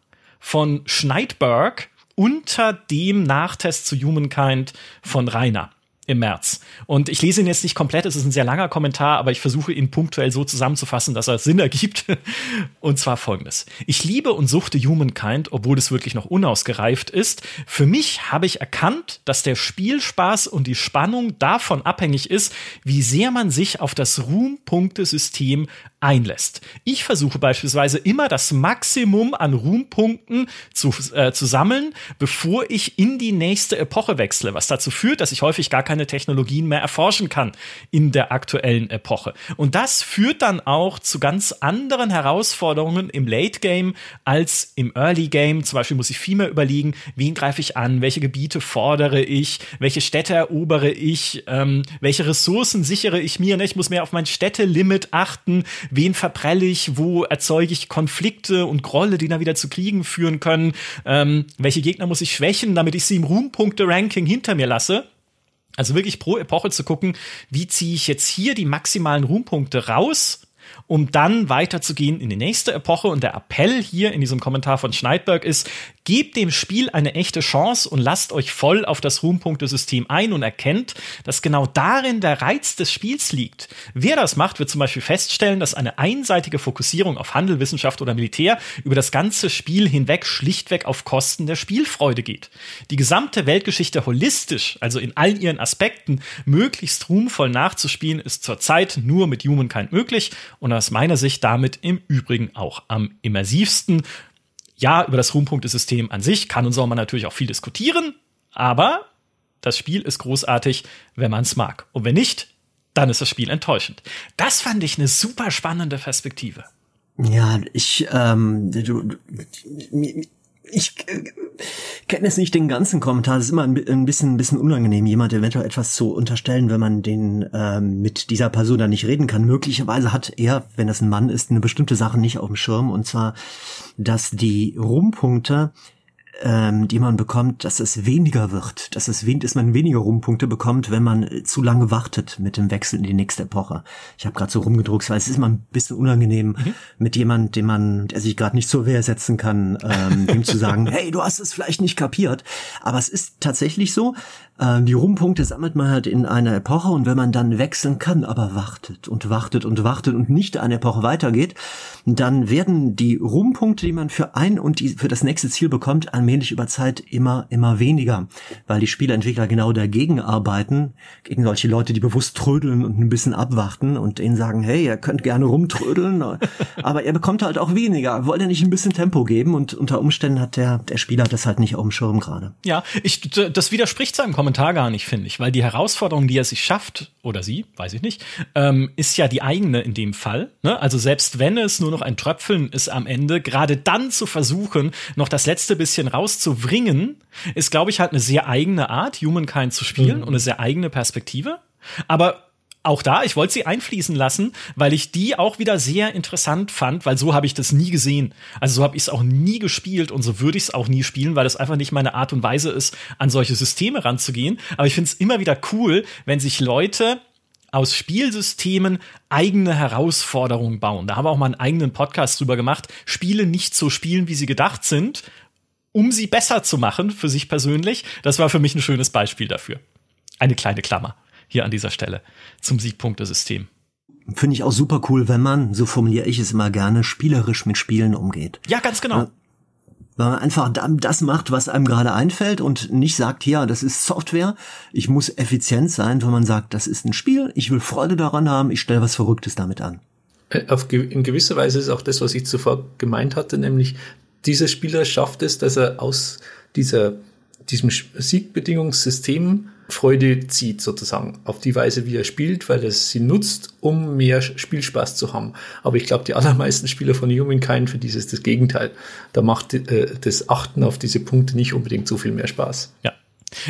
von Schneidberg unter dem Nachtest zu Humankind von Rainer im März. Und ich lese ihn jetzt nicht komplett, es ist ein sehr langer Kommentar, aber ich versuche ihn punktuell so zusammenzufassen, dass er Sinn ergibt. (laughs) Und zwar folgendes. Ich liebe und suchte Humankind, obwohl es wirklich noch unausgereift ist. Für mich habe ich erkannt, dass der Spielspaß und die Spannung davon abhängig ist, wie sehr man sich auf das Ruhmpunktesystem einlässt. Ich versuche beispielsweise immer das Maximum an Ruhmpunkten zu, äh, zu sammeln, bevor ich in die nächste Epoche wechsle, was dazu führt, dass ich häufig gar keine Technologien mehr erforschen kann in der aktuellen Epoche. Und das führt dann auch zu ganz anderen Herausforderungen im Late Game als im Early Game. Zum Beispiel muss ich viel mehr überlegen, wen greife ich an, welche Gebiete fordere ich, welche Städte erobere ich, ähm, welche Ressourcen sichere ich mir. Ne? Ich muss mehr auf mein Städtelimit achten, wen verprelle ich, wo erzeuge ich Konflikte und Grolle, die dann wieder zu Kriegen führen können, ähm, welche Gegner muss ich schwächen, damit ich sie im Ruhmpunkte-Ranking hinter mir lasse. Also wirklich pro Epoche zu gucken, wie ziehe ich jetzt hier die maximalen Ruhmpunkte raus um dann weiterzugehen in die nächste Epoche. Und der Appell hier in diesem Kommentar von Schneidberg ist, gebt dem Spiel eine echte Chance und lasst euch voll auf das Ruhmpunktesystem ein und erkennt, dass genau darin der Reiz des Spiels liegt. Wer das macht, wird zum Beispiel feststellen, dass eine einseitige Fokussierung auf Handel, Wissenschaft oder Militär über das ganze Spiel hinweg schlichtweg auf Kosten der Spielfreude geht. Die gesamte Weltgeschichte holistisch, also in all ihren Aspekten, möglichst ruhmvoll nachzuspielen, ist zurzeit nur mit Humankind möglich und aus meiner Sicht damit im Übrigen auch am immersivsten. Ja, über das Ruhmpunktesystem an sich kann und soll man natürlich auch viel diskutieren, aber das Spiel ist großartig, wenn man es mag. Und wenn nicht, dann ist das Spiel enttäuschend. Das fand ich eine super spannende Perspektive. Ja, ich, ähm, du, du, ich äh, kenne jetzt nicht den ganzen Kommentar. Es ist immer ein, bisschen, ein bisschen unangenehm, jemand eventuell etwas zu unterstellen, wenn man den ähm, mit dieser Person dann nicht reden kann. Möglicherweise hat er, wenn das ein Mann ist, eine bestimmte Sache nicht auf dem Schirm. Und zwar, dass die Rumpunkte ähm, die man bekommt, dass es weniger wird, dass es wen dass man weniger Rumpunkte bekommt, wenn man äh, zu lange wartet mit dem Wechsel in die nächste Epoche. Ich habe gerade so rumgedruckt, weil es ist immer ein bisschen unangenehm mhm. mit jemand, dem man, der sich gerade nicht zur Wehr setzen kann, ähm, dem zu sagen, (laughs) hey, du hast es vielleicht nicht kapiert. Aber es ist tatsächlich so, äh, die Rumpunkte sammelt man halt in einer Epoche und wenn man dann wechseln kann, aber wartet und wartet und wartet und nicht eine Epoche weitergeht, dann werden die Rumpunkte, die man für ein und die, für das nächste Ziel bekommt, allmählich über Zeit immer, immer weniger, weil die Spieleentwickler genau dagegen arbeiten, gegen solche Leute, die bewusst trödeln und ein bisschen abwarten und denen sagen, hey, ihr könnt gerne rumtrödeln, (laughs) aber ihr bekommt halt auch weniger. Wollt ihr nicht ein bisschen Tempo geben? Und unter Umständen hat der, der Spieler das halt nicht auf dem Schirm gerade. Ja, ich, das widerspricht seinem Kommentar gar nicht, finde ich, weil die Herausforderung, die er sich schafft, oder sie, weiß ich nicht, ähm, ist ja die eigene in dem Fall. Ne? Also selbst wenn es nur noch ein Tröpfeln ist am Ende, gerade dann zu versuchen, noch das letzte bisschen rauszubringen, ist, glaube ich, halt eine sehr eigene Art, Humankind zu spielen mhm. und eine sehr eigene Perspektive. Aber auch da, ich wollte sie einfließen lassen, weil ich die auch wieder sehr interessant fand, weil so habe ich das nie gesehen. Also so habe ich es auch nie gespielt und so würde ich es auch nie spielen, weil das einfach nicht meine Art und Weise ist, an solche Systeme ranzugehen. Aber ich finde es immer wieder cool, wenn sich Leute aus Spielsystemen eigene Herausforderungen bauen. Da haben wir auch mal einen eigenen Podcast drüber gemacht. Spiele nicht so spielen, wie sie gedacht sind, um sie besser zu machen für sich persönlich. Das war für mich ein schönes Beispiel dafür. Eine kleine Klammer hier an dieser Stelle zum Siegpunktesystem. Finde ich auch super cool, wenn man, so formuliere ich es immer gerne, spielerisch mit Spielen umgeht. Ja, ganz genau. Weil man einfach das macht, was einem gerade einfällt und nicht sagt, ja, das ist Software, ich muss effizient sein, wenn man sagt, das ist ein Spiel, ich will Freude daran haben, ich stelle was Verrücktes damit an. Äh, auf, in gewisser Weise ist auch das, was ich zuvor gemeint hatte, nämlich dieser Spieler schafft es, dass er aus dieser, diesem Siegbedingungssystem Freude zieht, sozusagen, auf die Weise, wie er spielt, weil er sie nutzt, um mehr Spielspaß zu haben. Aber ich glaube, die allermeisten Spieler von Humankind für dieses das Gegenteil. Da macht äh, das Achten auf diese Punkte nicht unbedingt so viel mehr Spaß. Ja.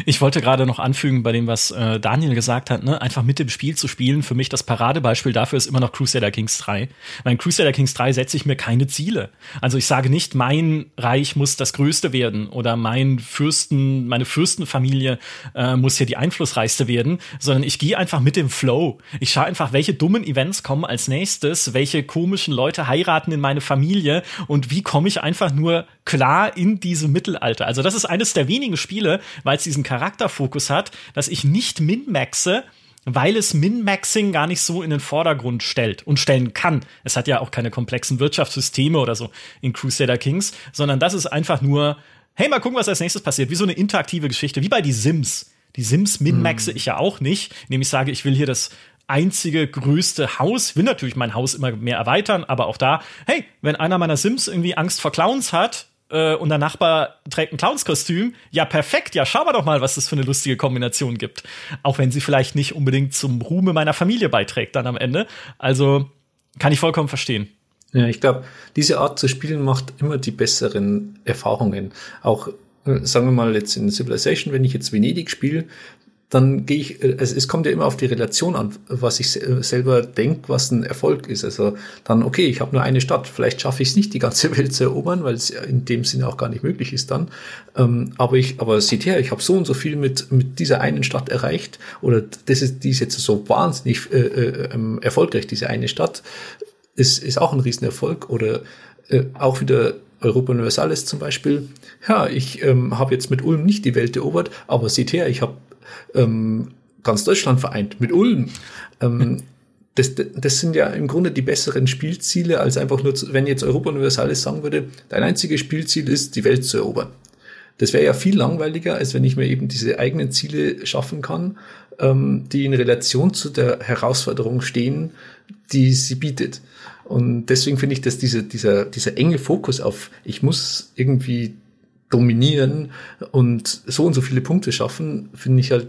Ich wollte gerade noch anfügen bei dem, was äh, Daniel gesagt hat, ne? einfach mit dem Spiel zu spielen. Für mich das Paradebeispiel dafür ist immer noch Crusader Kings 3. Mein Crusader Kings 3 setze ich mir keine Ziele. Also ich sage nicht, mein Reich muss das Größte werden oder mein Fürsten, meine Fürstenfamilie äh, muss hier die einflussreichste werden, sondern ich gehe einfach mit dem Flow. Ich schaue einfach, welche dummen Events kommen als nächstes, welche komischen Leute heiraten in meine Familie und wie komme ich einfach nur klar in diesem Mittelalter. Also das ist eines der wenigen Spiele, weil es diesen Charakterfokus hat, dass ich nicht min-maxe, weil es Min-Maxing gar nicht so in den Vordergrund stellt und stellen kann. Es hat ja auch keine komplexen Wirtschaftssysteme oder so in Crusader Kings, sondern das ist einfach nur, hey, mal gucken, was als nächstes passiert, wie so eine interaktive Geschichte, wie bei die Sims. Die Sims min-maxe hm. ich ja auch nicht, indem ich sage, ich will hier das einzige größte Haus, will natürlich mein Haus immer mehr erweitern, aber auch da, hey, wenn einer meiner Sims irgendwie Angst vor Clowns hat, äh, und der Nachbar trägt ein Clownskostüm. Ja, perfekt. Ja, schauen wir doch mal, was das für eine lustige Kombination gibt. Auch wenn sie vielleicht nicht unbedingt zum Ruhme meiner Familie beiträgt dann am Ende. Also kann ich vollkommen verstehen. Ja, ich glaube, diese Art zu spielen macht immer die besseren Erfahrungen. Auch äh, sagen wir mal jetzt in Civilization, wenn ich jetzt Venedig spiele, dann gehe ich, also es kommt ja immer auf die Relation an, was ich selber denke, was ein Erfolg ist. Also dann, okay, ich habe nur eine Stadt, vielleicht schaffe ich es nicht, die ganze (laughs) Welt zu erobern, weil es in dem Sinne auch gar nicht möglich ist dann. Ähm, aber ich, aber seht her, ich habe so und so viel mit, mit dieser einen Stadt erreicht, oder das ist, die ist jetzt so wahnsinnig äh, äh, ähm, erfolgreich, diese eine Stadt, ist, ist auch ein Riesenerfolg. Oder äh, auch wieder Europa Universalis zum Beispiel. Ja, ich ähm, habe jetzt mit Ulm nicht die Welt erobert, aber seht her, ich habe ähm, ganz Deutschland vereint mit Ulm. Ähm, (laughs) das, das sind ja im Grunde die besseren Spielziele, als einfach nur, zu, wenn jetzt Europa Universalis sagen würde, dein einziges Spielziel ist, die Welt zu erobern. Das wäre ja viel langweiliger, als wenn ich mir eben diese eigenen Ziele schaffen kann, ähm, die in Relation zu der Herausforderung stehen, die sie bietet. Und deswegen finde ich, dass diese, dieser, dieser enge Fokus auf, ich muss irgendwie dominieren und so und so viele Punkte schaffen, finde ich halt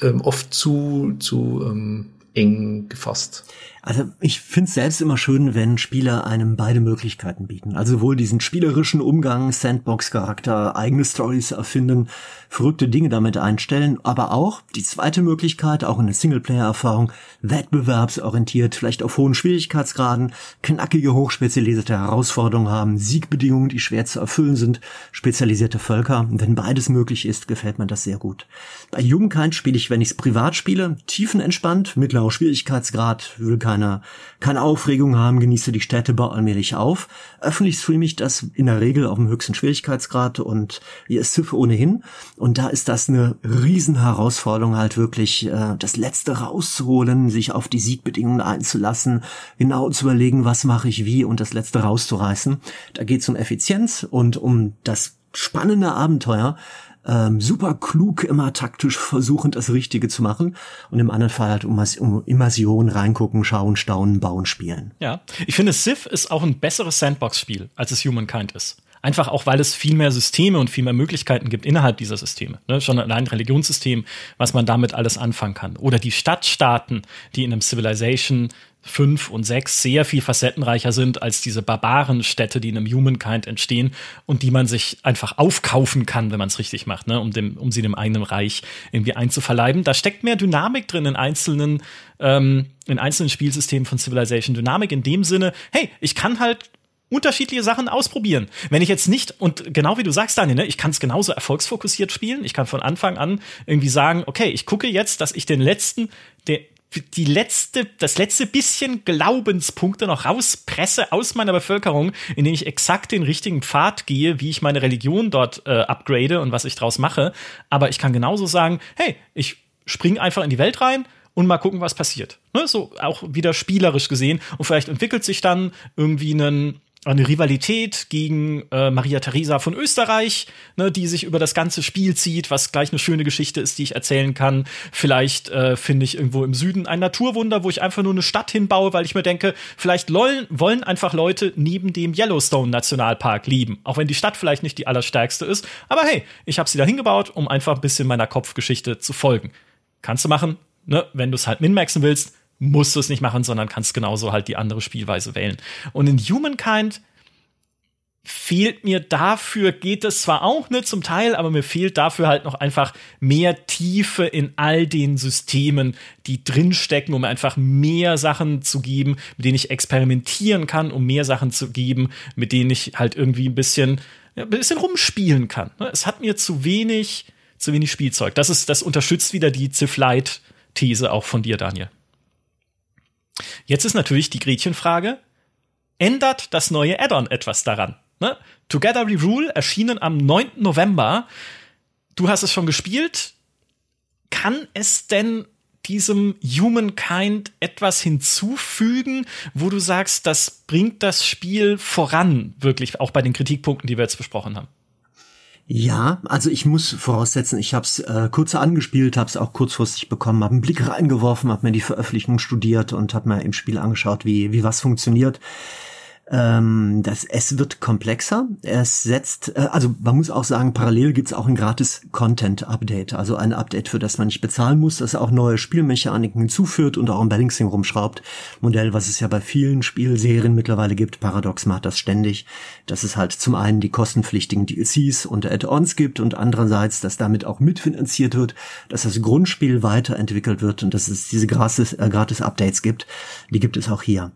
ähm, oft zu, zu ähm, eng gefasst. Also ich finde es selbst immer schön, wenn Spieler einem beide Möglichkeiten bieten. Also sowohl diesen spielerischen Umgang, Sandbox-Charakter, eigene Stories erfinden, verrückte Dinge damit einstellen, aber auch die zweite Möglichkeit, auch eine Singleplayer-Erfahrung, wettbewerbsorientiert, vielleicht auf hohen Schwierigkeitsgraden, knackige, hochspezialisierte Herausforderungen haben, Siegbedingungen, die schwer zu erfüllen sind, spezialisierte Völker. wenn beides möglich ist, gefällt mir das sehr gut. Bei Jugendkind spiele ich, wenn ich es privat spiele, tiefenentspannt, mittlerer Schwierigkeitsgrad, will kein keine, keine Aufregung haben, genieße die Städte, baue allmählich auf. Öffentlich streame ich das in der Regel auf dem höchsten Schwierigkeitsgrad und hier ist Civ ohnehin. Und da ist das eine Riesenherausforderung halt wirklich, äh, das Letzte rauszuholen, sich auf die Siegbedingungen einzulassen, genau zu überlegen, was mache ich wie und das Letzte rauszureißen. Da geht es um Effizienz und um das spannende Abenteuer, ähm, super klug, immer taktisch versuchend, das Richtige zu machen. Und im anderen Fall halt um, um Immersion, reingucken, schauen, staunen, bauen, spielen. Ja, ich finde, Civ ist auch ein besseres Sandbox-Spiel, als es Humankind ist. Einfach auch, weil es viel mehr Systeme und viel mehr Möglichkeiten gibt innerhalb dieser Systeme. Ne? Schon allein ein Religionssystem, was man damit alles anfangen kann. Oder die Stadtstaaten, die in einem Civilization 5 und 6 sehr viel facettenreicher sind als diese Barbarenstädte, die in einem Humankind entstehen und die man sich einfach aufkaufen kann, wenn man es richtig macht, ne? um, dem, um sie dem eigenen Reich irgendwie einzuverleiben. Da steckt mehr Dynamik drin in einzelnen, ähm, in einzelnen Spielsystemen von Civilization. Dynamik in dem Sinne, hey, ich kann halt unterschiedliche Sachen ausprobieren. Wenn ich jetzt nicht, und genau wie du sagst, Daniel, ne, ich kann es genauso erfolgsfokussiert spielen. Ich kann von Anfang an irgendwie sagen, okay, ich gucke jetzt, dass ich den letzten, der, die letzte, das letzte bisschen Glaubenspunkte noch rauspresse aus meiner Bevölkerung, indem ich exakt den richtigen Pfad gehe, wie ich meine Religion dort äh, upgrade und was ich draus mache. Aber ich kann genauso sagen, hey, ich spring einfach in die Welt rein und mal gucken, was passiert. Ne? So auch wieder spielerisch gesehen. Und vielleicht entwickelt sich dann irgendwie ein eine Rivalität gegen äh, Maria Theresa von Österreich, ne, die sich über das ganze Spiel zieht, was gleich eine schöne Geschichte ist, die ich erzählen kann. Vielleicht äh, finde ich irgendwo im Süden ein Naturwunder, wo ich einfach nur eine Stadt hinbaue, weil ich mir denke, vielleicht wollen, wollen einfach Leute neben dem Yellowstone Nationalpark leben, auch wenn die Stadt vielleicht nicht die allerstärkste ist. Aber hey, ich habe sie da hingebaut, um einfach ein bisschen meiner Kopfgeschichte zu folgen. Kannst du machen, ne, wenn du es halt minmaxen willst musst du es nicht machen, sondern kannst genauso halt die andere Spielweise wählen. Und in Humankind fehlt mir dafür, geht es zwar auch ne, zum Teil, aber mir fehlt dafür halt noch einfach mehr Tiefe in all den Systemen, die drinstecken, um einfach mehr Sachen zu geben, mit denen ich experimentieren kann, um mehr Sachen zu geben, mit denen ich halt irgendwie ein bisschen, ja, ein bisschen rumspielen kann. Ne? Es hat mir zu wenig, zu wenig Spielzeug. Das ist, das unterstützt wieder die Civ Light These auch von dir, Daniel. Jetzt ist natürlich die Gretchenfrage, ändert das neue Add-on etwas daran? Ne? Together We Rule erschienen am 9. November. Du hast es schon gespielt. Kann es denn diesem Humankind etwas hinzufügen, wo du sagst, das bringt das Spiel voran, wirklich auch bei den Kritikpunkten, die wir jetzt besprochen haben? Ja, also ich muss voraussetzen, ich habe es äh, kurz angespielt, habe es auch kurzfristig bekommen, habe einen Blick reingeworfen, habe mir die Veröffentlichung studiert und habe mir im Spiel angeschaut, wie wie was funktioniert. Ähm, das, es wird komplexer. Es setzt, äh, also man muss auch sagen, parallel gibt's auch ein gratis Content-Update, also ein Update, für das man nicht bezahlen muss, das auch neue Spielmechaniken hinzuführt und auch im Balancing rumschraubt. Modell, was es ja bei vielen Spielserien mittlerweile gibt. Paradox macht das ständig, dass es halt zum einen die kostenpflichtigen DLCs und Add-ons gibt und andererseits, dass damit auch mitfinanziert wird, dass das Grundspiel weiterentwickelt wird und dass es diese gratis, äh, gratis Updates gibt. Die gibt es auch hier.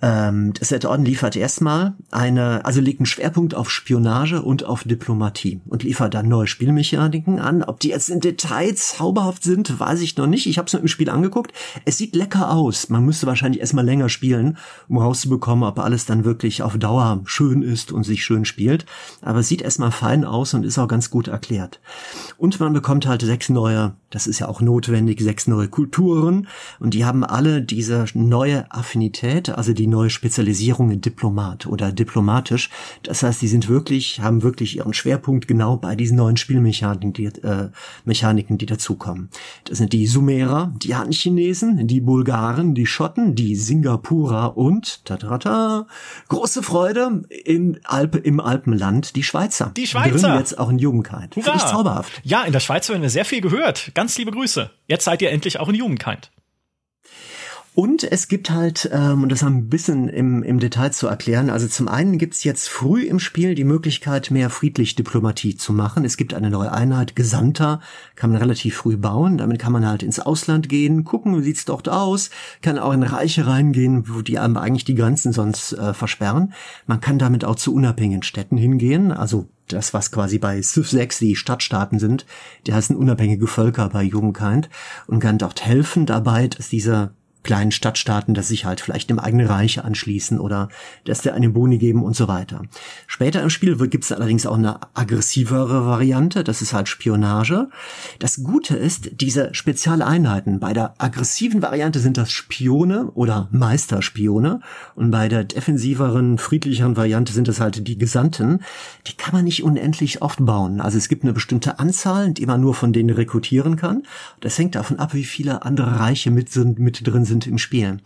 Ähm, das Add-on liefert erstmal eine, also legt einen Schwerpunkt auf Spionage und auf Diplomatie und liefert dann neue Spielmechaniken an. Ob die jetzt in Details zauberhaft sind, weiß ich noch nicht. Ich habe es mir im Spiel angeguckt. Es sieht lecker aus. Man müsste wahrscheinlich erstmal länger spielen, um rauszubekommen, ob alles dann wirklich auf Dauer schön ist und sich schön spielt. Aber es sieht erstmal fein aus und ist auch ganz gut erklärt. Und man bekommt halt sechs neue, das ist ja auch notwendig, sechs neue Kulturen und die haben alle diese neue Affinität, also die neue Spezialisierung in Diplomat oder diplomatisch. Das heißt, die sind wirklich, haben wirklich ihren Schwerpunkt genau bei diesen neuen Spielmechaniken, die, äh, Mechaniken, die dazukommen. Das sind die Sumerer, die Han-Chinesen, die Bulgaren, die Schotten, die Singapurer und, ta große Freude in Alpe, im Alpenland, die Schweizer. Die Schweizer! Die jetzt auch in Jugendkind. Finde ich zauberhaft. Ja, in der Schweiz werden wir sehr viel gehört. Ganz liebe Grüße. Jetzt seid ihr endlich auch in Jugendkind. Und es gibt halt, ähm, und das ein bisschen im, im Detail zu erklären, also zum einen gibt's jetzt früh im Spiel die Möglichkeit, mehr friedlich Diplomatie zu machen. Es gibt eine neue Einheit, Gesandter, kann man relativ früh bauen. Damit kann man halt ins Ausland gehen, gucken, wie sieht's dort aus, kann auch in Reiche reingehen, wo die einem eigentlich die Grenzen sonst äh, versperren. Man kann damit auch zu unabhängigen Städten hingehen, also das, was quasi bei Civ 6 die Stadtstaaten sind, die heißen unabhängige Völker bei Jugendkind und kann dort helfen dabei, dass diese kleinen Stadtstaaten, dass sich halt vielleicht dem eigenen Reich anschließen oder dass der eine Boni geben und so weiter. Später im Spiel gibt es allerdings auch eine aggressivere Variante, das ist halt Spionage. Das Gute ist, diese Spezialeinheiten, bei der aggressiven Variante sind das Spione oder Meisterspione und bei der defensiveren, friedlicheren Variante sind das halt die Gesandten. Die kann man nicht unendlich oft bauen. Also es gibt eine bestimmte Anzahl, die man nur von denen rekrutieren kann. Das hängt davon ab, wie viele andere Reiche mit, sind, mit drin sind im Spiel.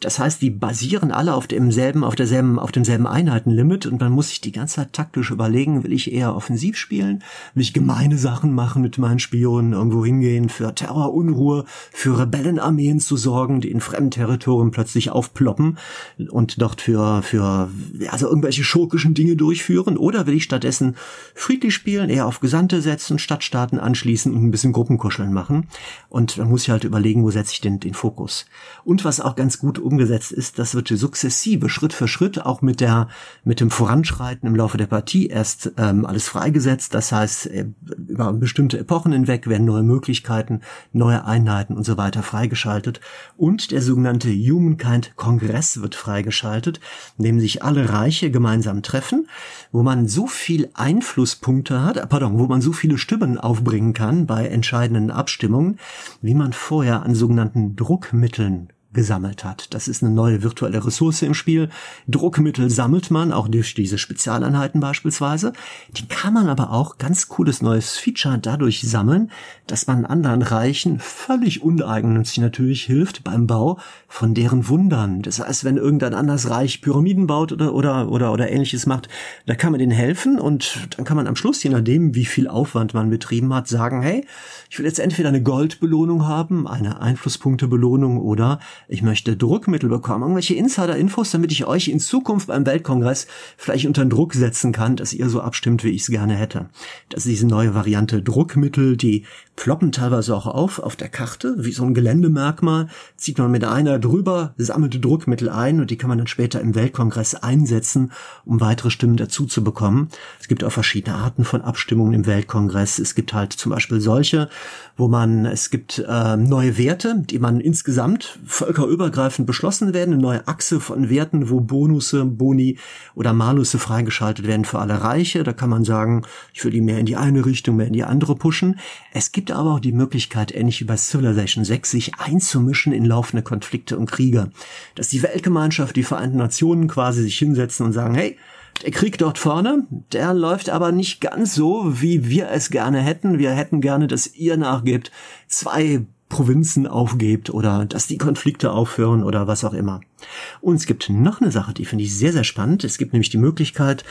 Das heißt, die basieren alle auf demselben, auf derselben, auf demselben Einheitenlimit und man muss sich die ganze Zeit taktisch überlegen, will ich eher offensiv spielen, will ich gemeine Sachen machen mit meinen Spionen, irgendwo hingehen, für Terror, Unruhe, für Rebellenarmeen zu sorgen, die in fremden Territorien plötzlich aufploppen und dort für, für, also irgendwelche schurkischen Dinge durchführen oder will ich stattdessen friedlich spielen, eher auf Gesandte setzen, Stadtstaaten anschließen und ein bisschen Gruppenkuscheln machen und dann muss ich halt überlegen, wo setze ich den, den Fokus. Und was auch ganz gut umgesetzt ist, das wird sukzessive, Schritt für Schritt, auch mit der, mit dem Voranschreiten im Laufe der Partie erst ähm, alles freigesetzt. Das heißt, äh, über bestimmte Epochen hinweg werden neue Möglichkeiten, neue Einheiten und so weiter freigeschaltet. Und der sogenannte Humankind Kongress wird freigeschaltet, in dem sich alle Reiche gemeinsam treffen, wo man so viel Einflusspunkte hat, pardon, wo man so viele Stimmen aufbringen kann bei entscheidenden Abstimmungen, wie man vorher an sogenannten Druckmitteln gesammelt hat. Das ist eine neue virtuelle Ressource im Spiel. Druckmittel sammelt man, auch durch diese Spezialeinheiten beispielsweise. Die kann man aber auch, ganz cooles neues Feature, dadurch sammeln, dass man anderen Reichen völlig uneigennützig natürlich hilft beim Bau von deren Wundern. Das heißt, wenn irgendein anderes Reich Pyramiden baut oder, oder, oder, oder ähnliches macht, da kann man denen helfen und dann kann man am Schluss, je nachdem, wie viel Aufwand man betrieben hat, sagen, hey, ich will jetzt entweder eine Goldbelohnung haben, eine Einflusspunktebelohnung oder ich möchte Druckmittel bekommen, irgendwelche Insider-Infos, damit ich euch in Zukunft beim Weltkongress vielleicht unter Druck setzen kann, dass ihr so abstimmt, wie ich es gerne hätte. Das ist diese neue Variante Druckmittel, die ploppen teilweise auch auf auf der Karte, wie so ein Geländemerkmal, zieht man mit einer drüber, sammelt Druckmittel ein und die kann man dann später im Weltkongress einsetzen, um weitere Stimmen dazu zu bekommen. Es gibt auch verschiedene Arten von Abstimmungen im Weltkongress. Es gibt halt zum Beispiel solche, wo man, es gibt äh, neue Werte, die man insgesamt völkerübergreifend beschlossen werden, eine neue Achse von Werten, wo Bonusse, Boni oder Malusse freigeschaltet werden für alle Reiche. Da kann man sagen, ich will die mehr in die eine Richtung, mehr in die andere pushen. Es gibt aber auch die Möglichkeit, ähnlich wie bei Civilization 6, sich einzumischen in laufende Konflikte und Kriege. Dass die Weltgemeinschaft, die Vereinten Nationen quasi sich hinsetzen und sagen, hey, der Krieg dort vorne, der läuft aber nicht ganz so, wie wir es gerne hätten. Wir hätten gerne, dass ihr nachgebt, zwei Provinzen aufgebt oder dass die Konflikte aufhören oder was auch immer. Und es gibt noch eine Sache, die finde ich sehr, sehr spannend. Es gibt nämlich die Möglichkeit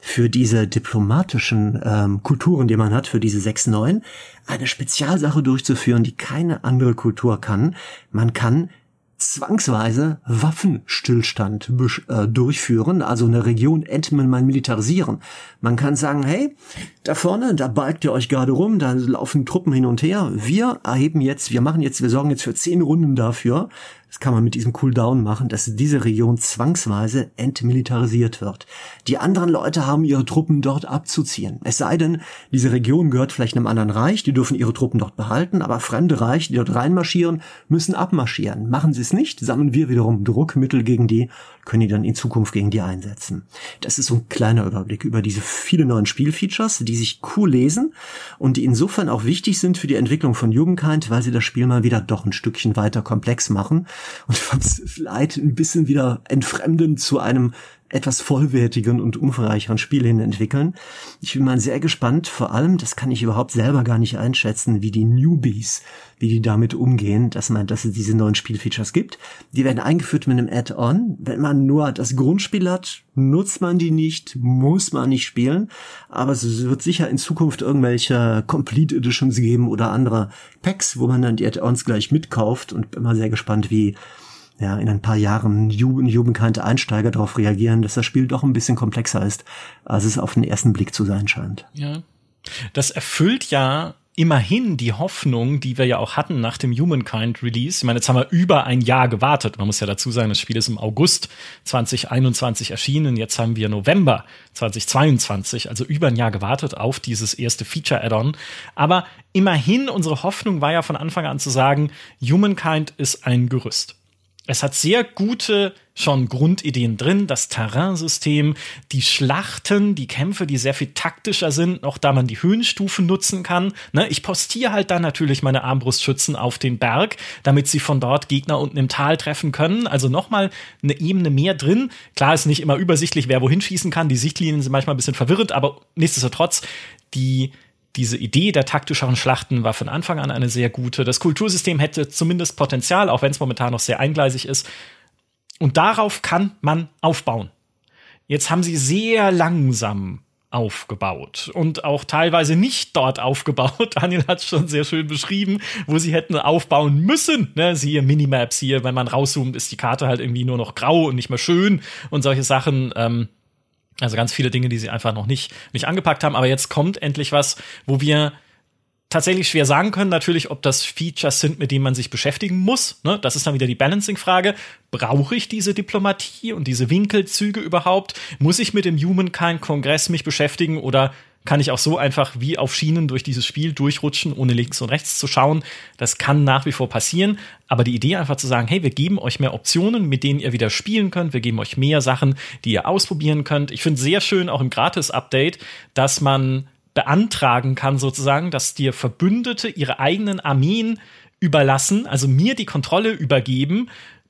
für diese diplomatischen ähm, Kulturen, die man hat, für diese sechs neuen, eine Spezialsache durchzuführen, die keine andere Kultur kann. Man kann zwangsweise Waffenstillstand äh, durchführen, also eine Region entmilitarisieren. militarisieren. Man kann sagen, hey, da vorne, da balgt ihr euch gerade rum, da laufen Truppen hin und her. Wir erheben jetzt, wir machen jetzt, wir sorgen jetzt für zehn Runden dafür, das kann man mit diesem Cooldown machen, dass diese Region zwangsweise entmilitarisiert wird. Die anderen Leute haben ihre Truppen dort abzuziehen. Es sei denn, diese Region gehört vielleicht einem anderen Reich, die dürfen ihre Truppen dort behalten, aber fremde Reiche, die dort reinmarschieren, müssen abmarschieren. Machen sie es nicht, sammeln wir wiederum Druckmittel gegen die, können die dann in Zukunft gegen die einsetzen. Das ist so ein kleiner Überblick über diese viele neuen Spielfeatures, die sich cool lesen und die insofern auch wichtig sind für die Entwicklung von Jugendkind, weil sie das Spiel mal wieder doch ein Stückchen weiter komplex machen und (laughs) vielleicht ein bisschen wieder entfremden zu einem etwas vollwertigen und umfangreicheren Spiel hin entwickeln. Ich bin mal sehr gespannt, vor allem, das kann ich überhaupt selber gar nicht einschätzen, wie die Newbies, wie die damit umgehen, dass man, dass es diese neuen Spielfeatures gibt. Die werden eingeführt mit einem Add-on. Wenn man nur das Grundspiel hat, nutzt man die nicht, muss man nicht spielen. Aber es wird sicher in Zukunft irgendwelche Complete Editions geben oder andere Packs, wo man dann die Add-ons gleich mitkauft und bin mal sehr gespannt, wie ja, in ein paar Jahren jugendkante Einsteiger darauf reagieren, dass das Spiel doch ein bisschen komplexer ist, als es auf den ersten Blick zu sein scheint. Ja. Das erfüllt ja immerhin die Hoffnung, die wir ja auch hatten nach dem Humankind Release. Ich meine, jetzt haben wir über ein Jahr gewartet. Man muss ja dazu sagen, das Spiel ist im August 2021 erschienen. Jetzt haben wir November 2022, also über ein Jahr gewartet auf dieses erste Feature-Add-on. Aber immerhin, unsere Hoffnung war ja von Anfang an zu sagen, Humankind ist ein Gerüst. Es hat sehr gute schon Grundideen drin, das Terrainsystem, die Schlachten, die Kämpfe, die sehr viel taktischer sind, auch da man die Höhenstufen nutzen kann. Ne, ich postiere halt dann natürlich meine Armbrustschützen auf den Berg, damit sie von dort Gegner unten im Tal treffen können. Also nochmal eine Ebene mehr drin. Klar ist nicht immer übersichtlich, wer wohin schießen kann. Die Sichtlinien sind manchmal ein bisschen verwirrend, aber nichtsdestotrotz, die diese Idee der taktischeren Schlachten war von Anfang an eine sehr gute. Das Kultursystem hätte zumindest Potenzial, auch wenn es momentan noch sehr eingleisig ist. Und darauf kann man aufbauen. Jetzt haben sie sehr langsam aufgebaut und auch teilweise nicht dort aufgebaut. (laughs) Daniel hat es schon sehr schön beschrieben, wo sie hätten aufbauen müssen. Ne, siehe Minimaps hier, wenn man rauszoomt, ist die Karte halt irgendwie nur noch grau und nicht mehr schön und solche Sachen. Ähm, also ganz viele Dinge, die sie einfach noch nicht, nicht angepackt haben. Aber jetzt kommt endlich was, wo wir tatsächlich schwer sagen können, natürlich, ob das Features sind, mit denen man sich beschäftigen muss. Ne? Das ist dann wieder die Balancing-Frage. Brauche ich diese Diplomatie und diese Winkelzüge überhaupt? Muss ich mit dem Humankind-Kongress mich beschäftigen oder kann ich auch so einfach wie auf Schienen durch dieses Spiel durchrutschen, ohne links und rechts zu schauen. Das kann nach wie vor passieren. Aber die Idee einfach zu sagen, hey, wir geben euch mehr Optionen, mit denen ihr wieder spielen könnt. Wir geben euch mehr Sachen, die ihr ausprobieren könnt. Ich finde sehr schön auch im Gratis-Update, dass man beantragen kann sozusagen, dass dir Verbündete ihre eigenen Armeen überlassen, also mir die Kontrolle übergeben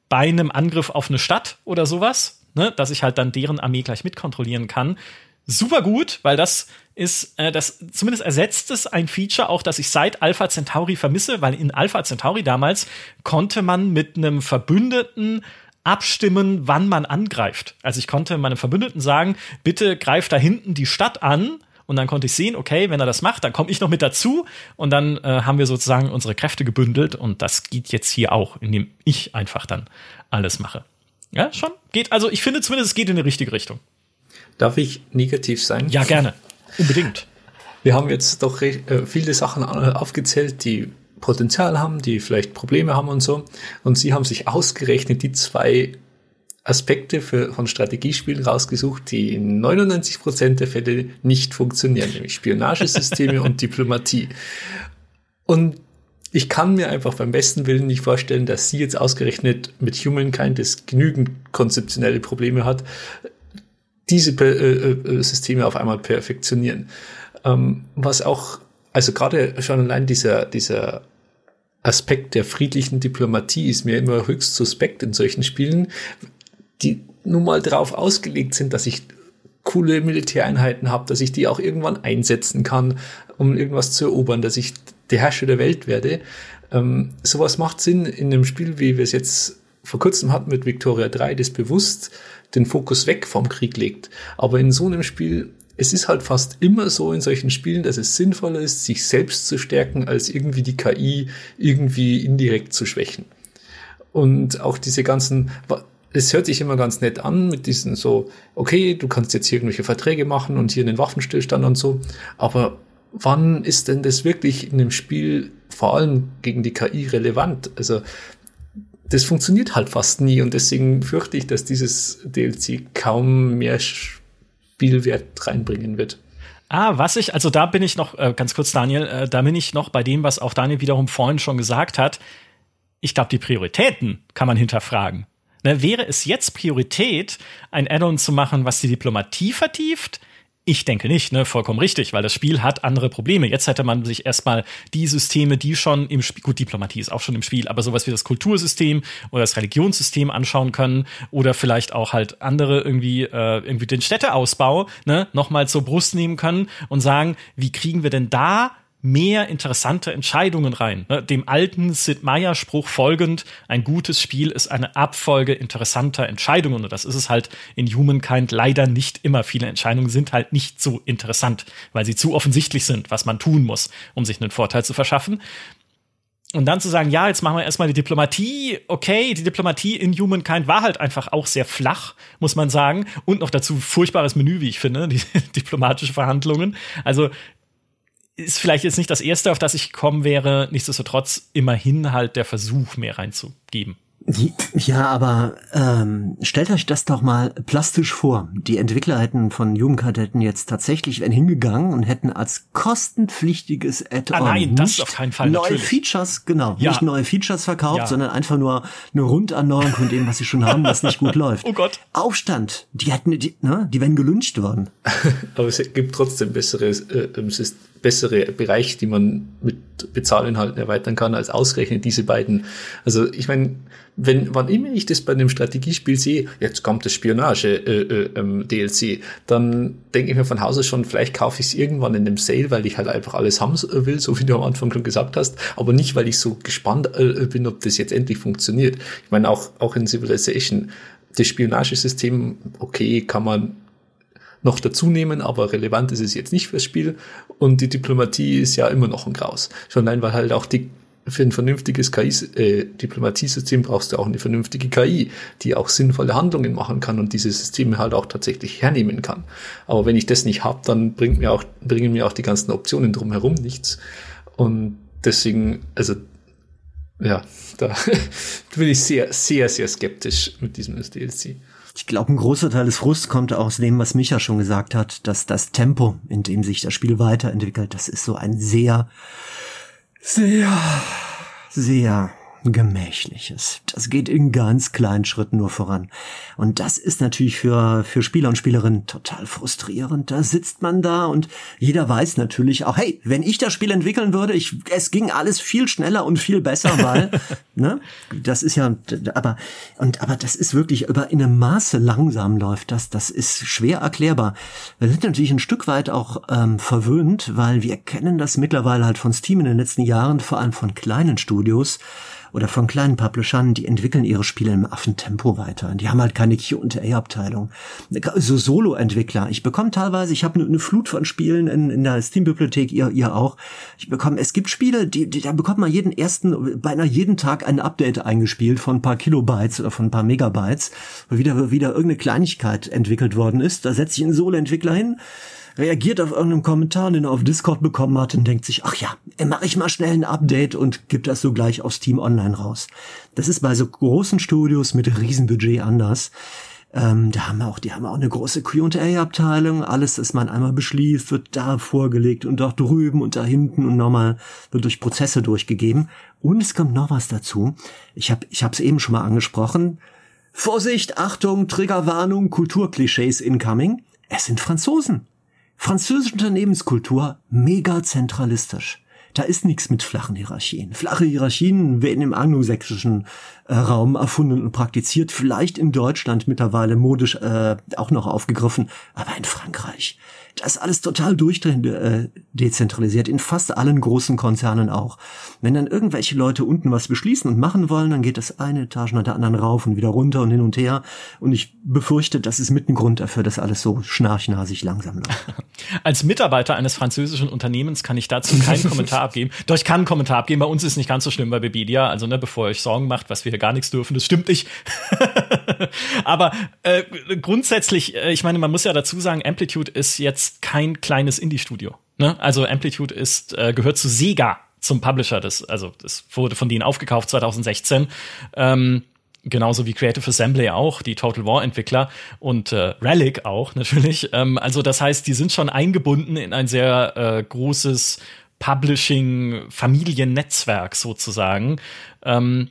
bei einem Angriff auf eine Stadt oder sowas, ne, dass ich halt dann deren Armee gleich mitkontrollieren kann super gut, weil das ist, äh, das zumindest ersetzt es ein Feature auch, das ich seit Alpha Centauri vermisse, weil in Alpha Centauri damals konnte man mit einem Verbündeten abstimmen, wann man angreift. Also ich konnte meinem Verbündeten sagen, bitte greif da hinten die Stadt an. Und dann konnte ich sehen, okay, wenn er das macht, dann komme ich noch mit dazu. Und dann äh, haben wir sozusagen unsere Kräfte gebündelt. Und das geht jetzt hier auch, indem ich einfach dann alles mache. Ja, schon. Geht, also ich finde zumindest, es geht in die richtige Richtung. Darf ich negativ sein? Ja, gerne. Unbedingt. Wir haben jetzt doch äh, viele Sachen äh, aufgezählt, die Potenzial haben, die vielleicht Probleme haben und so. Und Sie haben sich ausgerechnet die zwei Aspekte für, von Strategiespielen rausgesucht, die in 99 Prozent der Fälle nicht funktionieren, nämlich Spionagesysteme (laughs) und Diplomatie. Und ich kann mir einfach beim besten Willen nicht vorstellen, dass sie jetzt ausgerechnet mit Humankind, das genügend konzeptionelle Probleme hat, diese äh, äh, Systeme auf einmal perfektionieren. Ähm, was auch, also gerade schon allein dieser, dieser Aspekt der friedlichen Diplomatie ist mir immer höchst suspekt in solchen Spielen, die nun mal darauf ausgelegt sind, dass ich coole Militäreinheiten habe, dass ich die auch irgendwann einsetzen kann, um irgendwas zu erobern, dass ich der Herrscher der Welt werde. Ähm, sowas macht Sinn in einem Spiel, wie wir es jetzt vor kurzem hatten mit Victoria 3, das bewusst den Fokus weg vom Krieg legt. Aber in so einem Spiel, es ist halt fast immer so in solchen Spielen, dass es sinnvoller ist, sich selbst zu stärken, als irgendwie die KI irgendwie indirekt zu schwächen. Und auch diese ganzen, es hört sich immer ganz nett an mit diesen so, okay, du kannst jetzt hier irgendwelche Verträge machen und hier einen Waffenstillstand und so, aber wann ist denn das wirklich in dem Spiel vor allem gegen die KI relevant? Also das funktioniert halt fast nie und deswegen fürchte ich, dass dieses DLC kaum mehr Spielwert reinbringen wird. Ah, was ich, also da bin ich noch, äh, ganz kurz, Daniel, äh, da bin ich noch bei dem, was auch Daniel wiederum vorhin schon gesagt hat. Ich glaube, die Prioritäten kann man hinterfragen. Ne, wäre es jetzt Priorität, ein Add-on zu machen, was die Diplomatie vertieft? Ich denke nicht, ne, vollkommen richtig, weil das Spiel hat andere Probleme. Jetzt hätte man sich erstmal die Systeme, die schon im Spiel, gut, Diplomatie ist auch schon im Spiel, aber sowas wie das Kultursystem oder das Religionssystem anschauen können oder vielleicht auch halt andere irgendwie, äh, irgendwie den Städteausbau, ne, nochmal zur Brust nehmen können und sagen, wie kriegen wir denn da mehr interessante Entscheidungen rein. Ne? Dem alten Sid Meier-Spruch folgend, ein gutes Spiel ist eine Abfolge interessanter Entscheidungen. Und das ist es halt in Humankind leider nicht immer. Viele Entscheidungen sind halt nicht so interessant, weil sie zu offensichtlich sind, was man tun muss, um sich einen Vorteil zu verschaffen. und dann zu sagen, ja, jetzt machen wir erstmal die Diplomatie. Okay, die Diplomatie in Humankind war halt einfach auch sehr flach, muss man sagen. Und noch dazu furchtbares Menü, wie ich finde, (laughs) die diplomatische Verhandlungen. Also ist vielleicht jetzt nicht das erste, auf das ich gekommen wäre. Nichtsdestotrotz immerhin halt der Versuch, mehr reinzugeben. Ja, aber ähm, stellt euch das doch mal plastisch vor. Die Entwickler hätten von Jugendcard hätten jetzt tatsächlich hingegangen und hätten als kostenpflichtiges Add-on ah, nein, das auf keinen Fall, neue natürlich. Features, genau, Ja. nicht neue Features verkauft, Ja. sondern einfach nur eine Runderneuerung von dem, was sie schon haben, was nicht gut (laughs) läuft. Oh Gott. Aufstand, die hätten, die, ne, die wären gelünscht worden. (laughs) Aber es gibt trotzdem bessere, äh, ähm, Syst- bessere Bereiche, die man mit Bezahlinhalten erweitern kann, als ausgerechnet diese beiden. Also ich meine, wenn wann immer ich das bei einem Strategiespiel sehe, jetzt kommt das Spionage äh, äh, ähm, DLC, dann denke ich mir von Hause schon, vielleicht kaufe ich es irgendwann in einem Sale, weil ich halt einfach alles haben will, so wie du am Anfang schon gesagt hast, aber nicht, weil ich so gespannt äh, bin, ob das jetzt endlich funktioniert. Ich meine auch auch in Civilization das Spionagesystem, okay, kann man noch dazu nehmen, aber relevant ist es jetzt nicht fürs Spiel. Und die Diplomatie ist ja immer noch ein Graus. Schon allein, weil halt auch die, für ein vernünftiges KI, äh, Diplomatiesystem brauchst du auch eine vernünftige KI, die auch sinnvolle Handlungen machen kann und diese Systeme halt auch tatsächlich hernehmen kann. Aber wenn ich das nicht habe, dann bringt mir auch, bringen mir auch die ganzen Optionen drumherum nichts. Und deswegen, also, ja, (laughs) da bin ich sehr, sehr, sehr skeptisch mit diesem DLC. Ich glaube, ein großer Teil des Frusts kommt aus dem, was Micha schon gesagt hat, dass das Tempo, in dem sich das Spiel weiterentwickelt, das ist so ein sehr, sehr, sehr gemächliches. Das geht in ganz kleinen Schritten nur voran. Und das ist natürlich für, für Spieler und Spielerinnen total frustrierend. Da sitzt man da und jeder weiß natürlich auch, hey, wenn ich das Spiel entwickeln würde, ich, es ging alles viel schneller und viel besser, weil, (laughs) ne, das ist ja, aber, und, aber das ist wirklich über in einem Maße langsam läuft das, das ist schwer erklärbar. Wir sind natürlich ein Stück weit auch ähm, verwöhnt, weil wir kennen das mittlerweile halt von Steam in den letzten Jahren, vor allem von kleinen Studios, oder von kleinen Publishern, die entwickeln ihre Spiele im Affentempo weiter. Die haben halt keine Q&A-Abteilung. So Solo-Entwickler. Ich bekomme teilweise, ich habe eine Flut von Spielen in, in der Steam-Bibliothek, ihr, ihr auch. Ich bekomme, es gibt Spiele, die, die, da bekommt man jeden ersten, beinahe jeden Tag ein Update eingespielt von ein paar Kilobytes oder von ein paar Megabytes, wo wieder, wieder irgendeine Kleinigkeit entwickelt worden ist. Da setze ich einen Solo-Entwickler hin, reagiert auf irgendeinen Kommentar, den er auf Discord bekommen hat und denkt sich, ach ja, mache ich mal schnell ein Update und gibt das so gleich auf Steam Online raus. Das ist bei so großen Studios mit Riesenbudget anders. Ähm, da haben wir auch, die haben auch eine große Q&A-Abteilung. Alles, das man einmal beschließt, wird da vorgelegt und dort drüben und da hinten und nochmal wird durch Prozesse durchgegeben. Und es kommt noch was dazu. Ich habe, ich habe es eben schon mal angesprochen. Vorsicht, Achtung, Triggerwarnung, Kulturklischees incoming. Es sind Franzosen. Französische Unternehmenskultur mega zentralistisch. Da ist nichts mit flachen Hierarchien. Flache Hierarchien werden im anglosächsischen äh, Raum erfunden und praktiziert, vielleicht in Deutschland mittlerweile modisch äh, auch noch aufgegriffen, aber in Frankreich. Das ist alles total durchdrehend äh, dezentralisiert, in fast allen großen Konzernen auch. Wenn dann irgendwelche Leute unten was beschließen und machen wollen, dann geht das eine Etage nach der anderen rauf und wieder runter und hin und her. Und ich befürchte, das ist mit ein Grund dafür, dass alles so schnarchnasig langsam läuft. (laughs) Als Mitarbeiter eines französischen Unternehmens kann ich dazu keinen Kommentar abgeben. (laughs) Doch ich kann einen Kommentar abgeben. Bei uns ist nicht ganz so schlimm bei Bebedia. Also, ne, bevor ihr euch Sorgen macht, was wir hier gar nichts dürfen, das stimmt nicht. (laughs) Aber äh, grundsätzlich, äh, ich meine, man muss ja dazu sagen, Amplitude ist jetzt kein kleines Indie-Studio. Ne? Also Amplitude ist äh, gehört zu Sega, zum Publisher. Das, also das wurde von denen aufgekauft 2016. Ähm, Genauso wie Creative Assembly auch, die Total War Entwickler und äh, Relic auch natürlich. Ähm, also das heißt, die sind schon eingebunden in ein sehr äh, großes Publishing-Familiennetzwerk sozusagen. Ähm,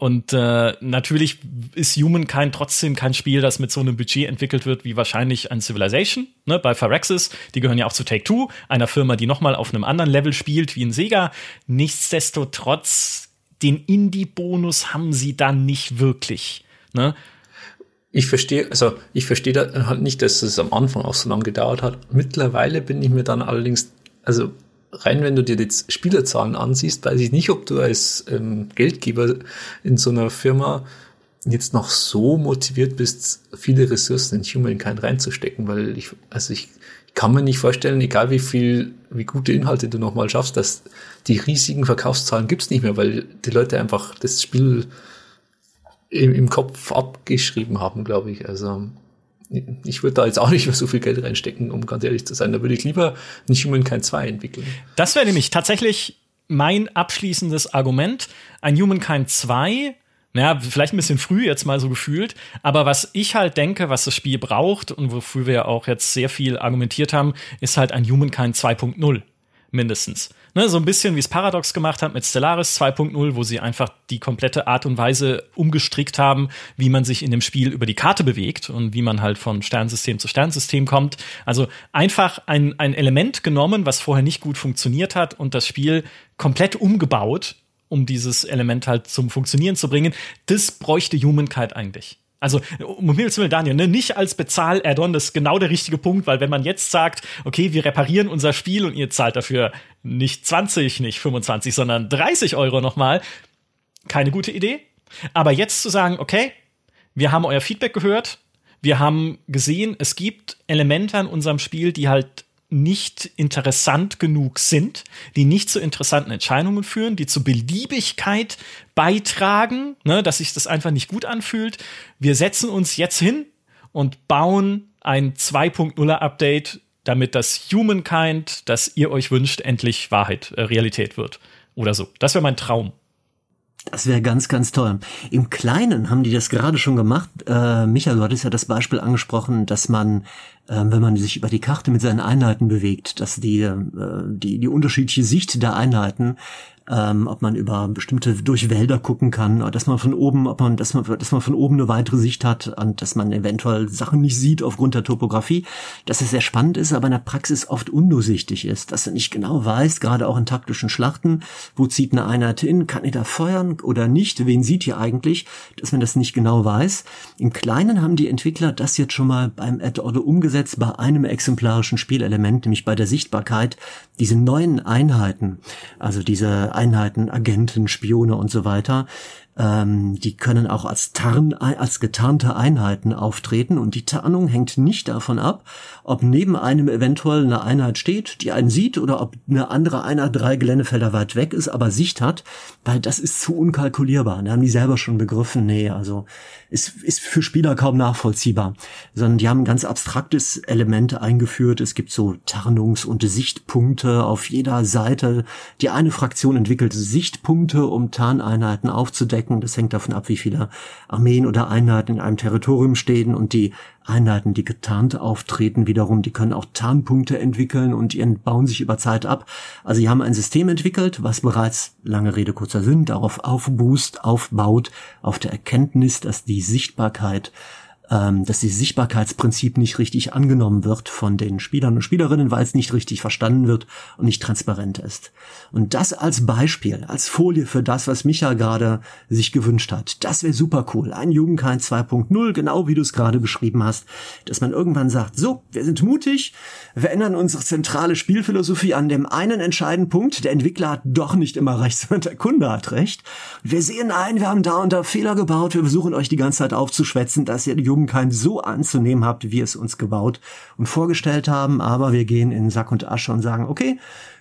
und äh, natürlich ist Humankind trotzdem kein Spiel, das mit so einem Budget entwickelt wird wie wahrscheinlich ein Civilization ne, bei Phyrexis. Die gehören ja auch zu Take-Two, einer Firma, die noch mal auf einem anderen Level spielt wie ein Sega. Nichtsdestotrotz, den Indie-Bonus haben sie dann nicht wirklich. Ne? Ich verstehe, also ich verstehe halt nicht, dass es am Anfang auch so lange gedauert hat. Mittlerweile bin ich mir dann allerdings, also rein wenn du dir jetzt Spielerzahlen ansiehst, weiß ich nicht, ob du als ähm, Geldgeber in so einer Firma jetzt noch so motiviert bist, viele Ressourcen in Humankind reinzustecken, weil ich, also ich, kann mir nicht vorstellen, egal wie viel, wie gute Inhalte du nochmal schaffst, dass die riesigen Verkaufszahlen gibt's nicht mehr, weil die Leute einfach das Spiel im, im Kopf abgeschrieben haben, glaube ich. Also ich würde da jetzt auch nicht mehr so viel Geld reinstecken, um ganz ehrlich zu sein. Da würde ich lieber ein Humankind 2 entwickeln. Das wäre nämlich tatsächlich mein abschließendes Argument. Ein Humankind 2 naja, vielleicht ein bisschen früh jetzt mal so gefühlt, aber was ich halt denke, was das Spiel braucht und wofür wir auch jetzt sehr viel argumentiert haben, ist halt ein Humankind 2.0 mindestens. Ne, so ein bisschen wie es Paradox gemacht hat mit Stellaris 2.0, wo sie einfach die komplette Art und Weise umgestrickt haben, wie man sich in dem Spiel über die Karte bewegt und wie man halt von Sternsystem zu Sternsystem kommt. Also einfach ein, ein Element genommen, was vorher nicht gut funktioniert hat und das Spiel komplett umgebaut um dieses Element halt zum Funktionieren zu bringen. Das bräuchte Humankind eigentlich. Also, um Himmels Daniel, ne, nicht als Bezahl-Add-on, das ist genau der richtige Punkt, weil wenn man jetzt sagt, okay, wir reparieren unser Spiel und ihr zahlt dafür nicht 20, nicht 25, sondern 30 Euro nochmal, keine gute Idee. Aber jetzt zu sagen, okay, wir haben euer Feedback gehört, wir haben gesehen, es gibt Elemente an unserem Spiel, die halt nicht interessant genug sind, die nicht zu interessanten Entscheidungen führen, die zur Beliebigkeit beitragen, ne, dass sich das einfach nicht gut anfühlt. Wir setzen uns jetzt hin und bauen ein 2.0er Update, damit das Humankind, das ihr euch wünscht, endlich Wahrheit, äh, Realität wird. Oder so. Das wäre mein Traum. Das wäre ganz, ganz toll. Im Kleinen haben die das gerade schon gemacht. Äh, Michael, du hattest ja das Beispiel angesprochen, dass man, äh, wenn man sich über die Karte mit seinen Einheiten bewegt, dass die, äh, die, die unterschiedliche Sicht der Einheiten ähm, ob man über bestimmte durch Wälder gucken kann, dass man von oben, ob man, dass man, dass man von oben eine weitere Sicht hat und dass man eventuell Sachen nicht sieht aufgrund der Topografie, dass es sehr spannend ist, aber in der Praxis oft undurchsichtig ist, dass du nicht genau weißt, gerade auch in taktischen Schlachten, wo zieht eine Einheit hin, kann ich da feuern oder nicht, wen sieht ihr eigentlich, dass man das nicht genau weiß. Im Kleinen haben die Entwickler das jetzt schon mal beim Add-Order umgesetzt, bei einem exemplarischen Spielelement, nämlich bei der Sichtbarkeit, diese neuen Einheiten, also diese Einheiten, Agenten, Spione und so weiter, ähm, die können auch als Tarn, als getarnte Einheiten auftreten und die Tarnung hängt nicht davon ab, ob neben einem eventuell eine Einheit steht, die einen sieht, oder ob eine andere Einheit drei Geländefelder weit weg ist, aber Sicht hat, weil das ist zu unkalkulierbar. Da haben die selber schon begriffen, nee, also ist, ist für Spieler kaum nachvollziehbar, sondern die haben ein ganz abstraktes Element eingeführt. Es gibt so Tarnungs- und Sichtpunkte auf jeder Seite. Die eine Fraktion entwickelt Sichtpunkte, um Tarneinheiten aufzudecken. Das hängt davon ab, wie viele Armeen oder Einheiten in einem Territorium stehen und die Einheiten, die getarnt auftreten, wiederum, die können auch Tarnpunkte entwickeln und die bauen sich über Zeit ab. Also sie haben ein System entwickelt, was bereits, lange Rede, kurzer Sinn, darauf aufboost, aufbaut, auf der Erkenntnis, dass die Sichtbarkeit ähm, dass dieses Sichtbarkeitsprinzip nicht richtig angenommen wird von den Spielern und Spielerinnen, weil es nicht richtig verstanden wird und nicht transparent ist. Und das als Beispiel, als Folie für das, was Micha gerade sich gewünscht hat, das wäre super cool. Ein Jugendkind 2.0, genau wie du es gerade beschrieben hast, dass man irgendwann sagt, so, wir sind mutig, wir ändern unsere zentrale Spielphilosophie an dem einen entscheidenden Punkt, der Entwickler hat doch nicht immer recht, (laughs) sondern der Kunde hat recht. Wir sehen ein, wir haben da und da Fehler gebaut, wir versuchen euch die ganze Zeit aufzuschwätzen, dass ihr die Jugendkind so anzunehmen habt, wie es uns gebaut und vorgestellt haben, aber wir gehen in Sack und Asche und sagen, okay,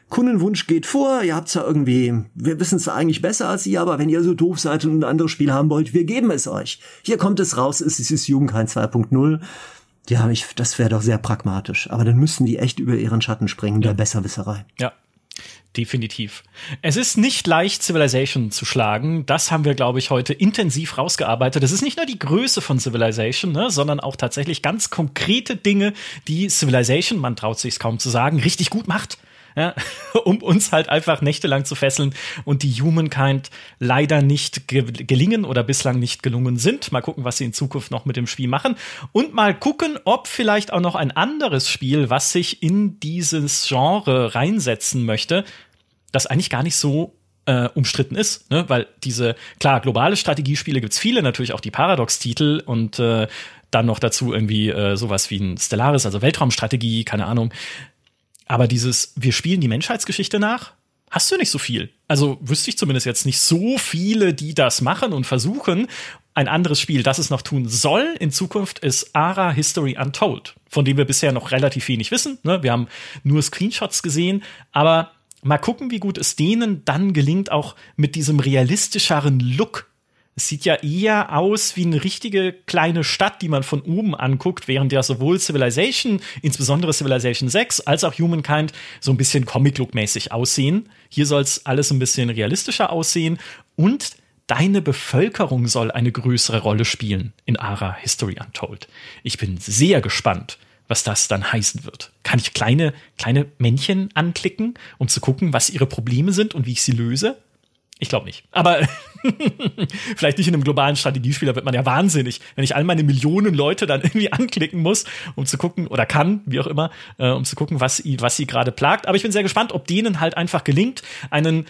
Kundenwunsch geht vor, ihr habt ja irgendwie, wir wissen es eigentlich besser als ihr, aber wenn ihr so doof seid und ein anderes Spiel haben wollt, wir geben es euch. Hier kommt es raus, es ist Jugendkind 2.0. Ja, ich, das wäre doch sehr pragmatisch. Aber dann müssten die echt über ihren Schatten springen, ja. der Besserwisserei. Ja, definitiv. Es ist nicht leicht, Civilization zu schlagen. Das haben wir, glaube ich, heute intensiv rausgearbeitet. Es ist nicht nur die Größe von Civilization, ne, sondern auch tatsächlich ganz konkrete Dinge, die Civilization, man traut sich kaum zu sagen, richtig gut macht ja, (laughs) um uns halt einfach nächtelang zu fesseln und die Humankind leider nicht ge gelingen oder bislang nicht gelungen sind. Mal gucken, was sie in Zukunft noch mit dem Spiel machen und mal gucken, ob vielleicht auch noch ein anderes Spiel, was sich in dieses Genre reinsetzen möchte, das eigentlich gar nicht so äh, umstritten ist, ne? weil diese, klar, globale Strategiespiele gibt's viele, natürlich auch die Paradox-Titel und äh, dann noch dazu irgendwie äh, sowas wie ein Stellaris, also Weltraumstrategie, keine Ahnung. Aber dieses, wir spielen die Menschheitsgeschichte nach, hast du nicht so viel. Also wüsste ich zumindest jetzt nicht so viele, die das machen und versuchen. Ein anderes Spiel, das es noch tun soll in Zukunft, ist Ara History Untold. von dem wir bisher noch relativ wenig wissen. Ne? Wir haben nur Screenshots gesehen, aber mal gucken, wie gut es denen dann gelingt, auch mit diesem realistischeren Look es sieht ja eher aus wie eine richtige kleine Stadt, die man von oben anguckt, während ja sowohl Civilization, insbesondere Civilization 6, als auch Humankind so ein bisschen Comic-Look-mäßig aussehen. Hier soll es alles ein bisschen realistischer aussehen und deine Bevölkerung soll eine größere Rolle spielen in Ara History Untold. Ich bin sehr gespannt, was das dann heißen wird. Kann ich kleine, kleine Männchen anklicken, um zu gucken, was ihre Probleme sind und wie ich sie löse? Ich glaube nicht. Aber (laughs) vielleicht nicht in einem globalen Strategiespiel, da wird man ja wahnsinnig, wenn ich all meine Millionen Leute dann irgendwie anklicken muss, um zu gucken, oder kann, wie auch immer, äh, um zu gucken, was, was sie gerade plagt. Aber ich bin sehr gespannt, ob denen halt einfach gelingt, einen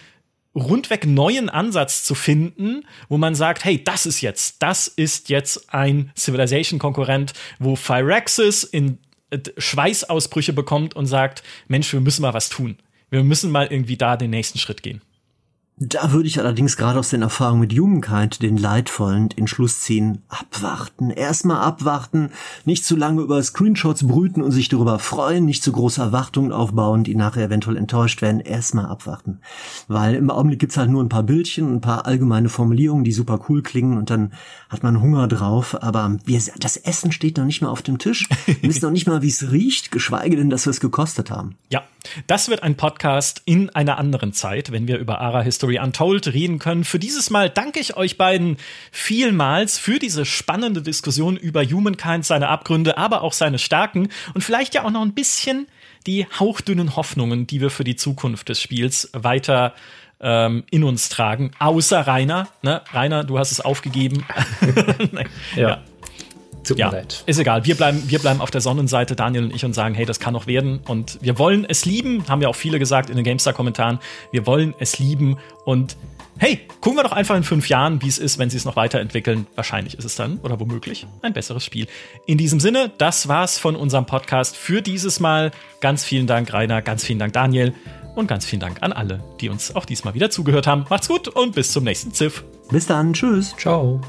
rundweg neuen Ansatz zu finden, wo man sagt, hey, das ist jetzt, das ist jetzt ein Civilization-Konkurrent, wo Phyrexis in äh, Schweißausbrüche bekommt und sagt, Mensch, wir müssen mal was tun. Wir müssen mal irgendwie da den nächsten Schritt gehen. Da würde ich allerdings gerade aus den Erfahrungen mit Humankind den leidvollen Entschluss ziehen, abwarten, erstmal abwarten, nicht zu lange über Screenshots brüten und sich darüber freuen, nicht zu große Erwartungen aufbauen, die nachher eventuell enttäuscht werden, erstmal abwarten. Weil im Augenblick gibt's halt nur ein paar Bildchen, ein paar allgemeine Formulierungen, die super cool klingen und dann hat man Hunger drauf, aber wir, das Essen steht noch nicht mal auf dem Tisch, wir wissen noch nicht mal, wie es riecht, geschweige denn, dass wir es gekostet haben. Ja, das wird ein Podcast in einer anderen Zeit, wenn wir über Ara History Untold reden können. Für dieses Mal danke ich euch beiden vielmals für diese spannende Diskussion über Humankind, seine Abgründe, aber auch seine Stärken und vielleicht ja auch noch ein bisschen die hauchdünnen Hoffnungen, die wir für die Zukunft des Spiels weiter ähm, in uns tragen. Außer Rainer. Ne? Rainer, du hast es aufgegeben. (laughs) (laughs) ja. ja. Tut ja, mir leid. Ist egal. Wir bleiben, wir bleiben auf der Sonnenseite, Daniel und ich, und sagen, hey, das kann noch werden. Und wir wollen es lieben, haben ja auch viele gesagt in den GameStar-Kommentaren. Wir wollen es lieben. Und hey, gucken wir doch einfach in fünf Jahren, wie es ist, wenn sie es noch weiterentwickeln. Wahrscheinlich ist es dann, oder womöglich, ein besseres Spiel. In diesem Sinne, das war's von unserem Podcast für dieses Mal. Ganz vielen Dank, Rainer. Ganz vielen Dank, Daniel. Und ganz vielen Dank an alle, die uns auch diesmal wieder zugehört haben. Macht's gut und bis zum nächsten Ziff. Bis dann. Tschüss. Ciao.